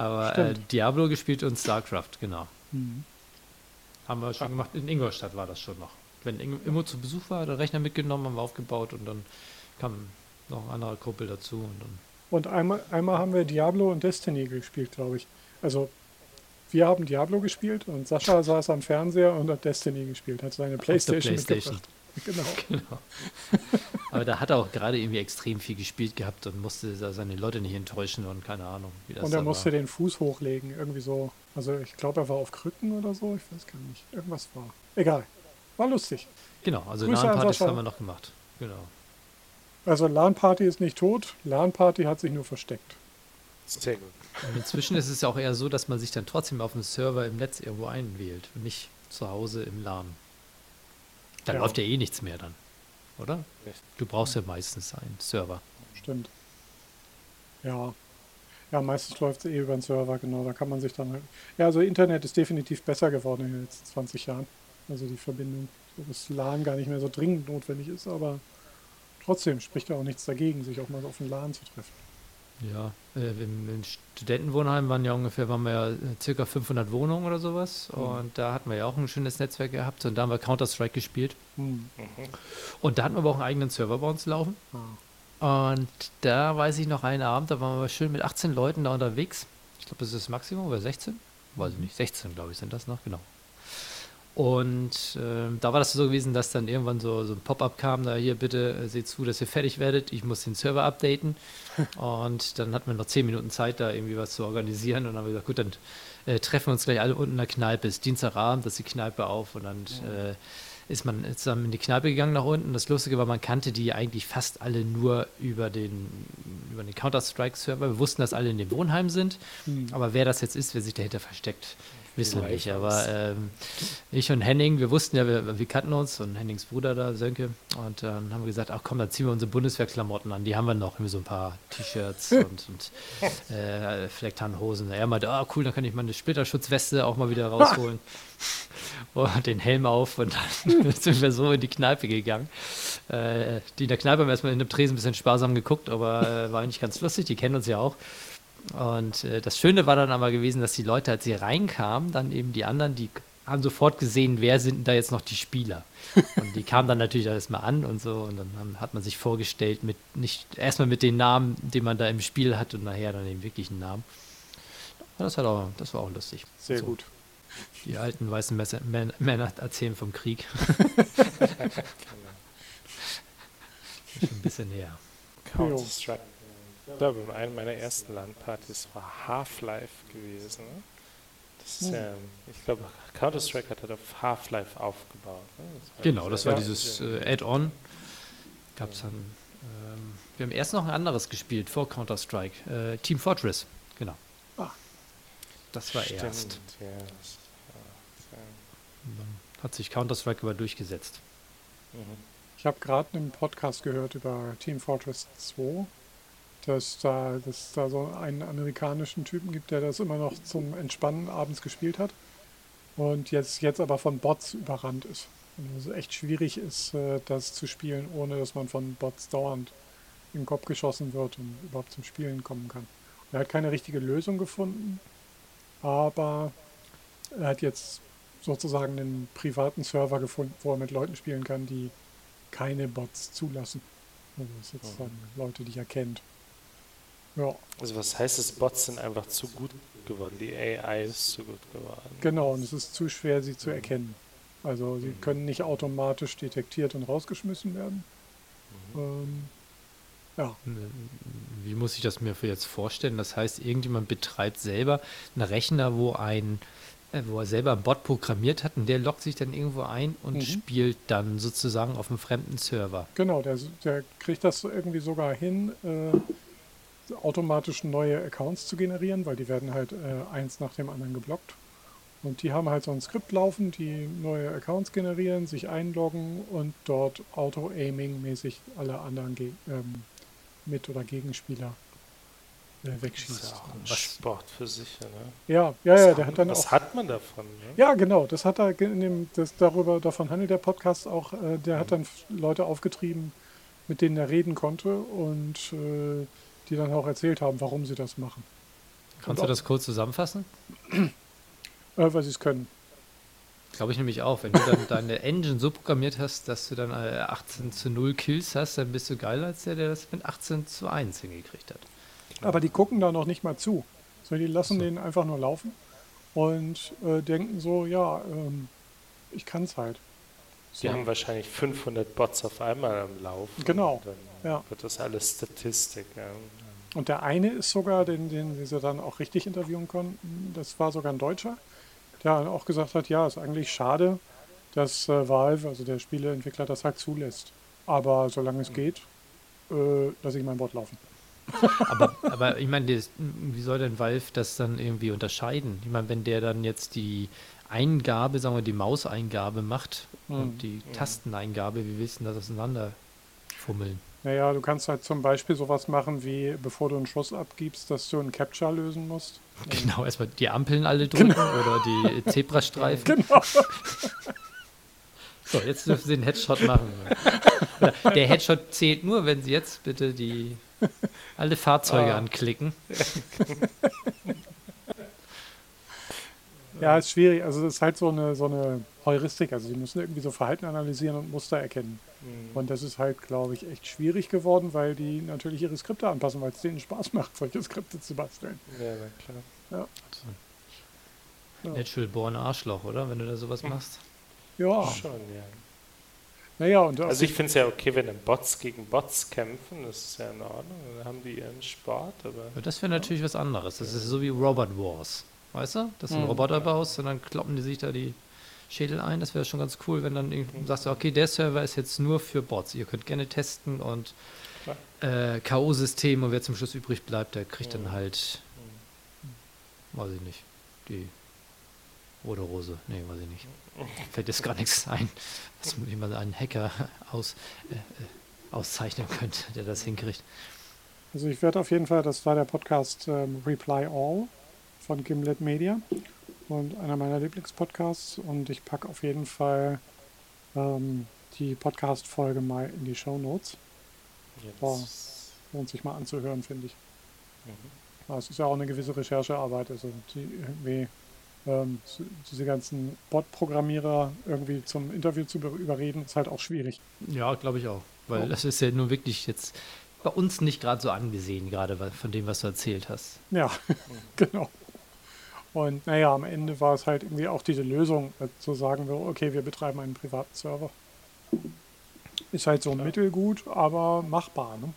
Speaker 1: Aber äh, Diablo gespielt und StarCraft, genau. Mhm. Haben wir schon ah. gemacht. In Ingolstadt war das schon noch. Wenn Immo zu Besuch war, hat er Rechner mitgenommen, haben wir aufgebaut und dann kam noch ein anderer Kumpel dazu. Und, dann
Speaker 2: und einmal, einmal haben wir Diablo und Destiny gespielt, glaube ich. Also wir haben Diablo gespielt und Sascha saß am Fernseher und hat Destiny gespielt, hat seine Playstation, Playstation. mitgebracht. (laughs) Genau. genau.
Speaker 1: Aber da hat er auch gerade irgendwie extrem viel gespielt gehabt und musste seine Leute nicht enttäuschen und keine Ahnung,
Speaker 2: wie das Und er musste war. den Fuß hochlegen, irgendwie so. Also ich glaube, er war auf Krücken oder so, ich weiß gar nicht. Irgendwas war. Egal. War lustig.
Speaker 1: Genau, also LAN-Partys haben wir noch gemacht. Genau.
Speaker 2: Also LAN-Party ist nicht tot, LAN-Party hat sich nur versteckt.
Speaker 1: Sehr gut. Und inzwischen ist es ja auch eher so, dass man sich dann trotzdem auf dem Server im Netz irgendwo einwählt und nicht zu Hause im LAN. Dann ja. läuft ja eh nichts mehr dann, oder? Du brauchst ja meistens einen Server.
Speaker 2: Stimmt. Ja. Ja, meistens läuft es eh über den Server, genau. Da kann man sich dann halt. Ja, also Internet ist definitiv besser geworden in den letzten 20 Jahren. Also die Verbindung. So dass LAN gar nicht mehr so dringend notwendig ist, aber trotzdem spricht ja auch nichts dagegen, sich auch mal auf den LAN zu treffen.
Speaker 1: Ja, äh, im, im, Studentenwohnheim waren ja ungefähr, waren wir ja äh, circa 500 Wohnungen oder sowas. Mhm. Und da hatten wir ja auch ein schönes Netzwerk gehabt und da haben wir Counter-Strike gespielt. Mhm. Und da hatten wir aber auch einen eigenen Server bei uns laufen. Mhm. Und da weiß ich noch einen Abend, da waren wir schön mit 18 Leuten da unterwegs. Ich glaube, das ist das Maximum oder 16? Weiß ich nicht, 16 glaube ich sind das noch, genau. Und äh, da war das so gewesen, dass dann irgendwann so, so ein Pop-up kam, da hier bitte äh, seht zu, dass ihr fertig werdet, ich muss den Server updaten. (laughs) und dann hatten wir noch zehn Minuten Zeit, da irgendwie was zu organisieren. Und dann haben wir gesagt, gut, dann äh, treffen wir uns gleich alle unten in der Kneipe. Es ist Dienstagabend, das ist die Kneipe auf und dann ja. Äh, ist man zusammen in die Kneipe gegangen nach unten. Das Lustige war, man kannte die eigentlich fast alle nur über den über den Counter-Strike-Server. Wir wussten, dass alle in dem Wohnheim sind,
Speaker 2: Hm.
Speaker 1: aber wer das jetzt ist, wer sich dahinter versteckt, wissen wir nicht. Aber ähm, ich und Henning, wir wussten ja, wir, wir kannten uns und Hennings Bruder da, Sönke, und dann haben wir gesagt, ach komm, dann ziehen wir unsere Bundeswehrklamotten an. Die haben wir noch, irgendwie so ein paar T-Shirts (laughs) und, und äh, Flecktarnhosen. Er meinte, ah cool, dann kann ich meine Splitterschutzweste auch mal wieder rausholen. (laughs) und den Helm auf und dann (laughs) sind wir so in die Kneipe gegangen. Äh, die in der Kneipe haben erstmal in dem Tresen ein bisschen sparsam geguckt, aber äh, war eigentlich ganz lustig, die kennen uns ja auch. Und äh, das Schöne war dann aber gewesen, dass die Leute, als sie reinkamen, dann eben die anderen, die haben sofort gesehen, wer sind denn da jetzt noch die Spieler. Und die kamen dann natürlich alles mal an und so. Und dann haben, hat man sich vorgestellt mit nicht erstmal mit den Namen, die man da im Spiel hat und nachher dann den wirklichen Namen. Das, hat auch, das war auch lustig.
Speaker 2: Sehr
Speaker 1: So,
Speaker 2: gut.
Speaker 1: Die alten weißen Messer, Män- Männer erzählen vom Krieg. (laughs) Schon ein bisschen näher.
Speaker 3: Counter-Strike. Ich glaube, eine meiner ersten LAN-Partys war Half-Life gewesen. Ne? Das ist
Speaker 2: Hm.
Speaker 3: ja, ich glaube, Counter-Strike hat halt auf Half-Life aufgebaut. Ne? war
Speaker 1: Genau, das war dieses äh, Add-on. Gab es dann. Ähm, wir haben erst noch ein anderes gespielt vor Counter-Strike. Äh, Team Fortress, genau.
Speaker 2: Ah.
Speaker 1: Das war
Speaker 3: Stimmt,
Speaker 1: erst.
Speaker 3: Ja, das,
Speaker 1: dann hat sich Counter-Strike aber durchgesetzt.
Speaker 3: Mhm.
Speaker 2: Ich habe gerade einen Podcast gehört über Team Fortress 2, dass da, dass es da so einen amerikanischen Typen gibt, der das immer noch zum Entspannen abends gespielt hat und jetzt, jetzt aber von Bots überrannt ist. Und es echt schwierig ist, äh, das zu spielen, ohne dass man von Bots dauernd in den Kopf geschossen wird und überhaupt zum Spielen kommen kann. Und er hat keine richtige Lösung gefunden, aber er hat jetzt sozusagen einen privaten Server gefunden, wo er mit Leuten spielen kann, die keine Bots zulassen. Also das ist sozusagen Leute, die er kennt. Ja,
Speaker 3: Also was heißt es, Bots sind einfach zu gut geworden, die AI ist zu gut geworden.
Speaker 2: genau, und es ist zu schwer, sie zu erkennen. Also sie können nicht automatisch detektiert und rausgeschmissen werden. Ähm, ja,
Speaker 1: Wie muss ich das mir für jetzt vorstellen? Das heißt, irgendjemand betreibt selber einen Rechner, wo ein äh, wo er selber einen Bot programmiert hat und der loggt sich dann irgendwo ein und
Speaker 2: Mhm.
Speaker 1: spielt dann sozusagen auf einem fremden Server.
Speaker 2: genau, der, der kriegt das irgendwie sogar hin, äh, automatisch neue Accounts zu generieren, weil die werden halt äh, eins nach dem anderen geblockt. Und die haben halt so ein Skript laufen, die neue Accounts generieren, sich einloggen und dort Auto-Aiming-mäßig alle anderen Ge ähm, Mit- oder Gegenspieler äh,
Speaker 3: Das ist
Speaker 2: wegschießt.
Speaker 3: auch ein
Speaker 1: Was-
Speaker 3: Sport für sich. Ne?
Speaker 2: Ja, ja, ja, der hat dann
Speaker 3: was
Speaker 2: auch.
Speaker 3: hat man davon? Ne?
Speaker 2: Ja, genau, das hat er in dem, das darüber, davon handelt der Podcast auch, äh, der hat dann Leute aufgetrieben, mit denen er reden konnte und äh, die dann auch erzählt haben, warum sie das machen.
Speaker 1: Kannst du das kurz zusammenfassen?
Speaker 2: Äh, weil sie es können.
Speaker 1: Glaube ich nämlich auch. Wenn du dann deine Engine so programmiert hast, dass du dann äh, 18 zu 0 Kills hast, dann bist du geiler als der, der das mit 18 zu 1 hingekriegt hat.
Speaker 2: Aber die gucken da noch nicht mal zu. So, die lassen
Speaker 1: So.
Speaker 2: den einfach nur laufen und äh, denken so, ja, ähm, ich kann es halt.
Speaker 3: Die haben wahrscheinlich 500 Bots auf einmal am Laufen.
Speaker 2: Genau,
Speaker 3: Und dann
Speaker 2: ja.
Speaker 3: wird das alles Statistik. Ja.
Speaker 2: Und der eine ist sogar, den, den sie dann auch richtig interviewen konnten, das war sogar ein Deutscher, der dann auch gesagt hat, ja, ist eigentlich schade, dass äh, Valve, also der Spieleentwickler, das halt zulässt. Aber solange es geht, äh, lasse ich mein Bot laufen. (laughs)
Speaker 1: Aber, aber ich meine, wie soll denn Valve das dann irgendwie unterscheiden? Ich meine, wenn der dann jetzt die Eingabe, sagen wir, die Mauseingabe macht
Speaker 2: Mhm.
Speaker 1: und die Tasteneingabe, wie willst du das auseinanderfummeln?
Speaker 2: Naja, du kannst halt zum Beispiel sowas machen, wie bevor du einen Schuss abgibst, dass du einen Capture lösen musst. (laughs)
Speaker 1: Genau, erstmal die Ampeln alle drücken oder die (laughs) Zebrastreifen.
Speaker 2: Genau. (laughs)
Speaker 1: So, jetzt dürfen Sie den Headshot machen. Der Headshot zählt nur, wenn Sie jetzt bitte die alle Fahrzeuge
Speaker 3: Ah.
Speaker 1: anklicken.
Speaker 2: Ja, ist schwierig. Also das ist halt so eine, so eine Heuristik. Also die müssen irgendwie so Verhalten analysieren und Muster erkennen.
Speaker 3: Mhm.
Speaker 2: Und das ist halt, glaube ich, echt schwierig geworden, weil die natürlich ihre Skripte anpassen, weil es denen Spaß (laughs) macht, solche Skripte zu basteln.
Speaker 3: Ja, na klar.
Speaker 2: Ja.
Speaker 1: Natural Born Arschloch, oder? Wenn du da sowas machst.
Speaker 2: Ja,
Speaker 3: Schon, ja.
Speaker 2: naja, und
Speaker 3: Also ich finde es ja okay, wenn dann Bots gegen Bots kämpfen, das ist ja in Ordnung, dann haben die ihren Sport, aber
Speaker 1: Aber das wäre natürlich was anderes. Das ist so wie Robot Wars. Weißt du? Dass du einen
Speaker 2: Mhm.
Speaker 1: Roboter baust und dann kloppen die sich da die Schädel ein. Das wäre schon ganz cool, wenn dann irgendwie sagst du, okay, der Server ist jetzt nur für Bots. Ihr könnt gerne testen und äh, K.O.-System und wer zum Schluss übrig bleibt, der kriegt dann halt, weiß ich nicht, die rote Rose. Nee, weiß ich nicht. (laughs) Fällt jetzt gar nichts ein, was jemand einen Hacker aus, äh, äh, auszeichnen könnte, der das hinkriegt.
Speaker 2: Also ich werde auf jeden Fall, das war der Podcast ähm, Reply All von Gimlet Media und einer meiner Lieblingspodcasts und ich packe auf jeden Fall ähm, die Podcast-Folge mal in die Show Notes. War, lohnt sich mal anzuhören, finde ich. Mhm. Es ist ja auch eine gewisse Recherchearbeit, also die irgendwie ähm, diese ganzen Bot-Programmierer irgendwie zum Interview zu überreden, ist halt auch schwierig.
Speaker 1: Ja, glaube ich auch. Weil oh. das ist ja nur wirklich jetzt bei uns nicht gerade so angesehen, gerade von dem, was du erzählt hast.
Speaker 2: Ja, (laughs) genau. Und naja, am Ende war es halt irgendwie auch diese Lösung, zu sagen, okay, wir betreiben einen privaten Server. Ist halt so Klar. mittelgut, aber machbar. Ne?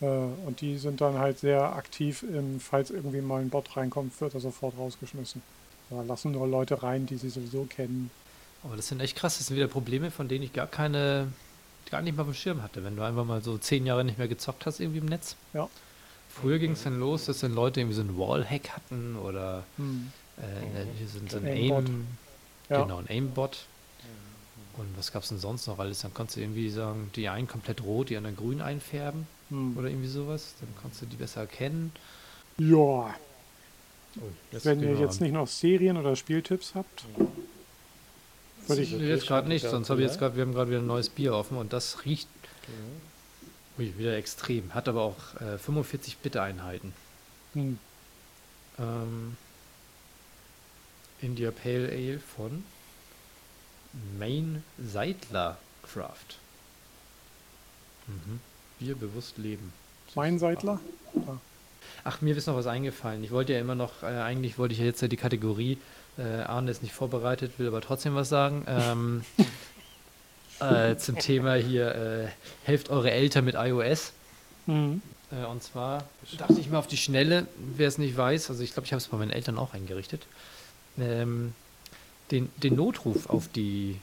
Speaker 2: Äh, und die sind dann halt sehr aktiv, im, falls irgendwie mal ein Bot reinkommt, wird er sofort rausgeschmissen. Da lassen nur Leute rein, die sie sowieso kennen.
Speaker 1: Aber das sind echt krass. Das sind wieder Probleme, von denen ich gar keine, gar nicht mal auf dem Schirm hatte. Wenn du einfach mal so zehn Jahre nicht mehr gezockt hast irgendwie im Netz.
Speaker 2: Ja.
Speaker 1: Früher ging es dann los, dass dann Leute irgendwie so einen Wallhack hatten oder hm. äh, so, so ein Aim, ja. genau, ein Aimbot. Und was gab es denn sonst noch alles? Dann konntest du irgendwie sagen, die einen komplett rot, die anderen grün einfärben hm. oder irgendwie sowas. Dann konntest du die besser erkennen.
Speaker 2: Ja. Oh, Wenn ihr jetzt nicht noch Serien oder Spieltipps habt,
Speaker 1: würde ich jetzt gerade nicht. Sonst habe ich jetzt gerade, wir haben gerade wieder ein neues Bier offen und das riecht ui, wieder extrem. Hat aber auch äh, 45 Bit-Einheiten. Hm. Ähm, India Pale Ale von Main Seidler Craft. Mhm. Bier bewusst leben.
Speaker 2: Mein Seidler?
Speaker 1: Ah. Ach, mir ist noch was eingefallen. Ich wollte ja immer noch, äh, eigentlich wollte ich ja jetzt ja die Kategorie, äh, Arne ist nicht vorbereitet, will aber trotzdem was sagen. Ähm, (laughs) äh, zum Thema hier, äh, helft eure Eltern mit iOS. Mhm. Äh, und zwar dachte ich mal auf die Schnelle, wer es nicht weiß, also ich glaube, ich habe es bei meinen Eltern auch eingerichtet. Ähm, den, den Notruf auf, die,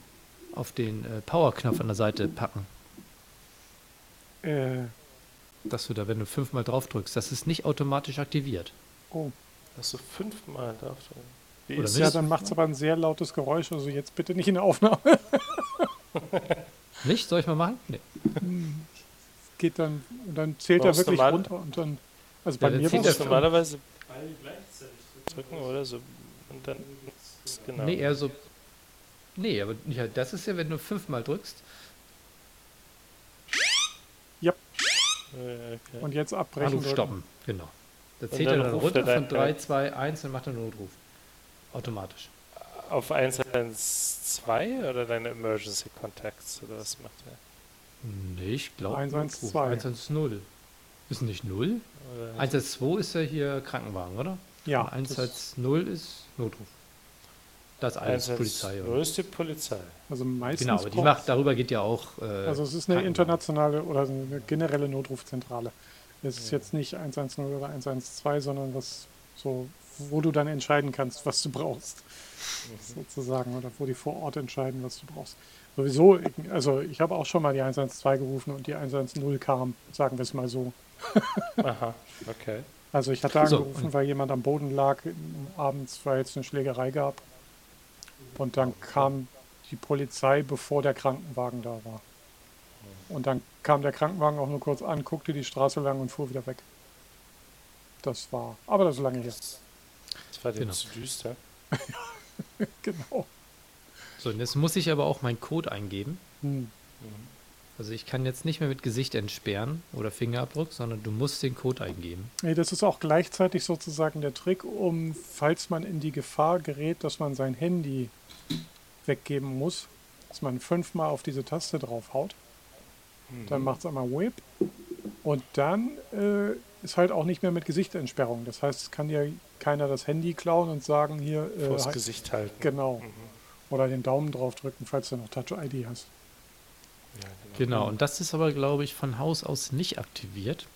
Speaker 1: auf den äh, Power-Knopf an der Seite packen. Äh. Dass du da, wenn du fünfmal drauf drückst, das ist nicht automatisch aktiviert.
Speaker 3: Oh. Dass du fünfmal drauf
Speaker 2: drückst. Ja, dann macht es aber ein sehr lautes Geräusch, also jetzt bitte nicht in der Aufnahme. (laughs) (laughs)
Speaker 1: nicht? Soll ich mal machen? Nee.
Speaker 2: Geht dann, und dann zählt er wirklich runter und dann. Also
Speaker 3: bei ja, mir war es normalerweise beide gleichzeitig drücken oder so. Und dann
Speaker 1: genau. Nee, eher so. Nee, aber ja, das ist ja, wenn du fünfmal drückst.
Speaker 2: Ja. Okay. Und jetzt abbrechen.
Speaker 1: Anruf stoppen, genau. Da zählt er dann runter von 3, 2, 1 und macht einen Notruf. Automatisch.
Speaker 3: Auf 112 oder deine Emergency Contacts oder was macht er?
Speaker 1: Nee, ich glaube
Speaker 2: 112.
Speaker 1: 110. Ist nicht 0? 112 ist ja hier Krankenwagen, oder?
Speaker 2: Ja.
Speaker 1: Und 110 ist Notruf. Das ist alles Polizei.
Speaker 3: Oder? ist die Polizei.
Speaker 2: Also meistens.
Speaker 1: Genau, die macht, darüber geht ja auch.
Speaker 2: Äh, also es ist eine internationale oder eine generelle Notrufzentrale. Es ist ja. jetzt nicht 110 oder 112, sondern was so, wo du dann entscheiden kannst, was du brauchst. Mhm. Sozusagen. Oder wo die vor Ort entscheiden, was du brauchst. Sowieso, also ich habe auch schon mal die 112 gerufen und die 110 kam, sagen wir es mal so. (laughs)
Speaker 3: Aha, okay.
Speaker 2: Also ich hatte angerufen, so, weil jemand am Boden lag, abends, weil es eine Schlägerei gab. Und dann kam die Polizei, bevor der Krankenwagen da war. Und dann kam der Krankenwagen auch nur kurz an, guckte die Straße lang und fuhr wieder weg. Das war, aber das ist lange her. Das
Speaker 3: war genau. zu (laughs) düster. (laughs)
Speaker 2: genau.
Speaker 1: So, und jetzt muss ich aber auch meinen Code eingeben. Hm. Also ich kann jetzt nicht mehr mit Gesicht entsperren oder Fingerabdruck, sondern du musst den Code eingeben.
Speaker 2: Nee, das ist auch gleichzeitig sozusagen der Trick, um, falls man in die Gefahr gerät, dass man sein Handy weggeben muss, dass man fünfmal auf diese Taste draufhaut. Mhm. Dann macht es einmal Whip. Und dann äh, ist halt auch nicht mehr mit Gesichtsentsperrung. Das heißt, es kann ja keiner das Handy klauen und sagen, hier.
Speaker 3: Äh, Vors halt, Gesicht halten.
Speaker 2: Genau. Mhm. Oder den Daumen drauf drücken, falls du noch Touch-ID hast.
Speaker 1: Ja, genau. genau, und das ist aber, glaube ich, von Haus aus nicht aktiviert.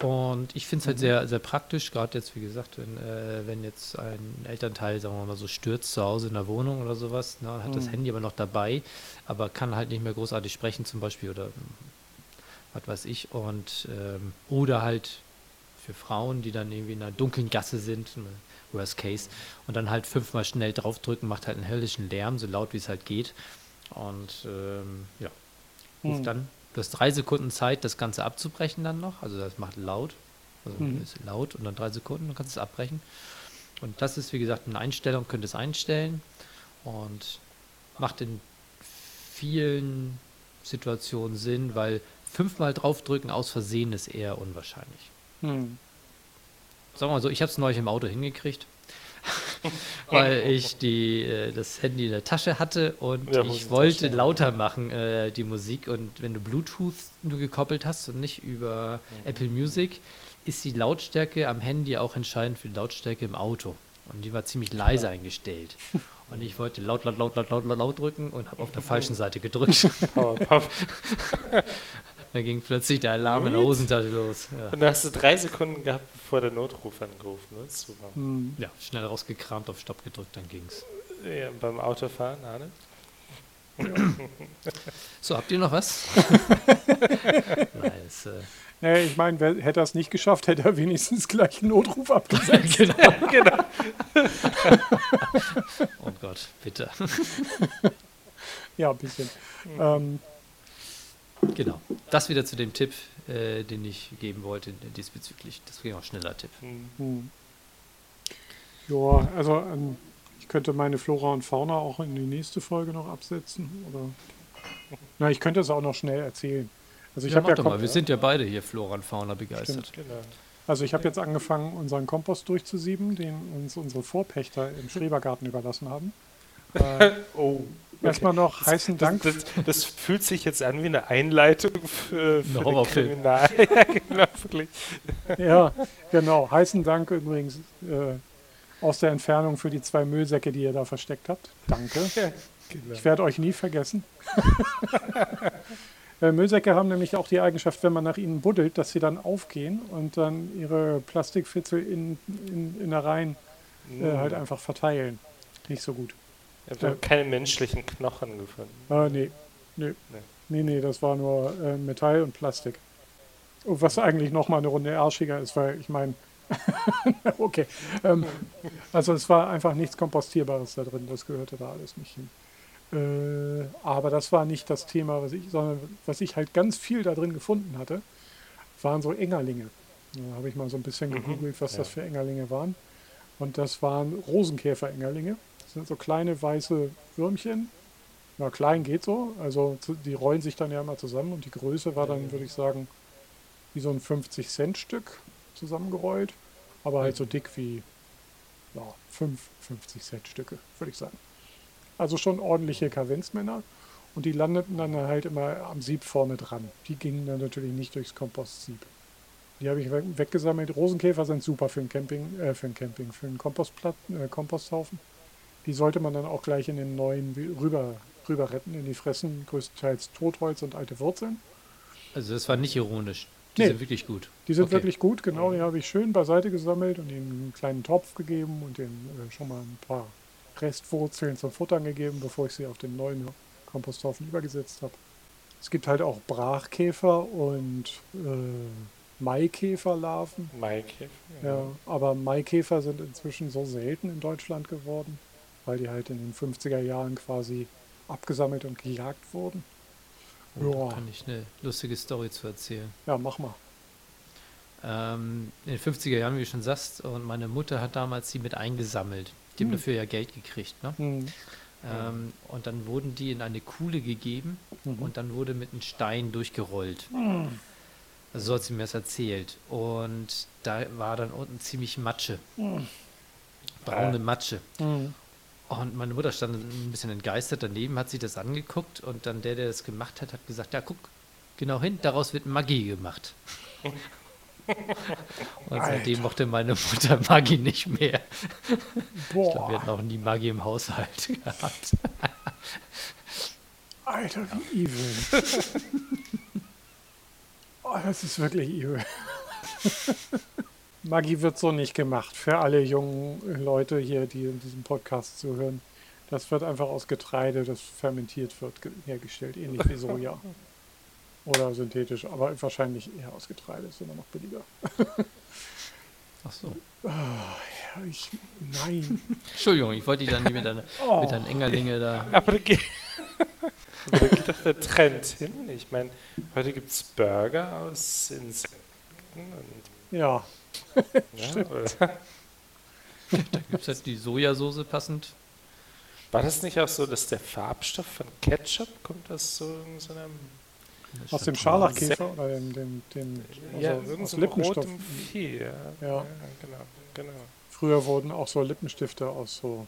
Speaker 1: Und ich finde es halt sehr, sehr praktisch, gerade jetzt, wie gesagt, wenn, äh, wenn jetzt ein Elternteil, sagen wir mal, so stürzt zu Hause in der Wohnung oder sowas, ne, hat das
Speaker 2: Mhm.
Speaker 1: Handy aber noch dabei, aber kann halt nicht mehr großartig sprechen zum Beispiel oder was weiß ich. Und ähm, oder halt für Frauen, die dann irgendwie in einer dunklen Gasse sind, worst case, und dann halt fünfmal schnell draufdrücken, macht halt einen höllischen Lärm, so laut wie es halt geht. Und ähm, ja, ruft
Speaker 2: Hm.
Speaker 1: dann. Du hast drei Sekunden Zeit, das Ganze abzubrechen dann noch. Also das macht laut. Also
Speaker 2: Mhm.
Speaker 1: ist laut und dann drei Sekunden, dann kannst du es abbrechen. Und das ist, wie gesagt, eine Einstellung, könnt es einstellen und macht in vielen Situationen Sinn, weil fünfmal draufdrücken aus Versehen ist eher unwahrscheinlich.
Speaker 2: Hm.
Speaker 1: Sagen wir mal so, ich habe es neulich im Auto hingekriegt, (laughs) weil ich die, äh, das Handy in der Tasche hatte und
Speaker 3: Ja,
Speaker 1: ich wollte
Speaker 3: ja.
Speaker 1: lauter machen, äh, die Musik. Und wenn du Bluetooth nur gekoppelt hast und nicht über Apple Music, ist die Lautstärke am Handy auch entscheidend für die Lautstärke im Auto. Und die war ziemlich leise eingestellt. Und ich wollte laut, laut, laut, laut, laut, laut, laut drücken und habe auf der falschen Seite gedrückt.
Speaker 3: Power, (laughs)
Speaker 1: Dann ging plötzlich der Alarm in der Hosentasche los. Ja.
Speaker 3: Und da hast du drei Sekunden gehabt, bevor der Notruf angerufen wird. Super.
Speaker 2: Hm.
Speaker 1: ja, schnell rausgekramt, auf Stopp gedrückt, dann ging's.
Speaker 3: Ja, beim Autofahren, Arne? (coughs)
Speaker 1: So, habt ihr noch was? (laughs) Nein, es, äh,
Speaker 2: Nee, ich meine, wer hätte er es nicht geschafft, hätte er wenigstens gleich einen Notruf abgesetzt. (laughs)
Speaker 1: genau. (laughs)
Speaker 3: genau.
Speaker 1: Oh Gott, bitte.
Speaker 2: ja, ein bisschen. Ähm,
Speaker 1: Genau. Das wieder zu dem Tipp, äh, den ich geben wollte diesbezüglich. Das wäre auch ein schneller Tipp.
Speaker 3: Hm.
Speaker 2: hm. Ja, also ähm, ich könnte meine Flora und Fauna auch in die nächste Folge noch absetzen. Oder na, ich könnte es auch noch schnell erzählen. Also ich
Speaker 1: ja,
Speaker 2: habe ja,
Speaker 1: mal. Wir sind ja beide hier Flora und Fauna begeistert.
Speaker 3: Genau.
Speaker 2: also ich habe jetzt angefangen, unseren Kompost durchzusieben, den uns unsere Vorpächter im (laughs) Schrebergarten überlassen haben. (laughs) Äh,
Speaker 3: Oh.
Speaker 2: Erstmal noch heißen Dank.
Speaker 3: Das, das, das fühlt sich jetzt an wie eine Einleitung für, für den
Speaker 1: Horrorfilm.
Speaker 3: Kriminal. (laughs) ja, genau, wirklich.
Speaker 2: Ja, genau. Heißen Dank übrigens äh, aus der Entfernung für die zwei Müllsäcke, die ihr da versteckt habt. Danke.
Speaker 3: Genau.
Speaker 2: Ich werde euch nie vergessen. (laughs) Äh, Müllsäcke haben nämlich auch die Eigenschaft, wenn man nach ihnen buddelt, dass sie dann aufgehen und dann ihre Plastikfitzel in, in Innereien äh, halt einfach verteilen. Nicht so gut.
Speaker 3: Ich habe keine menschlichen Knochen gefunden.
Speaker 2: Ah, nee. Nee. Nee, nee, das war nur äh, Metall und Plastik. Was eigentlich nochmal eine Runde arschiger ist, weil ich meine, (laughs) okay. Ähm, also es war einfach nichts Kompostierbares da drin, das gehörte da alles nicht hin. Äh, aber das war nicht das Thema, was ich, sondern was ich halt ganz viel da drin gefunden hatte, waren so Engerlinge. Da habe ich mal so ein bisschen
Speaker 3: Mhm,
Speaker 2: gegoogelt, was
Speaker 3: ja.
Speaker 2: das für Engerlinge waren. Und das waren Rosenkäfer-Engerlinge. Das sind so kleine weiße Würmchen. Ja, klein geht so. Also die rollen sich dann ja immer zusammen und die Größe war dann, würde ich sagen, wie so ein 50-Cent-Stück zusammengerollt. Aber halt so dick wie ja, 5 50-Cent-Stücke, würde ich sagen. Also schon ordentliche Kavenzmänner. Und die landeten dann halt immer am Sieb vorne dran. Die gingen dann natürlich nicht durchs Kompostsieb. Die habe ich weg- weggesammelt. Rosenkäfer sind super für ein Camping, äh, für ein Camping, für einen Kompostplat äh, Komposthaufen. Die sollte man dann auch gleich in den neuen rüber, rüber retten. In die fressen größtenteils Totholz und alte Wurzeln.
Speaker 1: Also das war nicht ironisch. Die
Speaker 2: Nee.
Speaker 1: sind wirklich gut.
Speaker 2: Die sind
Speaker 1: Okay.
Speaker 2: wirklich gut, genau. Die habe ich schön beiseite gesammelt und ihnen einen kleinen Topf gegeben und denen äh, schon mal ein paar Restwurzeln zum Futtern gegeben, bevor ich sie auf den neuen Komposthaufen übergesetzt habe. Es gibt halt auch Brachkäfer und äh, Maikäferlarven.
Speaker 3: Mike.
Speaker 2: Ja, aber Maikäfer sind inzwischen so selten in Deutschland geworden, weil die halt in den 50er Jahren quasi abgesammelt und gejagt wurden.
Speaker 1: Oh,
Speaker 2: Ja.
Speaker 1: Da kann ich eine lustige Story zu erzählen.
Speaker 2: Ja, mach mal.
Speaker 1: Ähm, in den 50er Jahren, wie du schon sagst, und meine Mutter hat damals die mit eingesammelt. Die haben
Speaker 2: Hm.
Speaker 1: dafür ja Geld gekriegt. Ne?
Speaker 2: Hm.
Speaker 1: Ähm, und dann wurden die in eine Kuhle gegeben
Speaker 2: Mhm.
Speaker 1: und dann wurde mit einem Stein durchgerollt.
Speaker 2: Hm.
Speaker 1: Also so hat sie mir das erzählt. Und da war dann unten ziemlich Matsche. Braune Matsche.
Speaker 2: Hm.
Speaker 1: Und meine Mutter stand ein bisschen entgeistert daneben, hat sich das angeguckt und dann der, der das gemacht hat, hat gesagt, ja guck, genau hin, daraus wird Maggi gemacht. (laughs) und seitdem mochte meine Mutter Maggi nicht mehr. Ich glaube, wir
Speaker 2: Boah,
Speaker 1: hatten auch nie Maggi im Haushalt (laughs) gehabt.
Speaker 2: Alter, wie evil. (laughs) oh, das ist wirklich evil. Magie wird so nicht gemacht. Für alle jungen Leute hier, die in diesem Podcast zuhören. Das wird einfach aus Getreide, das fermentiert wird, ge- hergestellt. Ähnlich wie Soja. (laughs) Oder synthetisch, aber wahrscheinlich eher aus Getreide. Ist immer noch billiger. (laughs)
Speaker 1: Ach so.
Speaker 2: Ja, ich, nein. (laughs)
Speaker 1: Entschuldigung, ich wollte dich dann nicht mit deinen,
Speaker 2: Oh.
Speaker 1: mit deinen Engerlinge da.
Speaker 3: Aber da geht, aber da geht doch der Trend hin. Ich meine, heute gibt es Burger aus Insekten. Und,
Speaker 2: Ja,
Speaker 3: ja, oder, (laughs)
Speaker 1: Da gibt es halt die Sojasauce passend.
Speaker 3: war das nicht auch so, dass der Farbstoff von Ketchup kommt aus so, so einem
Speaker 2: aus dem Scharlachkäfer oder dem, dem, dem
Speaker 3: ja,
Speaker 2: also aus
Speaker 3: rotem Vieh. Ja.
Speaker 2: Ja.
Speaker 3: ja, genau, genau.
Speaker 2: Früher wurden auch so Lippenstifte aus so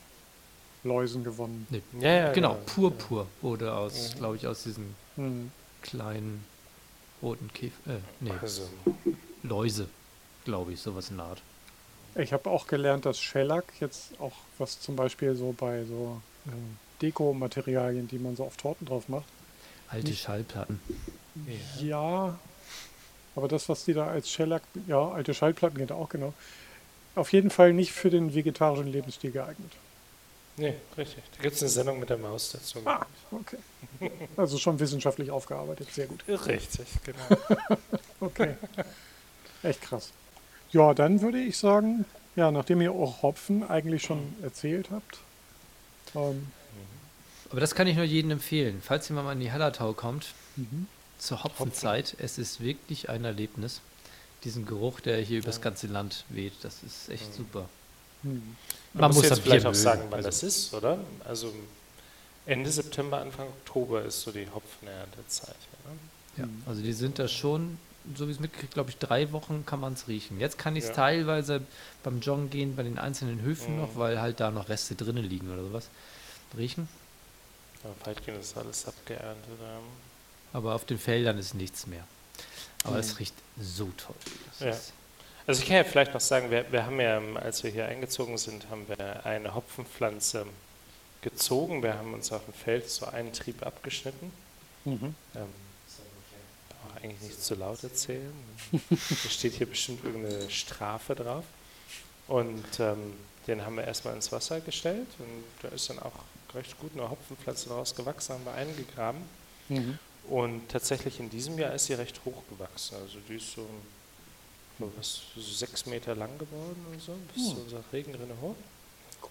Speaker 2: Läusen gewonnen.
Speaker 3: Ja, ja,
Speaker 1: Genau, Purpur wurde aus,
Speaker 3: Mhm.
Speaker 1: glaube ich, aus diesen
Speaker 2: Hm.
Speaker 1: kleinen roten Käfer. Äh, nee,
Speaker 3: Also,
Speaker 1: Läuse, glaube ich, sowas in der Art.
Speaker 2: Ich habe auch gelernt, dass Shellac jetzt auch, was zum Beispiel so bei so ähm, Dekomaterialien, die man so auf Torten drauf macht,
Speaker 1: Alte
Speaker 2: Nicht-
Speaker 1: Schallplatten.
Speaker 3: ja.
Speaker 2: ja, aber das, was die da als Shellac, ja, alte Schallplatten geht auch genau, auf jeden Fall nicht für den vegetarischen Lebensstil geeignet.
Speaker 3: Nee, richtig. Da gibt es eine Sendung mit der Maus dazu.
Speaker 2: Ah, okay. Also schon wissenschaftlich aufgearbeitet, sehr gut.
Speaker 3: Richtig, genau. (laughs)
Speaker 2: Okay. Echt krass. Ja, dann würde ich sagen, ja, nachdem ihr auch Hopfen eigentlich schon erzählt habt, ähm,
Speaker 1: Aber das kann ich nur jedem empfehlen. Falls jemand mal in die Hallertau kommt,
Speaker 2: mhm.
Speaker 1: zur Hopfenzeit, es ist wirklich ein Erlebnis. Diesen Geruch, der hier übers ganze Land weht, das ist echt super.
Speaker 2: Hm.
Speaker 3: Man, muss
Speaker 1: das
Speaker 3: jetzt vielleicht auch
Speaker 1: mögen,
Speaker 3: sagen, wann
Speaker 1: also-
Speaker 3: das ist, oder? Also Ende September, Anfang Oktober ist so die Hopfenerntezeit. Ja, ne?
Speaker 1: Ja, also die sind da schon, so wie es mitkriegt, glaube ich, drei Wochen kann man es riechen. Jetzt kann ich es
Speaker 3: Ja.
Speaker 1: teilweise beim Joggen gehen, bei den einzelnen Höfen
Speaker 3: Mhm.
Speaker 1: noch, weil halt da noch Reste drinnen liegen oder sowas. Riechen.
Speaker 3: Ja, weitgehend ist alles abgeerntet. ähm.
Speaker 1: Aber auf den Feldern ist nichts mehr. Aber
Speaker 2: Mhm.
Speaker 1: es riecht so toll. Das
Speaker 3: Ja. Also ich kann ja vielleicht noch sagen, wir, wir haben ja, als wir hier eingezogen sind, haben wir eine Hopfenpflanze gezogen. Wir haben uns auf dem Feld so einen Trieb abgeschnitten.
Speaker 2: Mhm.
Speaker 3: Ähm, eigentlich nicht zu laut erzählen. da steht hier bestimmt irgendeine Strafe drauf. Und ähm, den haben wir erstmal ins Wasser gestellt und da ist dann auch recht gut eine Hopfenpflanze daraus gewachsen, haben wir eingegraben.
Speaker 2: Mhm.
Speaker 3: Und tatsächlich in diesem Jahr ist sie recht hoch gewachsen. Also die ist so, was, so sechs Meter lang geworden und so, bis
Speaker 2: Hm.
Speaker 3: zu unserer Regenrinne hoch.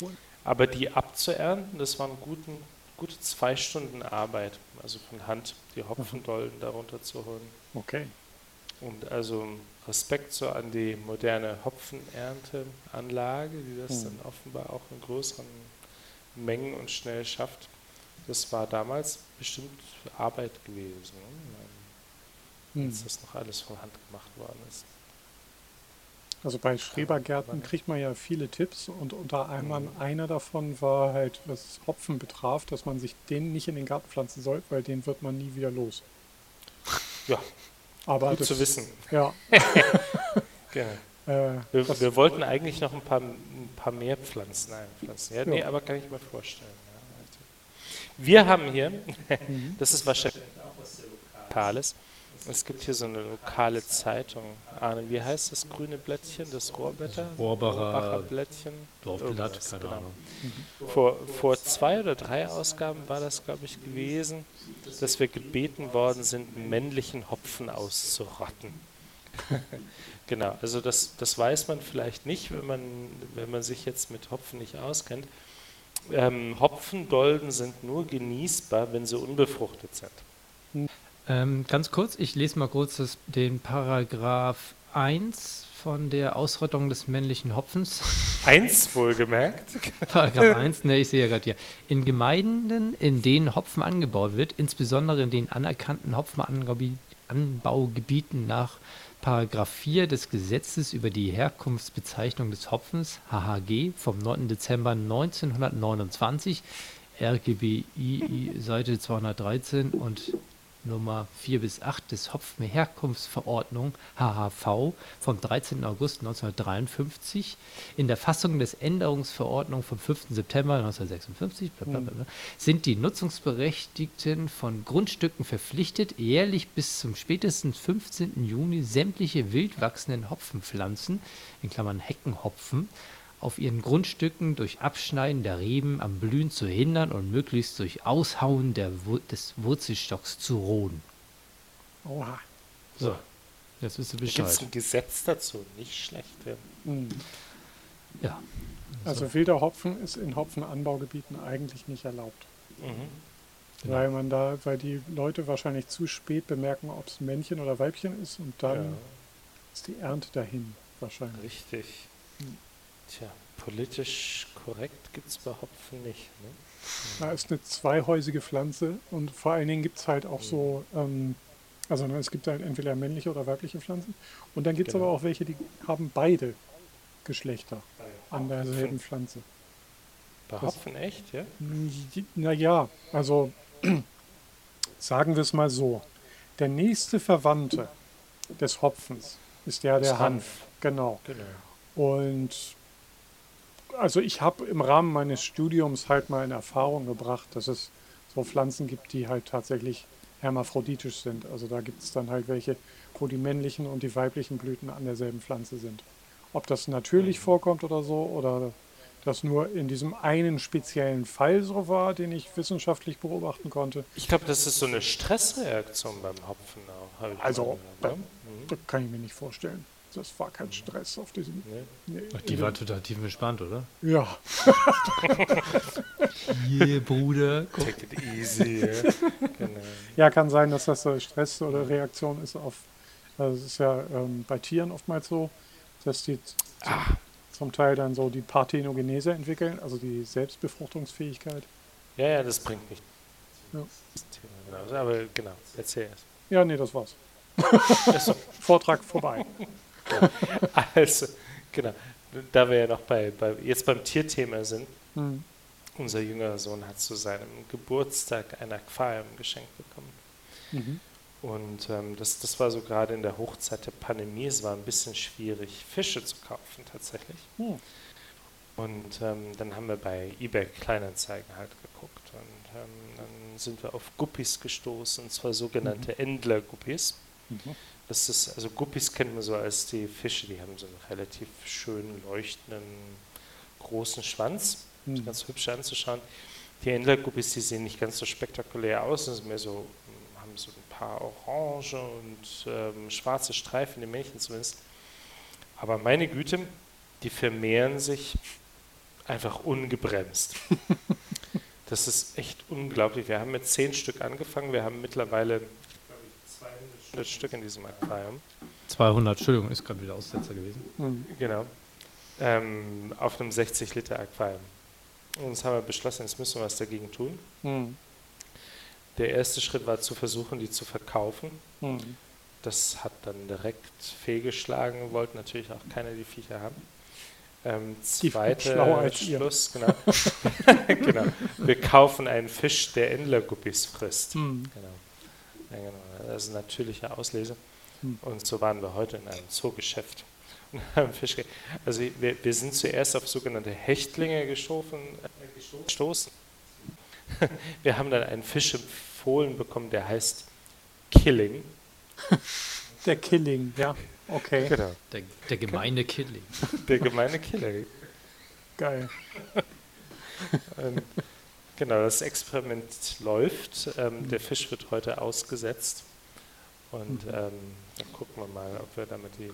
Speaker 2: Cool.
Speaker 3: Aber die abzuernten, das waren guten, gute zwei Stunden Arbeit. Also von Hand die Hopfendollen darunter zu holen.
Speaker 2: Okay.
Speaker 3: Und also Respekt so an die moderne Hopfenernteanlage, die das
Speaker 2: Hm.
Speaker 3: dann offenbar auch in größeren Mengen und schnell schafft. Das war damals bestimmt Arbeit gewesen, ne?
Speaker 2: Hm.
Speaker 3: als das noch alles von Hand gemacht worden ist.
Speaker 2: Also bei Schrebergärten kriegt man ja viele Tipps und unter anderem
Speaker 3: Mhm.
Speaker 2: einer davon war halt, was Hopfen betraf, dass man sich den nicht in den Garten pflanzen soll, weil den wird man nie wieder los.
Speaker 3: Ja,
Speaker 2: Aber
Speaker 3: gut
Speaker 2: das,
Speaker 3: zu wissen.
Speaker 2: Ja, (laughs)
Speaker 3: Genau.
Speaker 2: äh,
Speaker 3: Wir, wir wollten eigentlich noch ein paar, ein paar mehr Pflanzen einpflanzen. Ja, nee,
Speaker 2: Ja.
Speaker 3: aber kann ich mir vorstellen. Ja, richtig. wir haben hier, (laughs)
Speaker 2: Mhm.
Speaker 3: das ist wahrscheinlich auch was sehr Lokales. Es gibt hier so eine lokale Zeitung. Arne, wie heißt das grüne Blättchen, das Rohrblätter?
Speaker 1: Rohrbacher
Speaker 3: Blättchen.
Speaker 1: Dorfblatt, keine
Speaker 3: genau.
Speaker 1: Ahnung.
Speaker 3: Vor, vor zwei oder drei Ausgaben war das, glaube ich, gewesen, dass wir gebeten worden sind, männlichen Hopfen auszurotten. (laughs) genau, also das, das weiß man vielleicht nicht, wenn man, wenn man sich jetzt mit Hopfen nicht auskennt. Ähm, Hopfendolden sind nur genießbar, wenn sie unbefruchtet sind.
Speaker 1: Ähm, ganz kurz, ich lese mal kurz das, den Paragraph 1 von der Ausrottung des männlichen Hopfens.
Speaker 3: Eins wohlgemerkt. (laughs)
Speaker 1: Paragraph 1, ne, ich sehe ja gerade hier. In Gemeinden, in denen Hopfen angebaut wird, insbesondere in den anerkannten Hopfenanbaugebieten nach Paragraph 4 des Gesetzes über die Herkunftsbezeichnung des Hopfens, HHG, vom 9. Dezember 1929, RGBI Seite 213 und Nummer 4 bis 8 des Hopfenherkunftsverordnung HHV vom 13. August 1953 in der Fassung des Änderungsverordnung vom 5. September 1956 blablabla, sind die Nutzungsberechtigten von Grundstücken verpflichtet, jährlich bis zum spätestens 15. Juni sämtliche wild wachsenden Hopfenpflanzen in Klammern Heckenhopfen auf ihren Grundstücken durch Abschneiden der Reben am Blühen zu hindern und möglichst durch Aushauen der, Wur- des Wurzelstocks zu roden.
Speaker 2: Oha.
Speaker 1: So, jetzt wisst ihr
Speaker 3: Da gibt
Speaker 1: Bescheid.
Speaker 3: es ein Gesetz dazu, nicht schlecht. Ja.
Speaker 2: Mhm.
Speaker 1: Ja,
Speaker 2: Also wilder Hopfen ist in Hopfenanbaugebieten eigentlich nicht erlaubt.
Speaker 3: Mhm.
Speaker 1: Genau.
Speaker 2: Weil man da, weil die Leute wahrscheinlich zu spät bemerken, ob es Männchen oder Weibchen ist und dann
Speaker 3: Ja,
Speaker 2: ist die Ernte dahin wahrscheinlich.
Speaker 3: richtig.
Speaker 2: Hm.
Speaker 3: Tja, politisch korrekt gibt es bei Hopfen nicht. Ne?
Speaker 2: Da ist eine zweihäusige Pflanze und vor allen Dingen gibt es halt auch so, ähm, also ne, es gibt halt entweder männliche oder weibliche Pflanzen und dann gibt es
Speaker 3: Genau.
Speaker 2: aber auch welche, die haben beide Geschlechter an derselben. Pflanze.
Speaker 3: Bei
Speaker 2: Das-
Speaker 3: Hopfen echt, ja?
Speaker 2: Naja, also (clears throat) sagen wir es mal so. Der nächste Verwandte des Hopfens ist ja der Hanf.
Speaker 3: Hanf.
Speaker 2: Genau.
Speaker 3: Genau.
Speaker 2: Und also ich habe im Rahmen meines Studiums halt mal in Erfahrung gebracht, dass es so Pflanzen gibt, die halt tatsächlich hermaphroditisch sind. Also da gibt es dann halt welche, wo die männlichen und die weiblichen Blüten an derselben Pflanze sind. Ob das natürlich vorkommt oder so, oder das nur in diesem einen speziellen Fall so war, den ich wissenschaftlich beobachten konnte,
Speaker 3: Ich glaube, das ist so eine Stressreaktion beim Hopfen auch.
Speaker 2: Also,
Speaker 3: mal gehört, ne?
Speaker 2: das kann ich mir nicht vorstellen. Das war kein Stress auf diesem. Nee,
Speaker 1: Ach, die war total tiefenentspannt, oder?
Speaker 2: ja, (laughs)
Speaker 1: Hier, Bruder. Guck.
Speaker 3: Take it easy. ja. genau.
Speaker 2: Ja, kann sein, dass das Stress oder Reaktion ist auf, also es ist ja ähm, bei Tieren oftmals so, dass die
Speaker 3: Ah,
Speaker 2: zum Teil dann so die Parthenogenese entwickeln, also die Selbstbefruchtungsfähigkeit.
Speaker 3: ja, ja, das bringt mich.
Speaker 2: Ja.
Speaker 3: Das Thema, genau. Aber genau, erzähl erst.
Speaker 2: Ja, nee, das war's. (laughs) Vortrag vorbei. (laughs)
Speaker 3: also, genau. Da wir ja noch bei, bei jetzt beim Tierthema sind,
Speaker 2: Hm.
Speaker 3: unser jüngerer Sohn hat zu seinem Geburtstag ein Aquarium geschenkt bekommen.
Speaker 2: Mhm.
Speaker 3: Und ähm, das, das war so gerade in der Hochzeit der Pandemie. Es war ein bisschen schwierig, Fische zu kaufen tatsächlich.
Speaker 2: Hm.
Speaker 3: Und ähm, dann haben wir bei eBay Kleinanzeigen halt geguckt. Und ähm, dann sind wir auf Guppies gestoßen, und zwar sogenannte Endler-Guppies.
Speaker 2: Mhm.
Speaker 3: Das ist, also Guppies kennt man so als die Fische, die haben so einen relativ schönen, leuchtenden, großen Schwanz. Ist
Speaker 2: Hm.
Speaker 3: ganz hübsch anzuschauen. Die Endler-Guppies, die sehen nicht ganz so spektakulär aus, sind mehr so, haben so ein paar orange und ähm, schwarze Streifen, die Männchen zumindest. Aber meine Güte, die vermehren sich einfach ungebremst. (laughs) Das ist echt unglaublich. Wir haben mit zehn Stück angefangen, wir haben mittlerweile glaub ich, 200 Stück in diesem Aquarium.
Speaker 1: 200, Entschuldigung, ist gerade wieder Aussetzer gewesen.
Speaker 2: Hm.
Speaker 3: Genau. Ähm, auf einem 60 Liter Aquarium. Und jetzt haben wir beschlossen, jetzt müssen wir was dagegen tun.
Speaker 2: Hm.
Speaker 3: Der erste Schritt war zu versuchen, die zu verkaufen.
Speaker 2: Hm.
Speaker 3: Das hat dann direkt fehlgeschlagen, wollten natürlich auch keiner die Viecher haben. Ähm, zweiter. Schluss, genau. (laughs) genau. Wir kaufen einen Fisch, der Endlerguppies frisst.
Speaker 2: Hm.
Speaker 3: Genau. Ja, genau. Das ist ein natürlicher Auslese.
Speaker 2: Hm.
Speaker 3: Und so waren wir heute in einem Zoogeschäft (laughs) und haben Fisch ge Also wir, wir sind zuerst auf sogenannte Hechtlinge äh, gestoßen. (laughs) Wir haben dann einen Fisch empfohlen bekommen, der heißt Killing. (laughs)
Speaker 2: Der Killing, ja. Okay,
Speaker 3: Genau.
Speaker 1: Der, der gemeine Killing.
Speaker 3: Der gemeine Killing.
Speaker 2: geil.
Speaker 3: Und genau, das Experiment läuft. Ähm, der Fisch wird heute ausgesetzt. Und ähm, dann gucken wir mal, ob wir damit die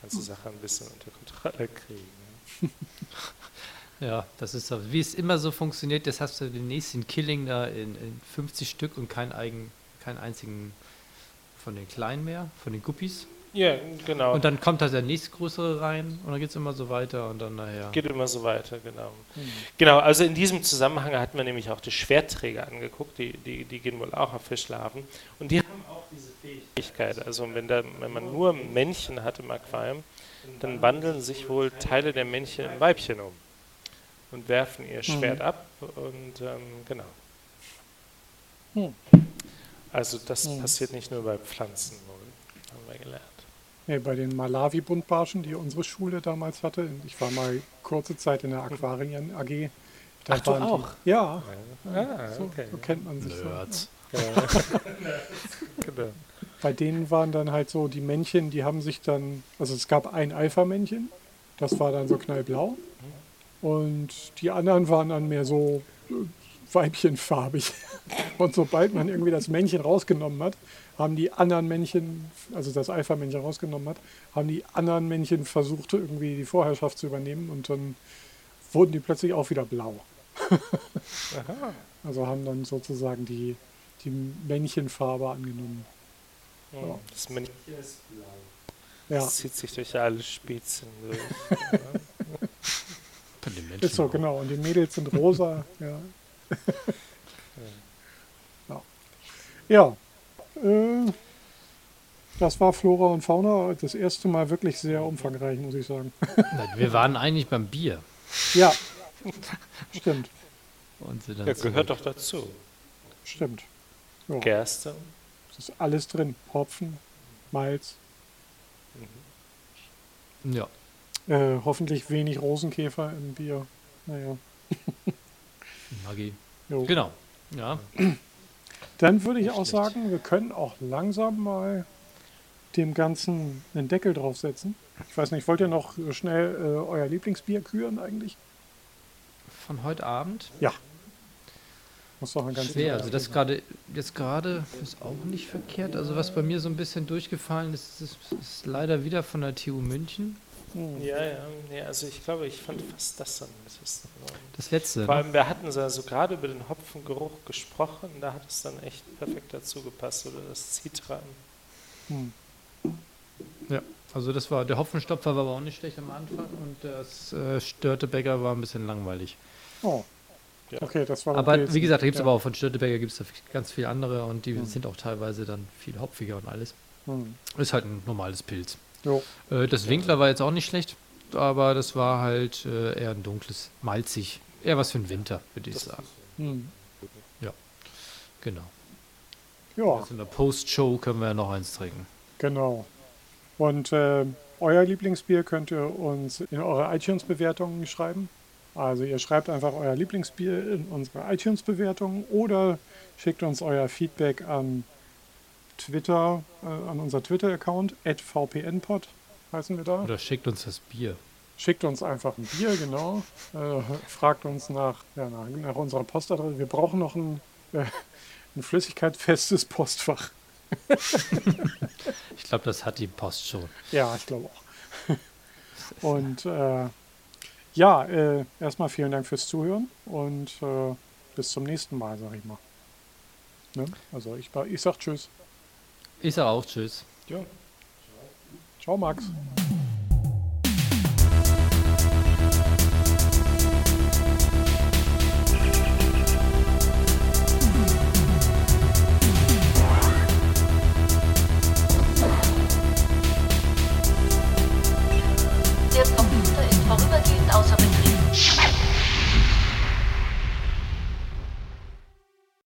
Speaker 3: ganze Sache ein bisschen unter Kontrolle kriegen. (laughs)
Speaker 1: Ja, das ist so. Wie es immer so funktioniert, jetzt hast du den nächsten Killing da in, in 50 Stück und keinen eigen, keinen einzigen von den kleinen mehr, von den Guppies.
Speaker 3: Ja, genau.
Speaker 1: Und dann kommt da der nächstgrößere rein und dann geht es immer so weiter und dann nachher.
Speaker 3: Geht immer so weiter, genau.
Speaker 2: Hm.
Speaker 3: Genau, also in diesem Zusammenhang hatten wir nämlich auch die Schwertträger angeguckt, die, die, die gehen wohl auch auf Fischlarven. Und die haben auch diese Fähigkeit. Also wenn, da, wenn man nur Männchen hat im Aquarium, dann wandeln sich wohl Teile der Männchen in Weibchen um und werfen ihr Schwert ab und ähm, genau.
Speaker 2: Hm.
Speaker 3: Also das
Speaker 2: Mhm.
Speaker 3: passiert nicht nur bei Pflanzen, haben wir gelernt.
Speaker 2: Nee, bei den Malawi-Buntbarschen, die unsere Schule damals hatte. Ich war mal kurze Zeit in der Aquarien AG. Da
Speaker 3: Ach, du
Speaker 2: waren die-
Speaker 3: auch?
Speaker 2: Ja,
Speaker 3: Ah,
Speaker 2: so,
Speaker 3: okay.
Speaker 2: so kennt man sich. So.
Speaker 1: Nerds.
Speaker 3: Ja. (laughs) genau.
Speaker 2: Bei denen waren dann halt so die Männchen, die haben sich dann, also es gab ein Alpha-Männchen, das war dann so knallblau. Und die anderen waren dann mehr so äh, weibchenfarbig. (laughs) Und sobald man irgendwie das Männchen rausgenommen hat, haben die anderen Männchen, also das Alpha-Männchen rausgenommen hat, haben die anderen Männchen versucht, irgendwie die Vorherrschaft zu übernehmen und dann wurden die plötzlich auch wieder blau.
Speaker 3: Aha.
Speaker 2: Also haben dann sozusagen die, die Männchenfarbe angenommen.
Speaker 3: Hm, Das Männchen ist blau.
Speaker 2: Ja,
Speaker 3: Das zieht sich durch alle durch. (laughs)
Speaker 1: Menschen
Speaker 2: ist so,
Speaker 1: auch.
Speaker 2: genau. Und die Mädels sind rosa. ja. (laughs) ja. Ja. Äh, das war Flora und Fauna. Das erste Mal wirklich sehr umfangreich, muss ich sagen.
Speaker 1: Nein, Wir waren eigentlich beim Bier.
Speaker 2: Ja. Stimmt,
Speaker 1: Und sind dann
Speaker 3: Ja,
Speaker 1: zurück.
Speaker 3: gehört doch dazu.
Speaker 2: stimmt. Ja,
Speaker 3: Gerste.
Speaker 2: es ist alles drin. Hopfen, Malz,
Speaker 1: Ja.
Speaker 2: äh, hoffentlich wenig Rosenkäfer im Bier. Naja.
Speaker 1: Maggi.
Speaker 2: Jo.
Speaker 1: Genau. Ja. (clears throat)
Speaker 2: Dann würde ich auch sagen, wir können auch langsam mal dem Ganzen einen Deckel draufsetzen. Ich weiß nicht, wollt ihr noch schnell äh, euer Lieblingsbier küren eigentlich?
Speaker 1: Von heute Abend.
Speaker 2: Ja. Muss doch ein ganz
Speaker 1: Schwer. Also das gerade jetzt gerade ist auch nicht verkehrt. Also was bei mir so ein bisschen durchgefallen ist, ist, ist leider wieder von der TU München.
Speaker 2: Hm.
Speaker 3: Ja, ja. Nee, also ich glaube, ich fand fast das am besten.
Speaker 1: Das letzte.
Speaker 3: Vor
Speaker 1: Ne?
Speaker 3: allem, wir hatten so also gerade über den Hopfengeruch gesprochen, da hat es dann echt perfekt dazu gepasst. Oder das Zitran.
Speaker 2: Hm.
Speaker 1: Ja. Also das war der Hopfenstopfer war aber auch nicht schlecht am Anfang und das äh, Störtebäcker war ein bisschen langweilig.
Speaker 2: Oh.
Speaker 3: Ja.
Speaker 2: Okay, das war
Speaker 1: Aber
Speaker 2: okay.
Speaker 1: wie gesagt, da gibt es
Speaker 2: Ja.
Speaker 1: aber auch von Störtebäcker gibt es ganz viele andere und die
Speaker 2: Hm.
Speaker 1: sind auch teilweise dann viel hopfiger und alles.
Speaker 2: Hm.
Speaker 1: Ist halt ein normales Pilz. Äh, das Winkler war jetzt auch nicht schlecht, aber das war halt äh, eher ein dunkles, malzig. Eher was für den Winter, würde ich sagen.
Speaker 2: Hm.
Speaker 1: Genau.
Speaker 2: Ja,
Speaker 1: Also in der Post-Show können wir ja noch eins trinken.
Speaker 2: genau. Und äh, euer Lieblingsbier könnt ihr uns in eure iTunes-Bewertungen schreiben. Also ihr schreibt einfach euer Lieblingsbier in unsere iTunes-Bewertungen oder schickt uns euer Feedback an Twitter, äh, an unser Twitter-Account, vpnpod heißen wir da.
Speaker 1: Oder schickt uns das Bier.
Speaker 2: Schickt uns einfach ein Bier, genau. Äh, fragt uns nach, ja, nach, nach unserer Postadresse. Wir brauchen noch ein, äh, ein flüssigkeitsfestes Postfach.
Speaker 1: Ich glaube, das hat die Post schon.
Speaker 2: Ja, ich glaube auch. Und äh, ja, äh, erstmal vielen Dank fürs Zuhören und äh, bis zum nächsten Mal, sag ich mal. Ne? Also ich, ich sag Tschüss.
Speaker 1: Ich sage auch Tschüss.
Speaker 3: Ja.
Speaker 2: Ciao, Max.